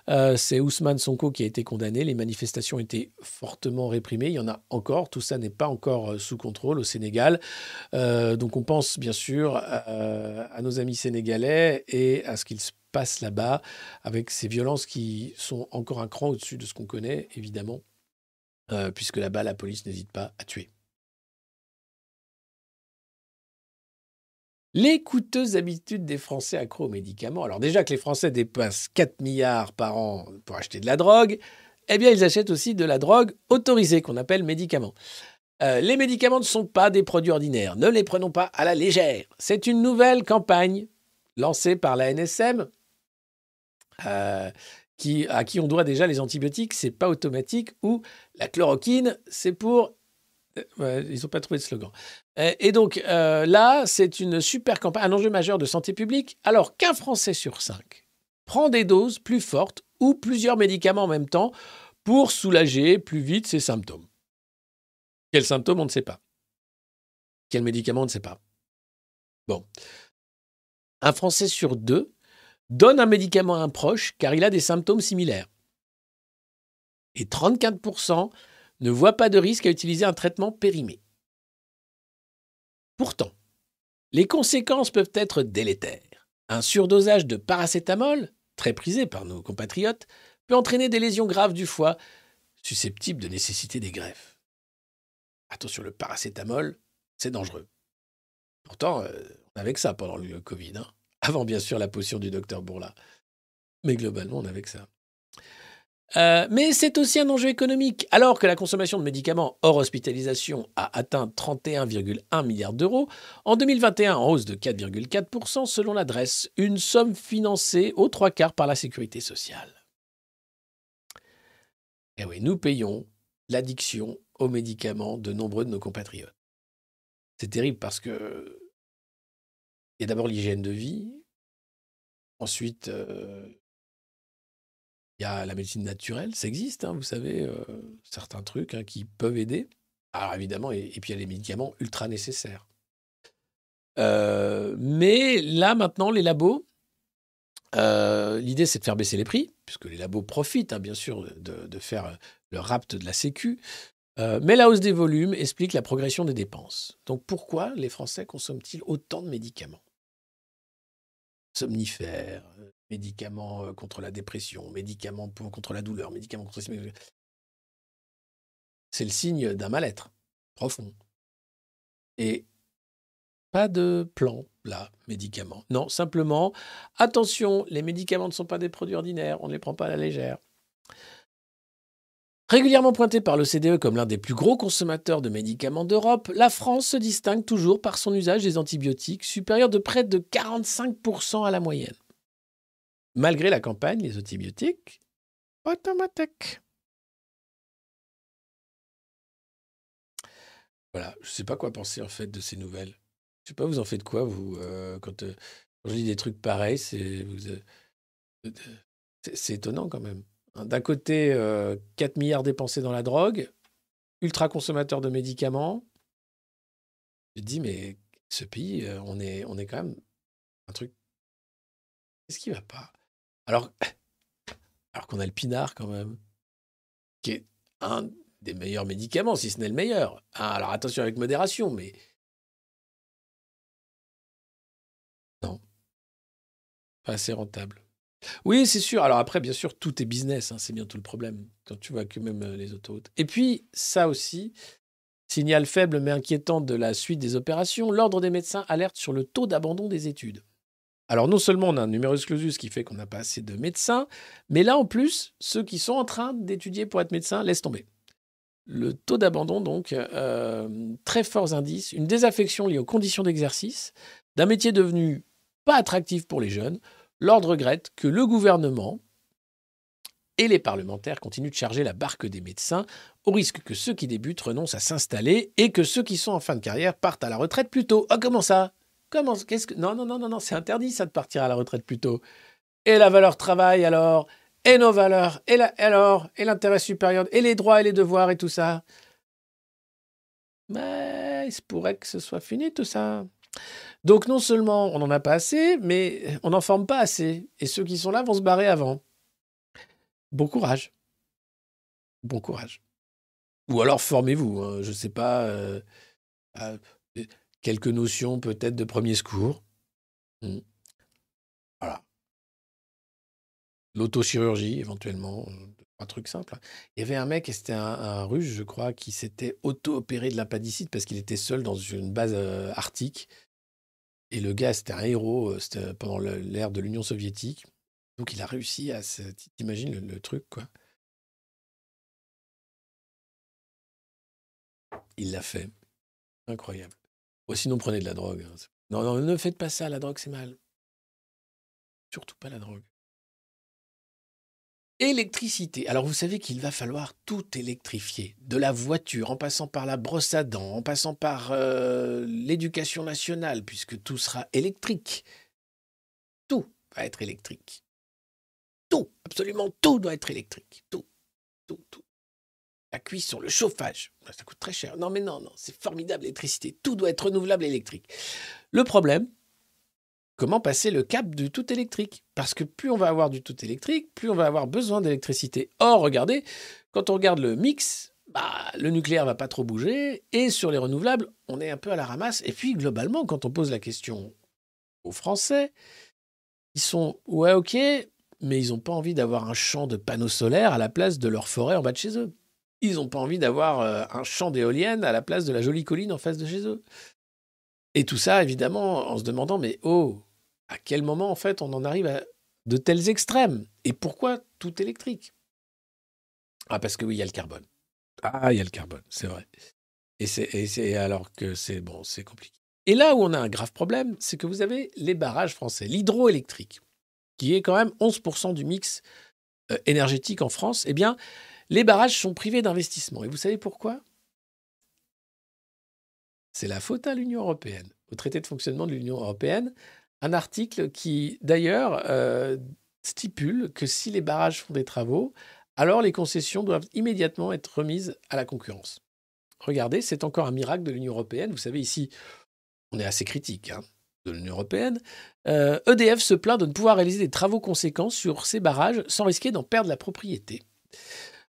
Euh, c'est Ousmane Sonko qui a été condamné. Les manifestations ont été fortement réprimées. Il y en a encore. Tout ça n'est pas encore sous contrôle au Sénégal. donc, on pense bien sûr à nos amis sénégalais et à ce qu'il se passe là-bas avec ces violences qui sont encore un cran au-dessus de ce qu'on connaît, évidemment, puisque là-bas, la police n'hésite pas à tuer. Les coûteuses habitudes des Français accro aux médicaments. Alors déjà que les Français dépensent 4 milliards par an pour acheter de la drogue, eh bien ils achètent aussi de la drogue autorisée qu'on appelle médicaments. Euh, les médicaments ne sont pas des produits ordinaires, ne les prenons pas à la légère. C'est une nouvelle campagne lancée par la NSM, euh, à qui on doit déjà les antibiotiques, c'est pas automatique, ou la chloroquine, c'est pour ouais, ils n'ont pas trouvé de slogan. Euh, Et donc euh, là, c'est une super campagne, un enjeu majeur de santé publique, alors qu'un Français sur cinq prend des doses plus fortes ou plusieurs médicaments en même temps pour soulager plus vite ses symptômes? Quels symptômes, on ne sait pas. Quels médicaments, on ne sait pas. Bon. Un Français sur deux donne un médicament à un proche car il a des symptômes similaires. Et 34% ne voient pas de risque à utiliser un traitement périmé. Pourtant, les conséquences peuvent être délétères. Un surdosage de paracétamol, très prisé par nos compatriotes, peut entraîner des lésions graves du foie, susceptibles de nécessiter des greffes. Attention, le paracétamol, c'est dangereux. Pourtant, euh, on avait que ça pendant le Covid. hein. Avant, bien sûr, la potion du docteur Bourla. Mais globalement, on avait que ça. Euh, mais c'est aussi un enjeu économique. Alors que la consommation de médicaments hors hospitalisation a atteint 31,1 milliards d'euros, en 2021 en hausse de 4,4% selon l'adresse, une somme financée aux trois quarts par la sécurité sociale. Et oui, nous payons l'addiction aux médicaments de nombreux de nos compatriotes. C'est terrible parce que il y a d'abord l'hygiène de vie, ensuite euh, il y a la médecine naturelle, ça existe, hein, vous savez, euh, certains trucs hein, qui peuvent aider. Alors évidemment, et, puis il y a les médicaments ultra nécessaires. Euh, mais là maintenant, les labos, euh, l'idée c'est de faire baisser les prix, puisque les labos profitent hein, bien sûr de, faire le rapt de la Sécu. Mais la hausse des volumes explique la progression des dépenses. Donc pourquoi les Français consomment-ils autant de médicaments? Somnifères, médicaments contre la dépression, médicaments contre la douleur, médicaments contre... C'est le signe d'un mal-être profond. Et pas de plan, là, médicaments. Non, simplement, attention, les médicaments ne sont pas des produits ordinaires, on ne les prend pas à la légère. Régulièrement pointé par l'OCDE comme l'un des plus gros consommateurs de médicaments d'Europe, la France se distingue toujours par son usage des antibiotiques, supérieur de près de 45% à la moyenne. Malgré la campagne, les antibiotiques, automatiques. Voilà, je ne sais pas quoi penser en fait de ces nouvelles. Je sais pas, vous en faites quoi, vous, euh, quand, euh, quand je lis des trucs pareils, c'est euh, étonnant quand même. Hein, D'un côté, euh, 4 milliards dépensés dans la drogue, ultra consommateur de médicaments. Je dis, mais ce pays, on est, on est quand même un truc. Qu'est-ce qui va pas? Alors, alors qu'on a le pinard quand même, qui est un des meilleurs médicaments, si ce n'est le meilleur. Ah, alors attention avec modération, mais non, pas assez rentable. Oui, c'est sûr. Alors après, bien sûr, tout est business, hein, c'est bien tout le problème, quand tu vois que même euh, les autoroutes. Et puis, ça aussi, signal faible mais inquiétant de la suite des opérations, l'Ordre des médecins alerte sur le taux d'abandon des études. Alors non seulement on a un numerus clausus qui fait qu'on n'a pas assez de médecins, mais là en plus, ceux qui sont en train d'étudier pour être médecins laissent tomber. Le taux d'abandon, donc, euh, très forts indices, une désaffection liée aux conditions d'exercice, d'un métier devenu pas attractif pour les jeunes, l'Ordre regrette que le gouvernement et les parlementaires continuent de charger la barque des médecins, au risque que ceux qui débutent renoncent à s'installer et que ceux qui sont en fin de carrière partent à la retraite plus tôt. Ah, comment ça? Comment Qu'est-ce que Non, non, non, non, non, c'est interdit ça de partir à la retraite plus tôt. Et la valeur travail alors? Et nos valeurs? Et la- alors? Et l'intérêt supérieur? Et les droits et les devoirs et tout ça? Mais il se pourrait que ce soit fini tout ça. Donc non seulement on n'en a pas assez, mais on n'en forme pas assez. Et ceux qui sont là vont se barrer avant. Bon courage. Bon courage. Ou alors formez-vous. hein, je ne sais pas. euh, euh, quelques notions peut-être de premier secours. Hmm. Voilà. L'autochirurgie, éventuellement. euh, Un truc simple. Il y avait un mec, et c'était un, russe, je crois, qui s'était auto-opéré de l'appendicite parce qu'il était seul dans une base euh, arctique. Et le gars, c'était un héros, euh, pendant l'ère de l'Union soviétique. Donc il a réussi à se... T'imagines le truc, quoi. Il l'a fait. Incroyable. Bon, sinon, prenez de la drogue. hein. Non, non, ne faites pas ça, la drogue, c'est mal. Surtout pas la drogue. Électricité. Alors vous savez qu'il va falloir tout électrifier, de la voiture, en passant par la brosse à dents, en passant par euh, l'éducation nationale, puisque tout sera électrique. Tout va être électrique. Tout, absolument tout doit être électrique. Tout, tout, tout. La cuisson, le chauffage, ça coûte très cher. Non mais non, non, c'est formidable l'électricité. Tout doit être renouvelable électrique. Le problème, comment passer le cap du tout électrique? Parce que plus on va avoir du tout électrique, plus on va avoir besoin d'électricité. Or, regardez, quand on regarde le mix, bah, le nucléaire va pas trop bouger, et sur les renouvelables, on est un peu à la ramasse. Et puis, globalement, quand on pose la question aux Français, ils sont ouais, ok, mais ils n'ont pas envie d'avoir un champ de panneaux solaires à la place de leur forêt en bas de chez eux. Ils n'ont pas envie d'avoir euh, un champ d'éoliennes à la place de la jolie colline en face de chez eux. Et tout ça, évidemment, en se demandant, mais oh, à quel moment, en fait, on en arrive à de tels extrêmes? Et pourquoi tout électrique? Ah, parce que oui, il y a le carbone. Ah, il y a le carbone, c'est vrai. Et c'est alors que c'est bon, c'est compliqué. Et là où on a un grave problème, c'est que vous avez les barrages français, l'hydroélectrique, qui est quand même 11% du mix euh, énergétique en France. Eh bien, les barrages sont privés d'investissement. Et vous savez pourquoi? C'est la faute à l'Union européenne, au traité de fonctionnement de l'Union européenne, un article qui, d'ailleurs, euh, stipule que si les barrages font des travaux, alors les concessions doivent immédiatement être remises à la concurrence. Regardez, c'est encore un miracle de l'Union européenne. Vous savez, ici, on est assez critique hein, de l'Union européenne. EDF se plaint de ne pouvoir réaliser des travaux conséquents sur ces barrages sans risquer d'en perdre la propriété.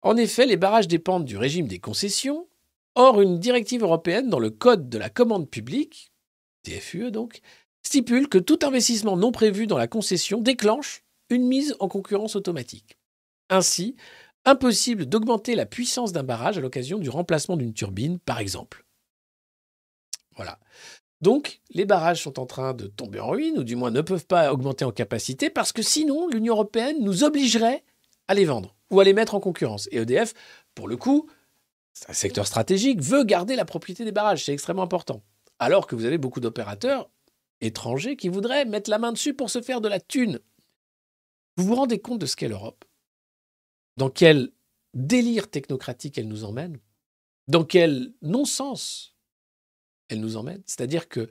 En effet, les barrages dépendent du régime des concessions. Or, une directive européenne dans le Code de la commande publique, TFUE donc, stipule que tout investissement non prévu dans la concession déclenche une mise en concurrence automatique. Ainsi, impossible d'augmenter la puissance d'un barrage à l'occasion du remplacement d'une turbine, par exemple. Voilà. Donc, les barrages sont en train de tomber en ruine, ou du moins ne peuvent pas augmenter en capacité, parce que sinon, l'Union européenne nous obligerait à les vendre ou à les mettre en concurrence. Et EDF, pour le coup, c'est un secteur stratégique, veut garder la propriété des barrages, c'est extrêmement important. Alors que vous avez beaucoup d'opérateurs étrangers qui voudraient mettre la main dessus pour se faire de la thune. Vous vous rendez compte de ce qu'est l'Europe? Dans quel délire technocratique elle nous emmène? Dans quel non-sens elle nous emmène? C'est-à-dire que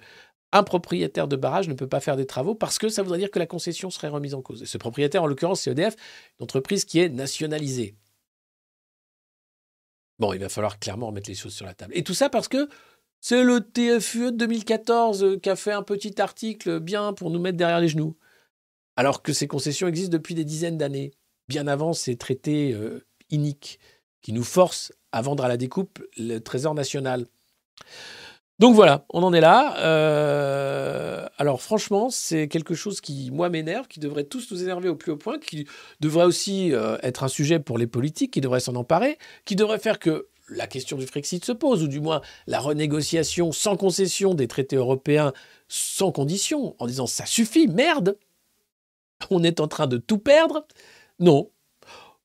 un propriétaire de barrage ne peut pas faire des travaux parce que ça voudrait dire que la concession serait remise en cause. Et ce propriétaire, en l'occurrence, c'est EDF, une entreprise qui est nationalisée. Bon, il va falloir clairement remettre les choses sur la table. Et tout ça parce que c'est le TFUE de 2014 euh, qui a fait un petit article bien pour nous mettre derrière les genoux. Alors que ces concessions existent depuis des dizaines d'années, bien avant ces traités euh, iniques qui nous forcent à vendre à la découpe le trésor national. Donc voilà, on en est là. Euh, alors franchement, c'est quelque chose qui, moi, m'énerve, qui devrait tous nous énerver au plus haut point, qui devrait aussi être un sujet pour les politiques, qui devrait s'en emparer, qui devrait faire que la question du Frexit se pose, ou du moins la renégociation sans concession des traités européens sans condition, en disant ça suffit, merde, on est en train de tout perdre. Non.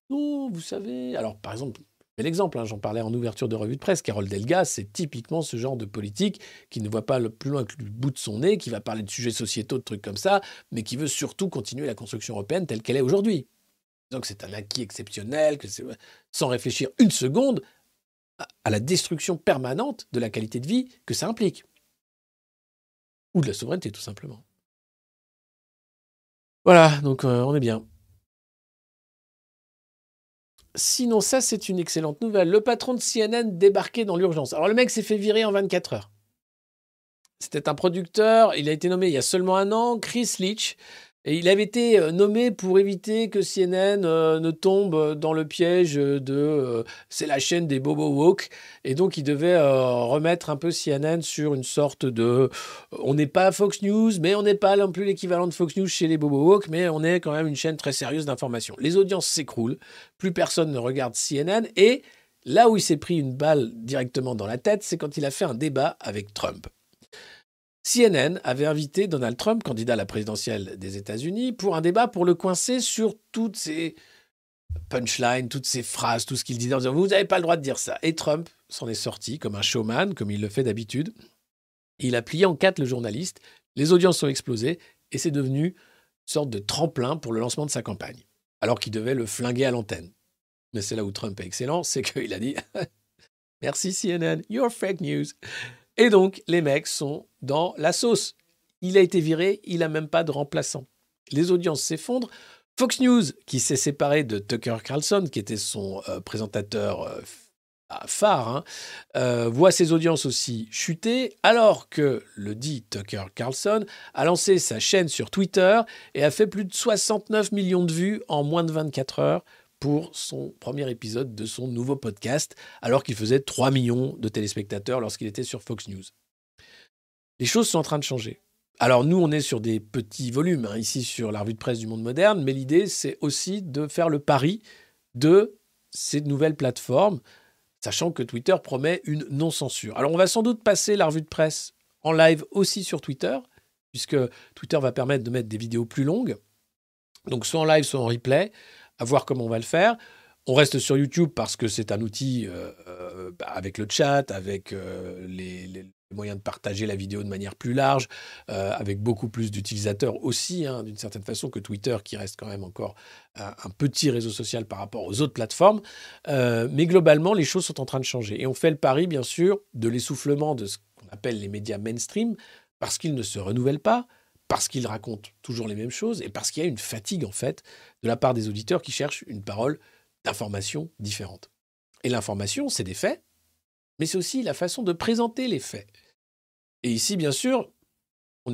Non, vous savez. Alors, par exemple, l'exemple, hein, j'en parlais en ouverture de revue de presse, Carole Delga, c'est typiquement ce genre de politique qui ne voit pas le plus loin que le bout de son nez, qui va parler de sujets sociétaux, de trucs comme ça, mais qui veut surtout continuer la construction européenne telle qu'elle est aujourd'hui. Donc c'est un acquis exceptionnel, sans réfléchir une seconde à la destruction permanente de la qualité de vie que ça implique. Ou de la souveraineté, tout simplement. Voilà, donc euh, on est bien. Sinon, ça, c'est une excellente nouvelle. Le patron de CNN débarqué dans l'urgence. Alors, le mec s'est fait virer en 24 heures. C'était un producteur, il a été nommé il y a seulement un an, Chris Leach. Et il avait été euh, nommé pour éviter que CNN euh, ne tombe dans le piège de euh, c'est la chaîne des Bobo Woke. Et donc il devait remettre un peu CNN sur une sorte de on n'est pas Fox News, mais on n'est pas non plus l'équivalent de Fox News chez les Bobo Woke, mais on est quand même une chaîne très sérieuse d'information. Les audiences s'écroulent, plus personne ne regarde CNN. Et là où il s'est pris une balle directement dans la tête, c'est quand il a fait un débat avec Trump. CNN avait invité Donald Trump, candidat à la présidentielle des États-Unis, pour un débat pour le coincer sur toutes ces punchlines, toutes ces phrases, tout ce qu'il disait en disant Vous n'avez pas le droit de dire ça. Et Trump s'en est sorti comme un showman, comme il le fait d'habitude. Il a plié en quatre le journaliste, les audiences ont explosé et c'est devenu une sorte de tremplin pour le lancement de sa campagne. alors qu'il devait le flinguer à l'antenne. Mais c'est là où Trump est excellent, c'est qu'il a dit Merci CNN, your fake news. Et donc, les mecs sont dans la sauce. Il a été viré, il n'a même pas de remplaçant. Les audiences s'effondrent. Fox News, qui s'est séparé de Tucker Carlson, qui était son euh, présentateur euh, phare, hein, euh, voit ses audiences aussi chuter, alors que le dit Tucker Carlson a lancé sa chaîne sur Twitter et a fait plus de 69 millions de vues en moins de 24 heures pour son premier épisode de son nouveau podcast, alors qu'il faisait 3 millions de téléspectateurs lorsqu'il était sur Fox News. Les choses sont en train de changer. Alors nous, on est sur des petits volumes, hein, ici sur la revue de presse du monde moderne, mais l'idée, c'est aussi de faire le pari de ces nouvelles plateformes, sachant que Twitter promet une non-censure. Alors on va sans doute passer la revue de presse en live aussi sur Twitter, puisque Twitter va permettre de mettre des vidéos plus longues, donc soit en live, soit en replay à voir comment on va le faire. On reste sur YouTube parce que c'est un outil euh, euh, bah, avec le chat, avec euh, les, moyens de partager la vidéo de manière plus large, avec beaucoup plus d'utilisateurs aussi, hein, d'une certaine façon, que Twitter, qui reste quand même encore un, un petit réseau social par rapport aux autres plateformes. mais globalement, les choses sont en train de changer. Et on fait le pari, bien sûr, de l'essoufflement de ce qu'on appelle les médias mainstream, parce qu'ils ne se renouvellent pas, parce qu'ils racontent toujours les mêmes choses et parce qu'il y a une fatigue en fait de la part des auditeurs qui cherchent une parole d'information différente. Et l'information, c'est des faits, mais c'est aussi la façon de présenter les faits. Et ici, bien sûr, on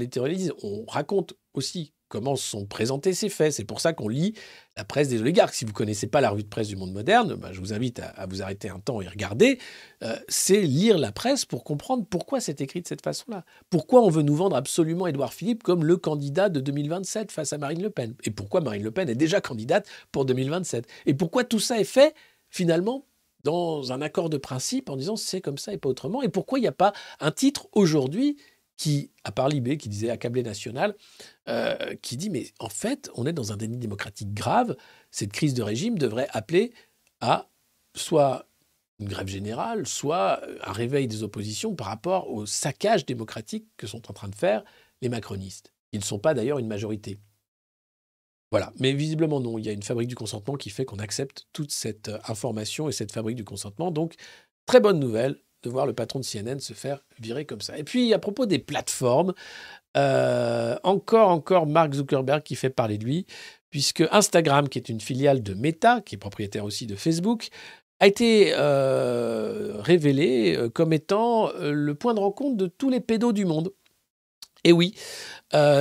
on raconte aussi comment sont présentés ces faits. C'est pour ça qu'on lit la presse des oligarques. Si vous ne connaissez pas la revue de presse du monde moderne, ben, je vous invite à, vous arrêter un temps et regarder. Euh, c'est lire la presse pour comprendre pourquoi c'est écrit de cette façon-là. Pourquoi on veut nous vendre absolument Édouard Philippe comme le candidat de 2027 face à Marine Le Pen? Et pourquoi Marine Le Pen est déjà candidate pour 2027. Et pourquoi tout ça est fait finalement dans un accord de principe en disant c'est comme ça et pas autrement? Et pourquoi il n'y a pas un titre aujourd'hui qui, à part Libé, qui disait accablé national, euh, qui dit mais en fait, on est dans un déni démocratique grave. Cette crise de régime devrait appeler à soit une grève générale, soit un réveil des oppositions par rapport au saccage démocratique que sont en train de faire les macronistes. Ils ne sont pas d'ailleurs une majorité. Voilà, mais visiblement non, il y a une fabrique du consentement qui fait qu'on accepte toute cette information et cette fabrique du consentement. Donc, très bonne nouvelle, de voir le patron de CNN se faire virer comme ça. Et puis, à propos des plateformes, euh, encore, encore Mark Zuckerberg qui fait parler de lui, puisque Instagram, qui est une filiale de Meta, qui est propriétaire aussi de Facebook, a été euh, révélé euh, comme étant le point de rencontre de tous les pédos du monde. Et oui,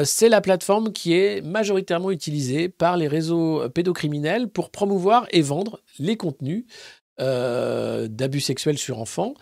c'est la plateforme qui est majoritairement utilisée par les réseaux pédocriminels pour promouvoir et vendre les contenus euh, d'abus sexuels sur enfants.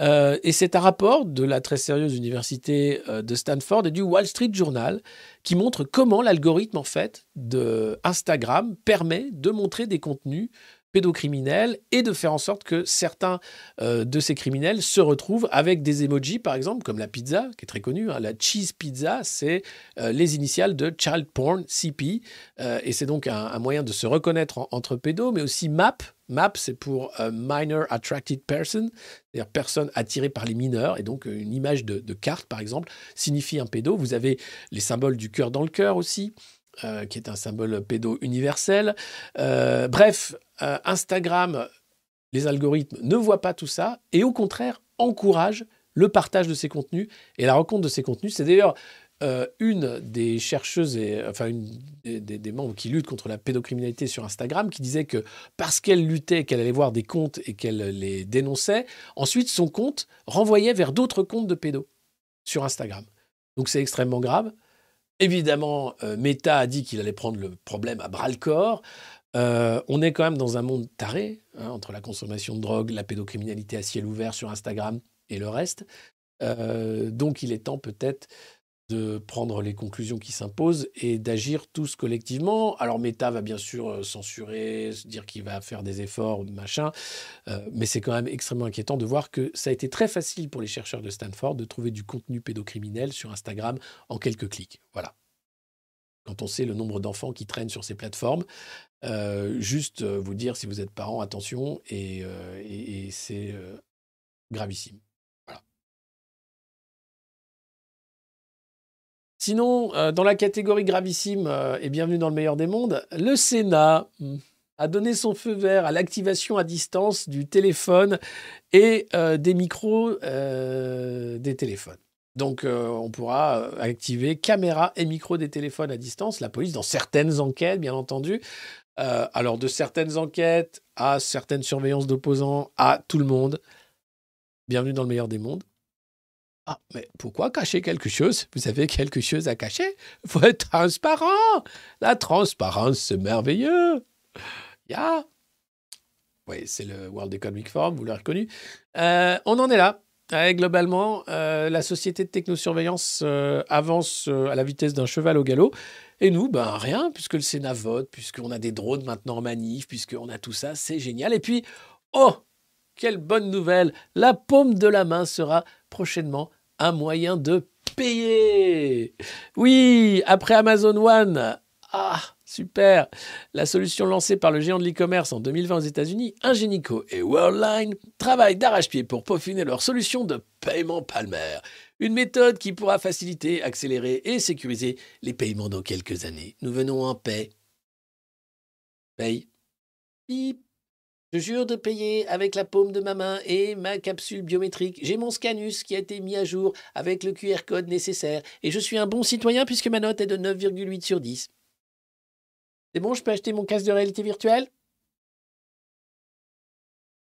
Euh, et c'est un rapport de la très sérieuse université euh, de Stanford et du Wall Street Journal qui montre comment l'algorithme en fait de Instagram permet de montrer des contenus pédocriminels et de faire en sorte que certains de ces criminels se retrouvent avec des emojis, par exemple, comme la pizza, qui est très connue. Hein. La cheese pizza, c'est les initiales de child porn, CP. et c'est donc un, moyen de se reconnaître entre pédos, mais aussi MAP, MAP, c'est pour euh, Minor Attracted Person, c'est-à-dire personne attirée par les mineurs. Et donc, une image de, carte, par exemple, signifie un pédo. Vous avez les symboles du cœur dans le cœur aussi, euh, qui est un symbole pédo universel. Euh, bref, Instagram, les algorithmes ne voient pas tout ça et au contraire encouragent le partage de ces contenus et la rencontre de ces contenus. C'est d'ailleurs euh, une des chercheuses, enfin une des, membres qui luttent contre la pédocriminalité sur Instagram, qui disait que parce qu'elle luttait, qu'elle allait voir des comptes et qu'elle les dénonçait, ensuite son compte renvoyait vers d'autres comptes de pédos sur Instagram. Donc c'est extrêmement grave. Évidemment, euh, Meta a dit qu'il allait prendre le problème à bras le corps. Euh, on est quand même dans un monde taré, hein, entre la consommation de drogue, la pédocriminalité à ciel ouvert sur Instagram et le reste. donc il est temps peut-être de prendre les conclusions qui s'imposent et d'agir tous collectivement. Alors Meta va bien sûr euh, censurer, dire qu'il va faire des efforts, machin, euh, mais c'est quand même extrêmement inquiétant de voir que ça a été très facile pour les chercheurs de Stanford de trouver du contenu pédocriminel sur Instagram en quelques clics. Voilà. Quand on sait le nombre d'enfants qui traînent sur ces plateformes, euh, juste vous dire si vous êtes parent, attention, et c'est gravissime. Sinon, euh, dans la catégorie gravissime euh, et bienvenue dans le meilleur des mondes, le Sénat hmm, a donné son feu vert à l'activation à distance du téléphone et euh, des micros des téléphones. Donc, on pourra activer caméra et micro des téléphones à distance. La police, dans certaines enquêtes, bien entendu. Alors, de certaines enquêtes à certaines surveillances d'opposants, à tout le monde. Bienvenue dans le meilleur des mondes. Ah, mais pourquoi cacher quelque chose? Vous avez quelque chose à cacher? Il faut être transparent. La transparence, c'est merveilleux. Ya. Oui, c'est le World Economic Forum, vous l'avez reconnu. Euh, on en est là. Globalement, euh, la société de technosurveillance euh, avance euh, à la vitesse d'un cheval au galop. Et nous, ben rien, puisque le Sénat vote, puisqu'on a des drones maintenant en manif, puisqu'on a tout ça, c'est génial. Et puis, oh, quelle bonne nouvelle La paume de la main sera prochainement un moyen de payer. Oui, après Amazon One, ah, super La solution lancée par le géant de l'e-commerce en 2020 aux États-Unis, Ingenico et Worldline travaillent d'arrache-pied pour peaufiner leur solution de paiement palmaire. Une méthode qui pourra faciliter, accélérer et sécuriser les paiements dans quelques années. Nous venons en paix. Paye. Je jure de payer avec la paume de ma main et ma capsule biométrique. J'ai mon scanus qui a été mis à jour avec le QR code nécessaire. Et je suis un bon citoyen puisque ma note est de 9,8 sur 10. C'est bon, je peux acheter mon casque de réalité virtuelle?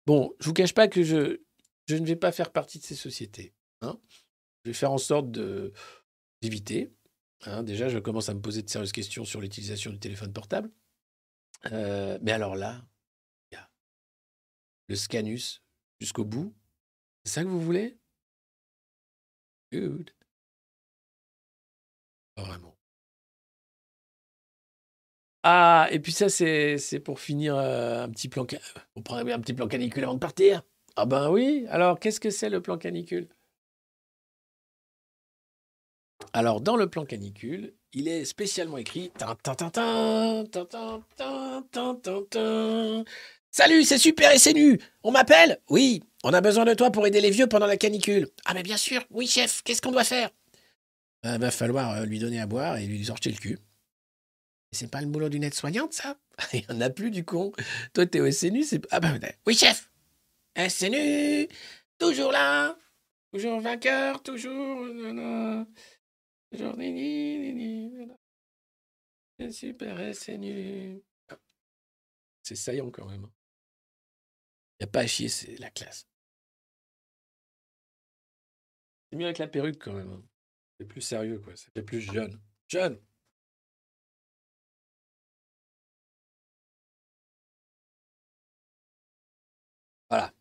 Bon, je vous cache pas que je, je ne vais pas faire partie de ces sociétés. hein. Je vais faire en sorte d'éviter. hein. Déjà, je commence à me poser de sérieuses questions sur l'utilisation du téléphone portable. Euh, mais alors là, le scanus jusqu'au bout. C'est ça que vous voulez Good. Pas vraiment. Ah, et puis ça, c'est pour finir euh, un petit plan, pour prendre un petit plan canicule avant de partir. Ah ben oui, alors qu'est-ce que c'est le plan canicule Alors, dans le plan canicule, il est spécialement écrit Salut, c'est super et. On m'appelle Oui, on a besoin de toi pour aider les vieux pendant la canicule. Ah mais bien sûr, oui chef, qu'est-ce qu'on doit faire? Euh, Va falloir euh, lui donner à boire et lui sortir le cul. C'est pas le boulot d'une aide-soignante, ça? Il n'y en a plus, du con. Toi, t'es au SNU, c'est... Ah bah, bah, bah... Oui, chef SNU Toujours là Toujours vainqueur, toujours... Euh, toujours... Nini, Super SNU... Ah. C'est saillant, quand même. Hein. Y a pas à chier, c'est la classe. C'est mieux avec la perruque, quand même. hein. C'est plus sérieux, quoi. Fait plus jeune. Jeune Voilà.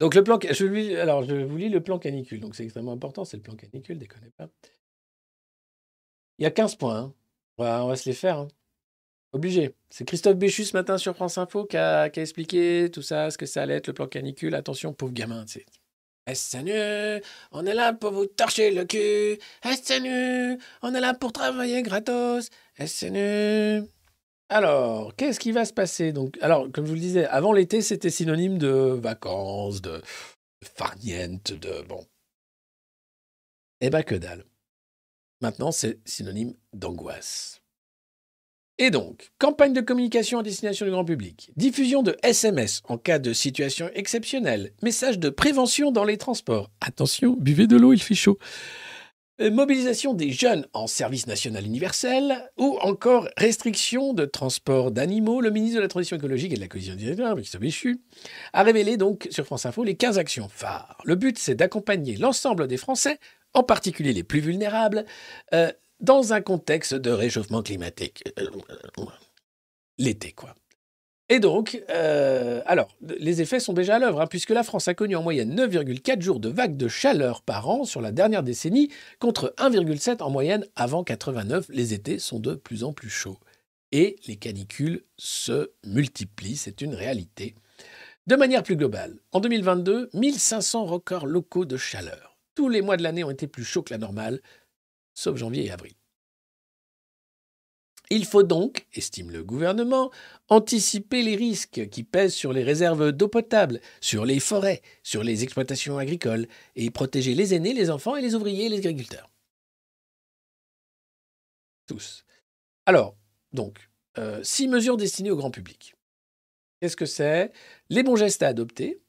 Donc le plan, je lis, alors je vous lis le plan canicule. Donc c'est extrêmement important, c'est le plan canicule, déconnez pas. Il y a 15 points. hein. On, va, on va se les faire. hein. Obligé. C'est Christophe Béchu ce matin sur France Info qui a, expliqué tout ça, ce que ça allait être le plan canicule. Attention, pauvre gamin. C'est SNU, on est là pour vous torcher le cul. SNU, on est là pour travailler gratos. SNU. Alors, qu'est-ce qui va se passer? Alors, comme je vous le disais, avant l'été, c'était synonyme de vacances, de farniente, de bon. Eh ben que dalle. Maintenant, c'est synonyme d'angoisse. Et donc, campagne de communication à destination du grand public, diffusion de SMS en cas de situation exceptionnelle, message de prévention dans les transports. Attention, buvez de l'eau, il fait chaud. Euh, Mobilisation des jeunes en service national universel ou encore restriction de transport d'animaux. Le ministre de la Transition écologique et de la cohésion Christophe Béchu, a révélé donc sur France Info les 15 actions phares. Le but, c'est d'accompagner l'ensemble des Français, en particulier les plus vulnérables, euh, dans un contexte de réchauffement climatique. Euh, L'été, quoi. Et donc, euh, alors, les effets sont déjà à l'œuvre, hein, puisque la France a connu en moyenne 9,4 jours de vagues de chaleur par an sur la dernière décennie, contre 1,7 en moyenne avant 89. Les étés sont de plus en plus chauds. Et les canicules se multiplient, c'est une réalité. De manière plus globale, en 2022, 1500 records locaux de chaleur. Tous les mois de l'année ont été plus chauds que la normale, sauf janvier et avril. Il faut donc, estime le gouvernement, anticiper les risques qui pèsent sur les réserves d'eau potable, sur les forêts, sur les exploitations agricoles, et protéger les aînés, les enfants et les ouvriers et les agriculteurs. Tous. Alors, donc, euh, six mesures destinées au grand public. Qu'est-ce que c'est? Les bons gestes à adopter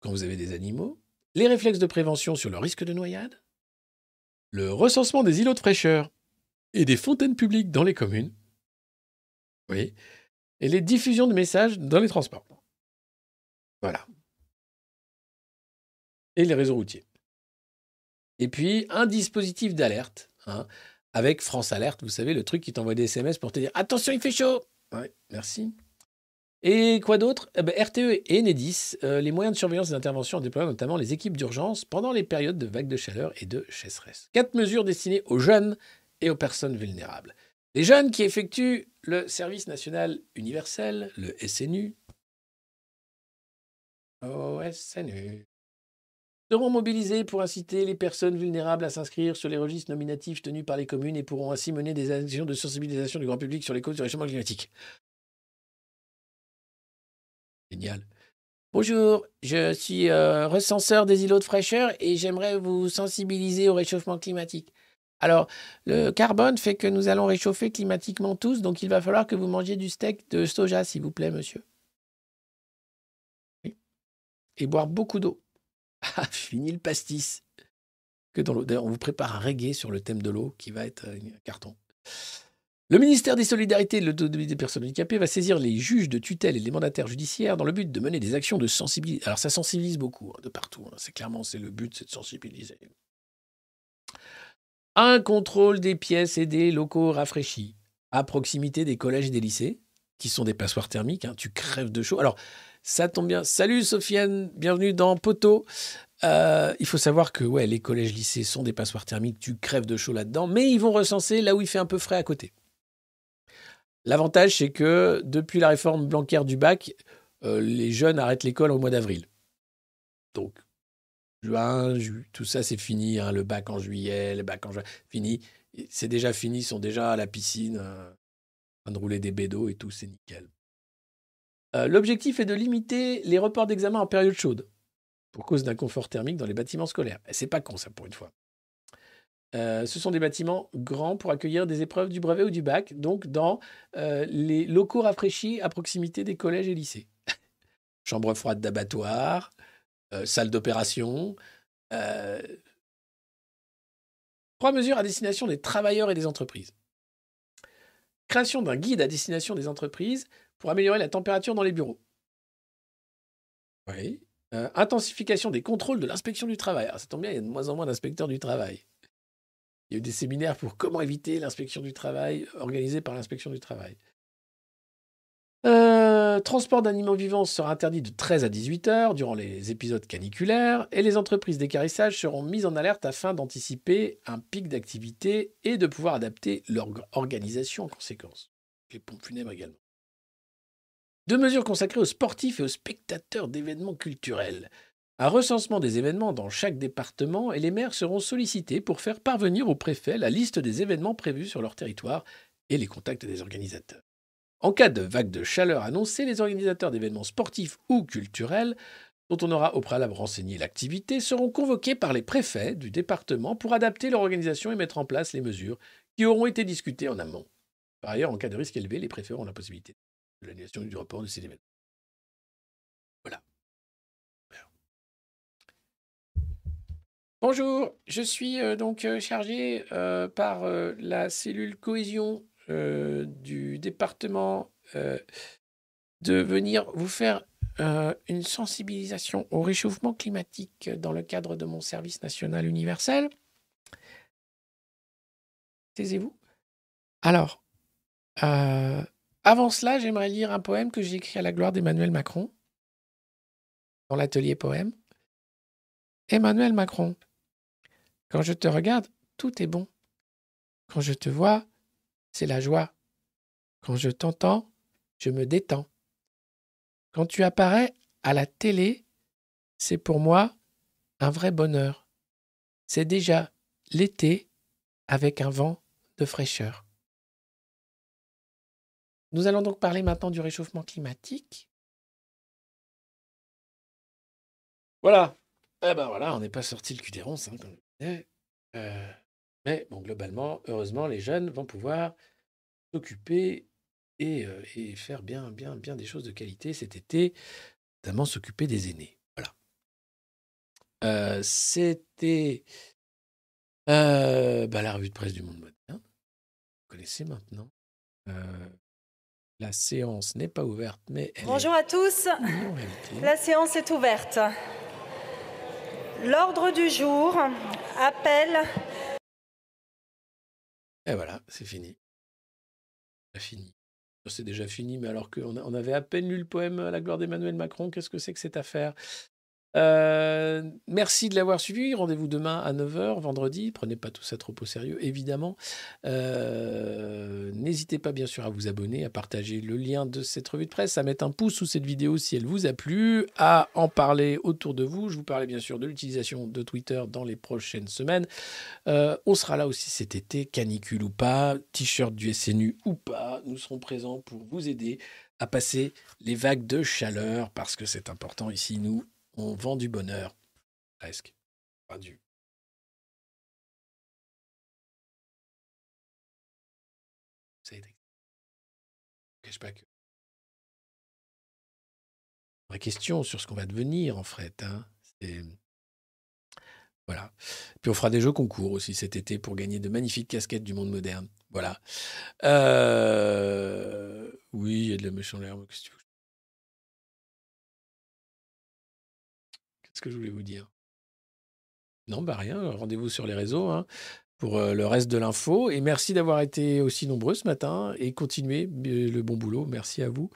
quand vous avez des animaux, les réflexes de prévention sur le risque de noyade, le recensement des îlots de fraîcheur et des fontaines publiques dans les communes, oui, et les diffusions de messages dans les transports. Voilà. Et les réseaux routiers. Et puis, un dispositif d'alerte, hein, avec France Alerte, vous savez, le truc qui t'envoie des SMS pour te dire Attention, il fait chaud Ouais, merci. Et quoi d'autre? Eh ben, RTE et Enedis, euh, les moyens de surveillance des interventions en déployant notamment les équipes d'urgence pendant les périodes de vagues de chaleur et de sécheresse. Quatre mesures destinées aux jeunes et aux personnes vulnérables. Les jeunes qui effectuent le service national universel, le SNU, seront mobilisés pour inciter les personnes vulnérables à s'inscrire sur les registres nominatifs tenus par les communes et pourront ainsi mener des actions de sensibilisation du grand public sur les causes du réchauffement climatique. Génial. Bonjour, je suis euh, recenseur des îlots de fraîcheur et j'aimerais vous sensibiliser au réchauffement climatique. Alors, le carbone fait que nous allons réchauffer climatiquement tous, donc il va falloir que vous mangiez du steak de soja, s'il vous plaît, monsieur. Oui. Et boire beaucoup d'eau. Ah, fini le pastis. Que dans l'eau. D'ailleurs, on vous prépare un reggae sur le thème de l'eau qui va être euh, un carton. Le ministère des Solidarités et de l'Autonomie des personnes handicapées va saisir les juges de tutelle et les mandataires judiciaires dans le but de mener des actions de sensibilisation. Alors ça sensibilise beaucoup, hein, de partout. hein. C'est clairement, c'est le but, c'est de sensibiliser. Un contrôle des pièces et des locaux rafraîchis à proximité des collèges et des lycées, qui sont des passoires thermiques. hein. Tu crèves de chaud. Alors, ça tombe bien. Salut Sofiane, bienvenue dans Poteau. Euh, il faut savoir que les collèges-lycées sont des passoires thermiques, tu crèves de chaud là-dedans, mais ils vont recenser là où il fait un peu frais à côté. L'avantage, c'est que depuis la réforme Blanquer du bac, euh, les jeunes arrêtent l'école au mois d'avril. Donc, juin, ju- tout ça, c'est fini. hein, le bac en juillet, le bac en juin, fini. C'est déjà fini, ils sont déjà à la piscine, euh, en train de rouler des bédos et tout, c'est nickel. Euh, L'objectif est de limiter les reports d'examen en période chaude, pour cause d'un confort thermique dans les bâtiments scolaires. Et c'est pas con, ça, pour une fois. Euh, ce sont des bâtiments grands pour accueillir des épreuves du brevet ou du bac, donc dans euh, les locaux rafraîchis à proximité des collèges et lycées. Chambre froide d'abattoir, euh, salle d'opération. Trois mesures à destination des travailleurs et des entreprises. Création d'un guide à destination des entreprises pour améliorer la température dans les bureaux. Intensification des contrôles de l'inspection du travail. Alors, ça tombe bien, il y a de moins en moins d'inspecteurs du travail. Il y a eu des séminaires pour comment éviter l'inspection du travail organisés par l'inspection du travail. Euh, transport d'animaux vivants sera interdit de 13 à 18 heures durant les épisodes caniculaires et les entreprises d'écarissage seront mises en alerte afin d'anticiper un pic d'activité et de pouvoir adapter leur organisation en conséquence. Les pompes funèbres également. Deux mesures consacrées aux sportifs et aux spectateurs d'événements culturels. Un recensement des événements dans chaque département et les maires seront sollicités pour faire parvenir au préfet la liste des événements prévus sur leur territoire et les contacts des organisateurs. En cas de vague de chaleur annoncée, les organisateurs d'événements sportifs ou culturels, dont on aura au préalable renseigné l'activité, seront convoqués par les préfets du département pour adapter leur organisation et mettre en place les mesures qui auront été discutées en amont. Par ailleurs, en cas de risque élevé, les préfets auront la possibilité de l'annulation du report de ces événements. Bonjour, je suis euh, donc euh, chargé euh, par la cellule cohésion du département de venir vous faire une sensibilisation au réchauffement climatique dans le cadre de mon service national universel. Taisez-vous. Alors, avant cela, j'aimerais lire un poème que j'ai écrit à la gloire d'Emmanuel Macron dans l'atelier poème. Emmanuel Macron, quand je te regarde, tout est bon. Quand je te vois, c'est la joie. Quand je t'entends, je me détends. Quand tu apparais à la télé, c'est pour moi un vrai bonheur. C'est déjà l'été avec un vent de fraîcheur. Nous allons donc parler maintenant du réchauffement climatique. Voilà. Eh ben voilà, on n'est pas sorti le cul des hein, disais. Euh, Mais bon, globalement, heureusement, les jeunes vont pouvoir s'occuper et, euh, et faire bien, bien, bien des choses de qualité cet été, notamment s'occuper des aînés. Voilà. Euh, C'était euh, bah, la revue de presse du Monde moderne. Vous connaissez maintenant. Euh, la séance n'est pas ouverte, mais elle Bonjour à tous. La séance est ouverte. L'ordre du jour appelle Et voilà, c'est fini. C'est déjà fini, mais alors qu'on avait à peine lu le poème à la gloire d'Emmanuel Macron, qu'est-ce que c'est que cette affaire? Euh, Merci de l'avoir suivi. Rendez-vous demain à 9h, vendredi. Prenez pas tout ça trop au sérieux, évidemment. Euh, N'hésitez pas, bien sûr, à vous abonner, à partager le lien de cette revue de presse, à mettre un pouce sous cette vidéo si elle vous a plu, à en parler autour de vous. Je vous parlais bien sûr de l'utilisation de Twitter dans les prochaines semaines. Euh, on sera là aussi cet été, canicule ou pas, t-shirt du SNU ou pas. Nous serons présents pour vous aider à passer les vagues de chaleur parce que c'est important ici. Nous, on vend du bonheur. Presque. Du. Pas. Vraie question sur ce qu'on va devenir en fait. hein. Voilà. Puis on fera des jeux concours aussi cet été pour gagner de magnifiques casquettes du monde moderne. Voilà. Euh, Oui, il y a de la méchante veux Qu'est-ce que je voulais vous dire Non, bah rien. Rendez-vous sur les réseaux hein, pour euh, le reste de l'info. Et merci d'avoir été aussi nombreux ce matin et continuez euh, le bon boulot. Merci à vous.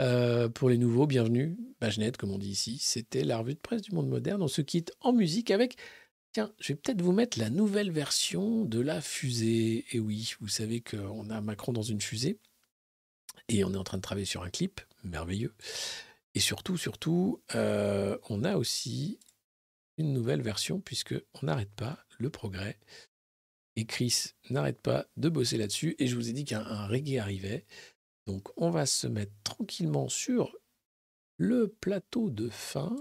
Euh, pour les nouveaux, bienvenue. Bagenette, comme on dit ici. C'était la revue de presse du monde moderne. On se quitte en musique avec. Tiens, je vais peut-être vous mettre la nouvelle version de la fusée. Et oui, vous savez qu'on a Macron dans une fusée. Et on est en train de travailler sur un clip merveilleux. Et surtout, surtout, euh, on a aussi une nouvelle version puisque on n'arrête pas le progrès. Et Chris n'arrête pas de bosser là-dessus. Et je vous ai dit qu'un un reggae arrivait. Donc on va se mettre tranquillement sur le plateau de fin.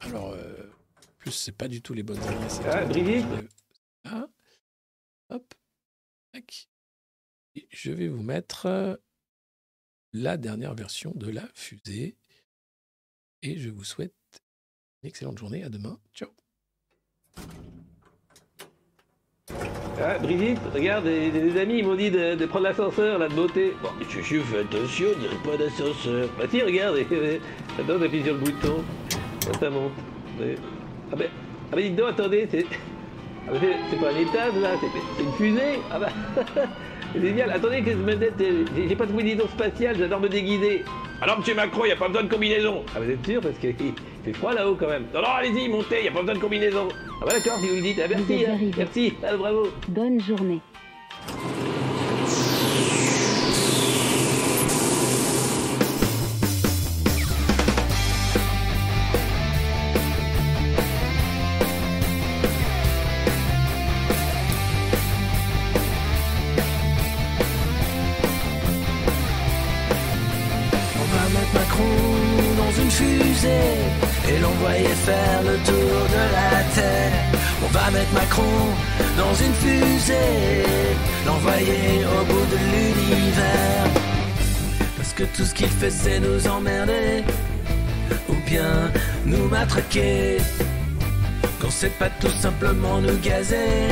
Alors, euh, en plus, c'est pas du tout les bonnes adresses. Ah, Brigitte Ah, hop, tac. Et je vais vous mettre euh, la dernière version de la fusée. Et je vous souhaite une excellente journée. À demain. Ciao. Ah, Brigitte, regarde, des amis ils m'ont dit de, prendre l'ascenseur, là, de beauté. Bon, je, je fais attention, il n'y a pas d'ascenseur. Bah si, regarde, attends, on appuie sur le bouton. Là, ça monte. Ah ben, ah ben, dites donc, attendez, c'est... Ah ben, pas un étage, là, c'est une fusée. Ah bah, c'est génial. Attendez, que je me j'ai pas de combinaison spatiale, j'adore me déguiser. Alors, monsieur Macron, il n'y a pas besoin de combinaison. Ah, vous êtes sûr Parce qu'il fait froid là-haut quand même. Non, non, allez-y, montez, il n'y a pas besoin de combinaison. Ah bah d'accord, si vous le dites. Ah, merci, hein. merci, ah, bravo. Bonne journée. Mettre Macron dans une fusée, l'envoyer au bout de l'univers. Parce que tout ce qu'il fait c'est nous emmerder ou bien nous matraquer. Qu'on sait pas tout simplement nous gazer.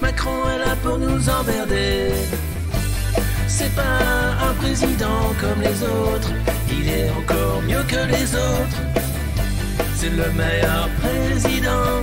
Macron est là pour nous emmerder. C'est pas un président comme les autres, il est encore mieux que les autres. C'est le meilleur président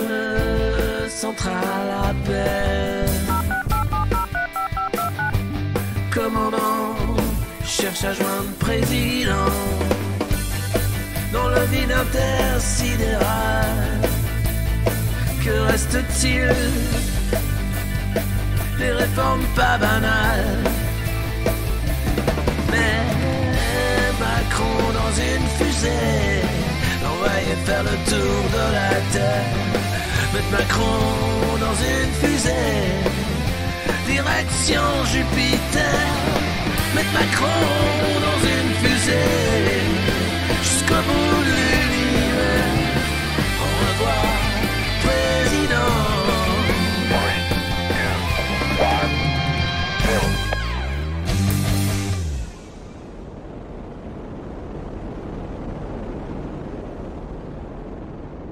Commandant cherche à joindre président dans le vide intersidéral. Que reste-t-il Des réformes pas banales? Mais Macron dans une fusée, l'envoyer faire le tour de la terre. Mettre Macron dans une fusée, direction Jupiter. Mettre Macron dans une fusée,